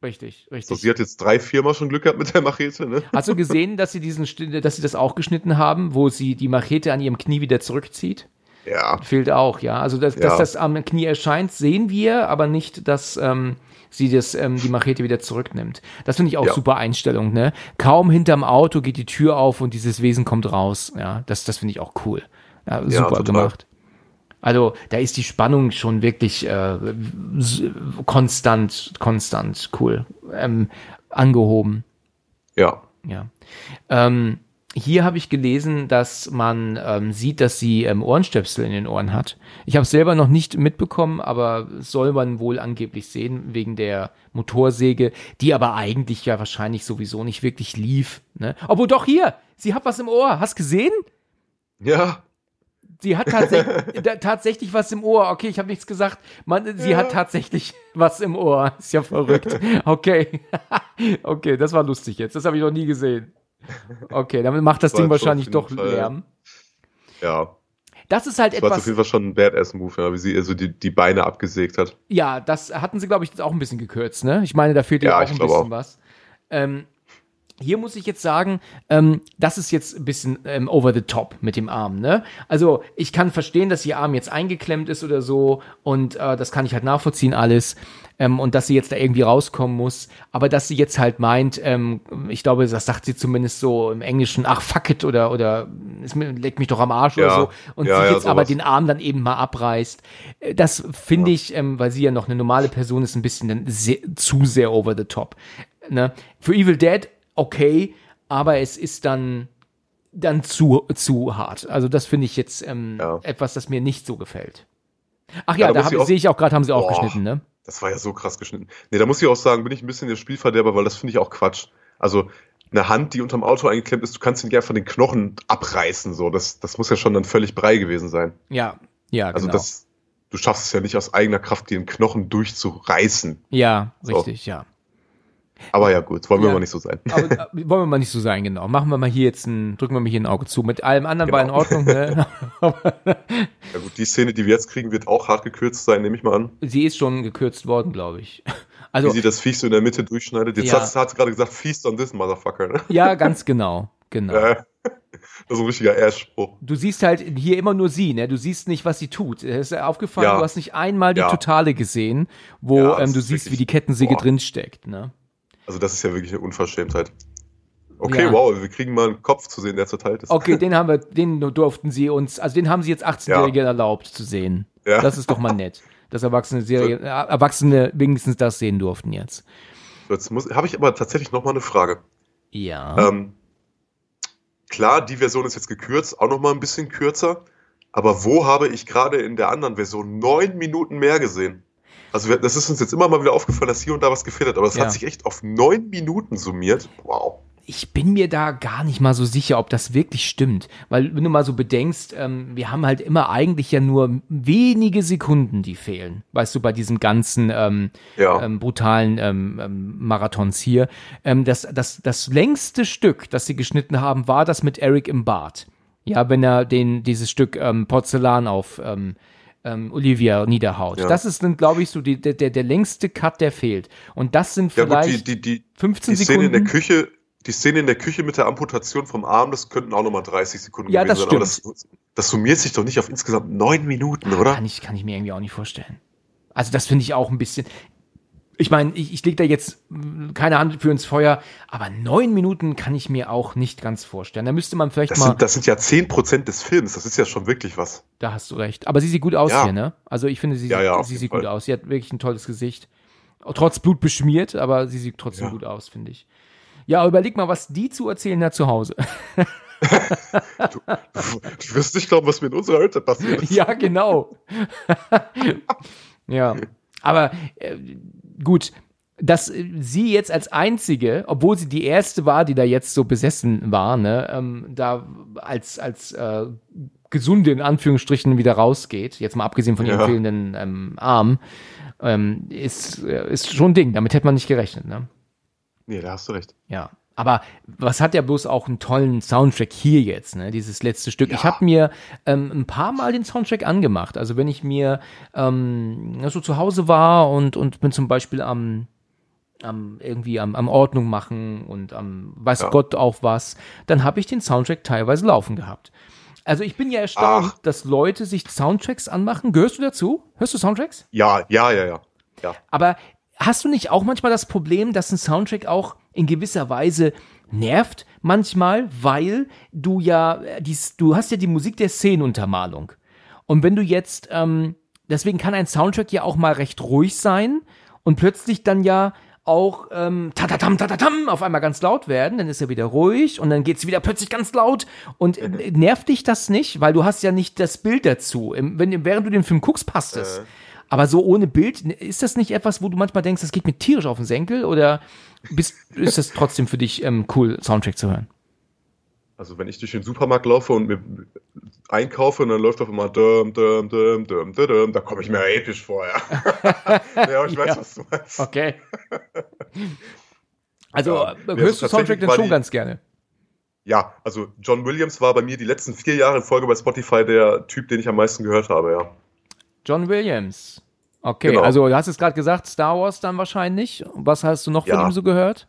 Richtig, so, richtig. sie hat jetzt drei, viermal schon Glück gehabt mit der Machete, ne? Hast du gesehen, dass sie diesen, dass sie das auch geschnitten haben, wo sie die Machete an ihrem Knie wieder zurückzieht? Ja. Fehlt auch, ja. Also, dass, dass Ja. das am Knie erscheint, sehen wir, aber nicht, dass ähm, sie das, ähm, die Machete wieder zurücknimmt. Das finde ich auch Ja. super Einstellung, ne? Kaum hinterm Auto geht die Tür auf und dieses Wesen kommt raus. Ja, das, das finde ich auch cool. Ja, super total. gemacht. Also, da ist die Spannung schon wirklich äh, konstant, konstant cool ähm, angehoben. Ja. Ja. Ähm, hier habe ich gelesen, dass man ähm, sieht, dass sie ähm, Ohrenstöpsel in den Ohren hat. Ich habe es selber noch nicht mitbekommen, aber soll man wohl angeblich sehen wegen der Motorsäge, die aber eigentlich ja wahrscheinlich sowieso nicht wirklich lief. Ne? Obwohl doch hier, sie hat was im Ohr. Hast gesehen? Ja. Sie hat tatsächlich, [laughs] tatsächlich was im Ohr. Okay, ich habe nichts gesagt. Man, sie Ja. hat tatsächlich [laughs] was im Ohr. Ist ja verrückt. [laughs] Okay. okay, das war lustig jetzt. Das habe ich noch nie gesehen. Okay, damit macht das Das Ding wahrscheinlich doch Fall- Lärm. Ja. Das ist halt Das war auf etwas, jeden Fall schon ein Badass-Move, ja, wie sie also die, die Beine abgesägt hat. ja, das hatten sie, glaube ich, jetzt auch ein bisschen gekürzt, ne? Ich meine, da fehlt ja Ja, auch ein bisschen auch. was. Ähm, hier muss ich jetzt sagen, ähm, das ist jetzt ein bisschen ähm, over the top mit dem Arm, ne? Also ich kann verstehen, dass ihr Arm jetzt eingeklemmt ist oder so und äh, das kann ich halt nachvollziehen alles ähm, und dass sie jetzt da irgendwie rauskommen muss, aber dass sie jetzt halt meint, ähm, ich glaube, das sagt sie zumindest so im Englischen, ach fuck it oder oder es leckt mich doch am Arsch oder Ja. so und Ja, sie ja, jetzt aber sowas. den Arm dann eben mal abreißt. Äh, Das finde ich, ähm, weil sie ja noch eine normale Person ist, ein bisschen dann sehr, zu sehr over the top. Ne? Für Evil Dead okay, aber es ist dann dann zu zu hart. Also das finde ich jetzt ähm, Ja. etwas, das mir nicht so gefällt. Ach ja, Ja, da sehe ich auch gerade, haben sie auch Boah. geschnitten, ne? Das war ja so krass geschnitten. Nee, da muss ich auch sagen, bin ich ein bisschen der Spielverderber, weil das finde ich auch Quatsch. Also eine Hand, die unterm Auto eingeklemmt ist, du kannst nicht einfach den Knochen abreißen. So, das, das muss ja schon dann völlig brei gewesen sein. Ja, ja, Also genau. das, du schaffst es ja nicht aus eigener Kraft, den Knochen durchzureißen. ja, So. richtig, ja. Aber ja gut, wollen wir Ja. mal nicht so sein. Aber [laughs] äh, wollen wir mal nicht so sein, genau. Machen wir mal hier jetzt ein, drücken wir mal hier ein Auge zu. Mit allem anderen war in Genau. Ordnung, ne? [laughs] Ja gut, die Szene, die wir jetzt kriegen, wird auch hart gekürzt sein, nehme ich mal an. sie ist schon gekürzt worden, glaube ich. [laughs] Also, Wie sie das Viech so in der Mitte durchschneidet. Jetzt Ja. hat, hat sie gerade gesagt, feast on this motherfucker. Ne? ja, ganz genau. Genau. Ja. Das ist ein richtiger Ass-Spruch. Du siehst halt hier immer nur sie, ne? Du siehst nicht, was sie tut. Es ist aufgefallen, Ja. du hast nicht einmal die Ja. Totale gesehen, wo Ja, ähm, du siehst, wie die Kettensäge boah. drinsteckt, ne? Also das ist ja wirklich eine Unverschämtheit. Okay, Ja. wow, wir kriegen mal einen Kopf zu sehen, der zerteilt ist. Okay, den [laughs] haben wir, den durften sie uns, also den haben sie jetzt 18-Jährigen erlaubt zu sehen. Ja. Das ist doch mal nett. Dass Erwachsene [laughs] Serie, äh, Erwachsene wenigstens das sehen durften jetzt. Jetzt muss, habe ich aber tatsächlich noch mal eine Frage. Ja. Ähm, klar, die Version ist jetzt gekürzt, auch noch mal ein bisschen kürzer. Aber wo habe ich gerade in der anderen Version neun Minuten mehr gesehen? Also wir- das ist uns jetzt immer mal wieder aufgefallen, dass hier und da was gefehlt hat, aber das Ja. hat sich echt auf neun Minuten summiert. Wow. Ich bin mir da gar nicht mal so sicher, ob das wirklich stimmt. Weil, wenn du mal so bedenkst, ähm, wir haben halt immer eigentlich ja nur wenige Sekunden, die fehlen. Weißt du, bei diesen ganzen ähm, Ja. ähm, brutalen ähm, ähm, Marathons hier. Ähm, das, das, das längste Stück, das sie geschnitten haben, war das mit Eric im Bad. Ja, wenn er den, dieses Stück Porzellan auf ähm, Olivia niederhaut. Ja. Das ist dann, glaube ich, so die, der, der, der längste Cut, der fehlt. Und das sind Ja gut, vielleicht die, die, die, 15 die Szene in der Sekunden. Küche, die Szene in der Küche mit der Amputation vom Arm, das könnten auch nochmal 30 Sekunden Ja, das sein. Aber das, das summiert sich doch nicht auf insgesamt neun Minuten, oder? Kann ich, kann ich mir irgendwie auch nicht vorstellen. Also das finde ich auch ein bisschen. Ich meine, ich, ich lege da jetzt mh, keine Hand für ins Feuer, aber neun Minuten kann ich mir auch nicht ganz vorstellen. Da müsste man vielleicht Das mal. sind, das sind ja 10% des Films, das ist ja schon wirklich was. Da hast du recht. Aber sie sieht gut aus Ja. hier, ne? Also ich finde, sie, Ja, ja, sie sieht Fall. gut aus. Sie hat wirklich ein tolles Gesicht. Trotz Blut beschmiert, aber sie sieht trotzdem gut aus, finde ich. Ja, überleg mal, was die zu erzählen hat zu Hause. [laughs] Du, du wirst nicht glauben, was mir in unserer Hütte passiert ist. ja, genau. [laughs] ja, aber äh, gut, dass äh, sie jetzt als einzige, obwohl sie die erste war, die da jetzt so besessen war, ne, ähm, da als als äh, gesunde in Anführungsstrichen wieder rausgeht, jetzt mal abgesehen von ihrem Ja. fehlenden ähm, Arm ähm, ist, äh, ist schon ein Ding. Damit hätte man nicht gerechnet, ne? Nee, da hast du recht. Ja. Aber was hat ja bloß auch einen tollen Soundtrack hier jetzt, ne? Dieses letzte Stück. Ja. Ich habe mir ähm, ein paar Mal den Soundtrack angemacht. Also wenn ich mir ähm, so zu Hause war und, und bin zum Beispiel am am irgendwie am, am Ordnung machen und am weiß Ja. Gott auch was, dann habe ich den Soundtrack teilweise laufen gehabt. Also ich bin ja erstaunt, Ach. dass Leute sich Soundtracks anmachen. Gehörst du dazu? Hörst du Soundtracks? Ja, ja, ja, ja. Ja, Aber hast du nicht auch manchmal das Problem, dass ein Soundtrack auch in gewisser Weise nervt? Manchmal, weil du ja, äh, dies, du hast ja die Musik der Szenenuntermalung. Und wenn du jetzt, ähm, deswegen kann ein Soundtrack ja auch mal recht ruhig sein und plötzlich dann ja auch ähm, tatatam, tatatam auf einmal ganz laut werden, dann ist er wieder ruhig und dann geht's wieder plötzlich ganz laut und äh, nervt dich das nicht, weil du hast ja nicht das Bild dazu. Im, wenn, während du den Film guckst, passt es. Aber so ohne Bild, ist das nicht etwas, wo du manchmal denkst, das geht mir tierisch auf den Senkel oder bist, ist das trotzdem für dich ähm, cool, Soundtrack zu hören? also wenn ich durch den Supermarkt laufe und mir einkaufe und dann läuft auf einmal dum, dum, dum, dum, dum, dum, da komme ich mir episch vor, ja. [laughs] ja, aber ich weiß, Ja. was du meinst. Okay. Also Ja. äh, hörst du Soundtrack denn schon die- ganz gerne? Ja, also John Williams war bei mir die letzten vier Jahre in Folge bei Spotify der Typ, den ich am meisten gehört habe, ja. John Williams. Okay, Genau. also du hast es gerade gesagt, Star Wars dann wahrscheinlich. Was hast du noch von Ja. ihm so gehört?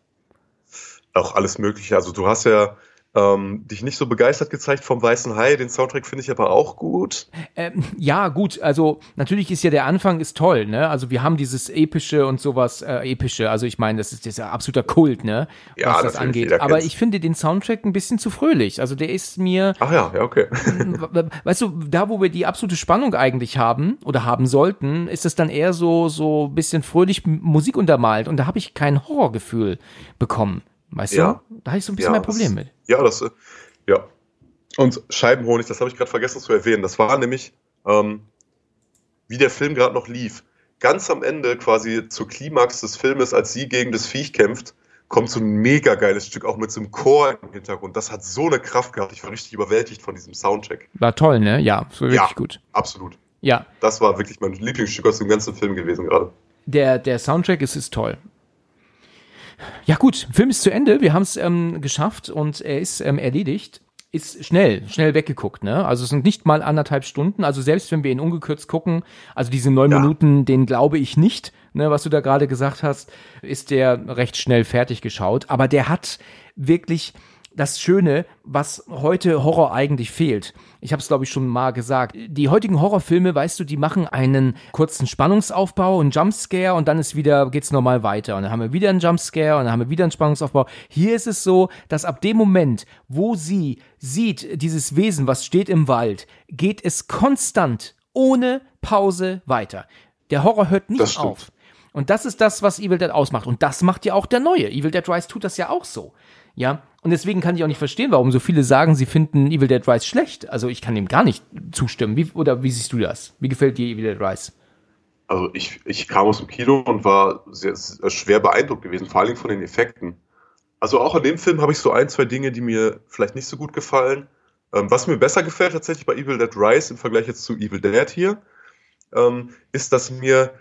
Auch alles Mögliche. Also du hast ja ähm, dich nicht so begeistert gezeigt vom Weißen Hai. Den Soundtrack finde ich aber auch gut. Ähm, ja, gut, also natürlich ist ja der Anfang ist toll, ne? Also wir haben dieses epische und sowas, äh, epische, also ich meine, das ist, das ist ja absoluter Kult, ne? Ja, Was das angeht. Aber kennt's. ich finde den Soundtrack ein bisschen zu fröhlich. Also der ist mir, Ach ja, ja, okay. [laughs] weißt du, da wo wir die absolute Spannung eigentlich haben oder haben sollten, ist es dann eher so so ein bisschen fröhlich Musik untermalt und da habe ich kein Horrorgefühl bekommen. Weißt Ja. du? Da habe ich so ein bisschen Ja, mein Problem das- mit. Ja, das, äh, ja. Und Scheibenhonig, das habe ich gerade vergessen zu erwähnen. Das war nämlich, ähm, wie der Film gerade noch lief. Ganz am Ende, quasi zur Klimax des Filmes, als sie gegen das Viech kämpft, kommt so ein mega geiles Stück, auch mit so einem Chor im Hintergrund. Das hat so eine Kraft gehabt. Ich war richtig überwältigt von diesem Soundtrack. War toll, ne? Ja, so wirklich Ja. gut. Absolut. Ja, Das war wirklich mein Lieblingsstück aus dem ganzen Film gewesen gerade. der, der Soundtrack ist, ist toll. Ja gut, Film ist zu Ende. Wir haben es ähm, geschafft und er ist ähm, erledigt. Ist schnell, schnell weggeguckt, ne? Also es sind nicht mal anderthalb Stunden. Also selbst wenn wir ihn ungekürzt gucken, also diese neun Ja. Minuten, den glaube ich nicht, ne, was du da gerade gesagt hast, ist der recht schnell fertig geschaut. Aber der hat wirklich das Schöne, was heute Horror eigentlich fehlt. Ich habe es, glaube ich, schon mal gesagt. Die heutigen Horrorfilme, weißt du, die machen einen kurzen Spannungsaufbau, einen Jumpscare und dann ist wieder, geht's normal weiter. Und dann haben wir wieder einen Jumpscare und dann haben wir wieder einen Spannungsaufbau. Hier ist es so, dass ab dem Moment, wo sie sieht, dieses Wesen, was steht im Wald, geht es konstant, ohne Pause weiter. Der Horror hört nicht auf. Und das ist das, was Evil Dead ausmacht. Und das macht ja auch der neue. Evil Dead Rise tut das ja auch so. Ja. Und deswegen kann ich auch nicht verstehen, warum so viele sagen, sie finden Evil Dead Rise schlecht. Also ich kann dem gar nicht zustimmen. Wie, oder wie siehst du das? Wie gefällt dir Evil Dead Rise? Also ich, ich kam aus dem Kino und war sehr, sehr schwer beeindruckt gewesen, vor allem von den Effekten. Also auch in dem Film habe ich so ein, zwei Dinge, die mir vielleicht nicht so gut gefallen. Ähm, was mir besser gefällt tatsächlich bei Evil Dead Rise im Vergleich jetzt zu Evil Dead hier, ähm, ist, dass mir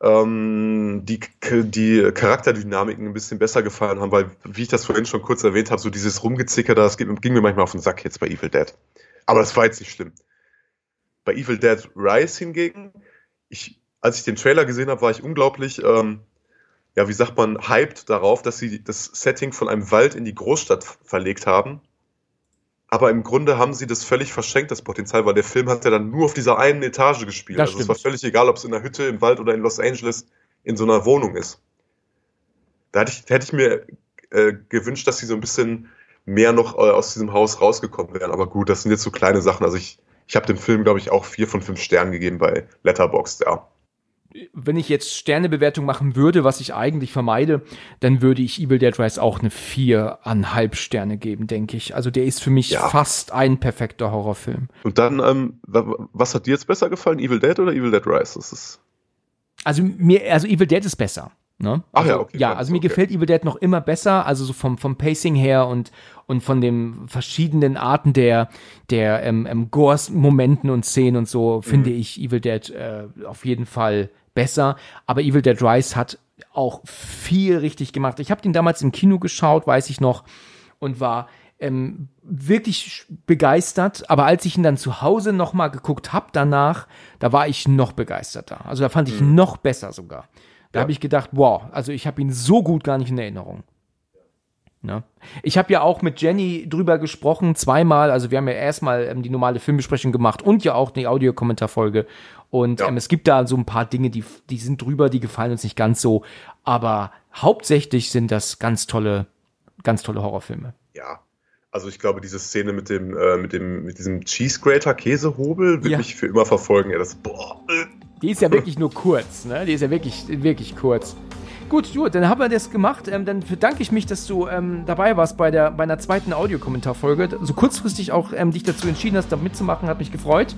ähm, die, die Charakterdynamiken ein bisschen besser gefallen haben, weil, wie ich das vorhin schon kurz erwähnt habe, so dieses Rumgezicker, das ging, ging mir manchmal auf den Sack jetzt bei Evil Dead. Aber das war jetzt nicht schlimm. Bei Evil Dead Rise hingegen, ich, als ich den Trailer gesehen habe, war ich unglaublich, ähm, ja, wie sagt man, hyped darauf, dass sie das Setting von einem Wald in die Großstadt verlegt haben. Aber im Grunde haben sie das völlig verschenkt, das Potenzial, weil der Film hat ja dann nur auf dieser einen Etage gespielt. Das also es war stimmt. völlig egal, ob es in der Hütte, im Wald oder in Los Angeles in so einer Wohnung ist. Da hätte ich, hätte ich mir äh, gewünscht, dass sie so ein bisschen mehr noch äh, aus diesem Haus rausgekommen wären. Aber gut, das sind jetzt so kleine Sachen. Also ich, ich habe dem Film, glaube ich, auch vier von fünf Sternen gegeben bei Letterboxd, ja. Wenn ich jetzt Sternebewertung machen würde, was ich eigentlich vermeide, dann würde ich Evil Dead Rise auch eine viereinhalb Sterne geben, denke ich. Also der ist für mich Ja. fast ein perfekter Horrorfilm. Und dann, ähm, wa- was hat dir jetzt besser gefallen, Evil Dead oder Evil Dead Rise? Das ist Also mir, also Evil Dead ist besser. Ne? Ach also, ja, okay, Ja, ja, also mir okay. gefällt Evil Dead noch immer besser, also so vom, vom Pacing her und, und von den verschiedenen Arten der, der ähm, ähm, Gores-Momenten und Szenen und so, Mhm. finde ich Evil Dead äh, auf jeden Fall besser, aber Evil Dead Rise hat auch viel richtig gemacht. Ich habe den damals im Kino geschaut, weiß ich noch, und war ähm, wirklich begeistert. Aber als ich ihn dann zu Hause noch mal geguckt habe danach, da war ich noch begeisterter. Also da fand ich ihn noch besser sogar. Da Ja. habe ich gedacht, wow, also ich habe ihn so gut gar nicht in Erinnerung. Ne? Ich habe ja auch mit Jenny drüber gesprochen, zweimal. Also wir haben ja erstmal ähm, die normale Filmbesprechung gemacht und ja auch die Audiokommentarfolge. Und Ja. ähm, es gibt da so ein paar Dinge, die, die sind drüber, die gefallen uns nicht ganz so. Aber hauptsächlich sind das ganz tolle, ganz tolle Horrorfilme. Ja. Also ich glaube, diese Szene mit dem, äh, mit dem, mit diesem Cheese Grater Käsehobel wird Ja. mich für immer verfolgen. Ja, das, boah. Die ist ja wirklich nur kurz, ne? Die ist ja wirklich, wirklich kurz. Gut, gut, dann haben wir das gemacht. Ähm, dann bedanke ich mich, dass du ähm, dabei warst bei, der, bei einer zweiten Audiokommentarfolge. So kurzfristig auch ähm, dich dazu entschieden hast, da mitzumachen, hat mich gefreut.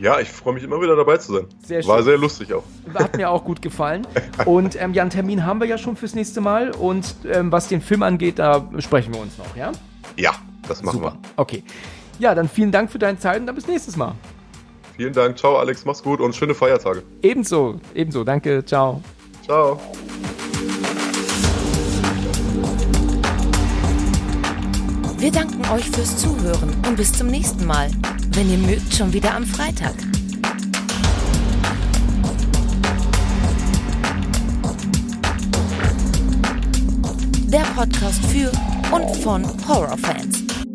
Ja, ich freue mich immer wieder dabei zu sein. Sehr War schön. sehr lustig auch. Hat mir auch gut gefallen. Und ähm, ja, einen Termin haben wir ja schon fürs nächste Mal. Und ähm, was den Film angeht, da sprechen wir uns noch, ja? Ja, das machen Super. Okay. Ja, dann vielen Dank für deine Zeit und dann bis nächstes Mal. wir. Vielen Dank. Ciao, Alex. Mach's gut und schöne Feiertage. Ebenso, ebenso. Danke. Ciao. Ciao. Wir danken euch fürs Zuhören und bis zum nächsten Mal. Wenn ihr mögt, schon wieder am Freitag. Der Podcast für und von Horrorfans.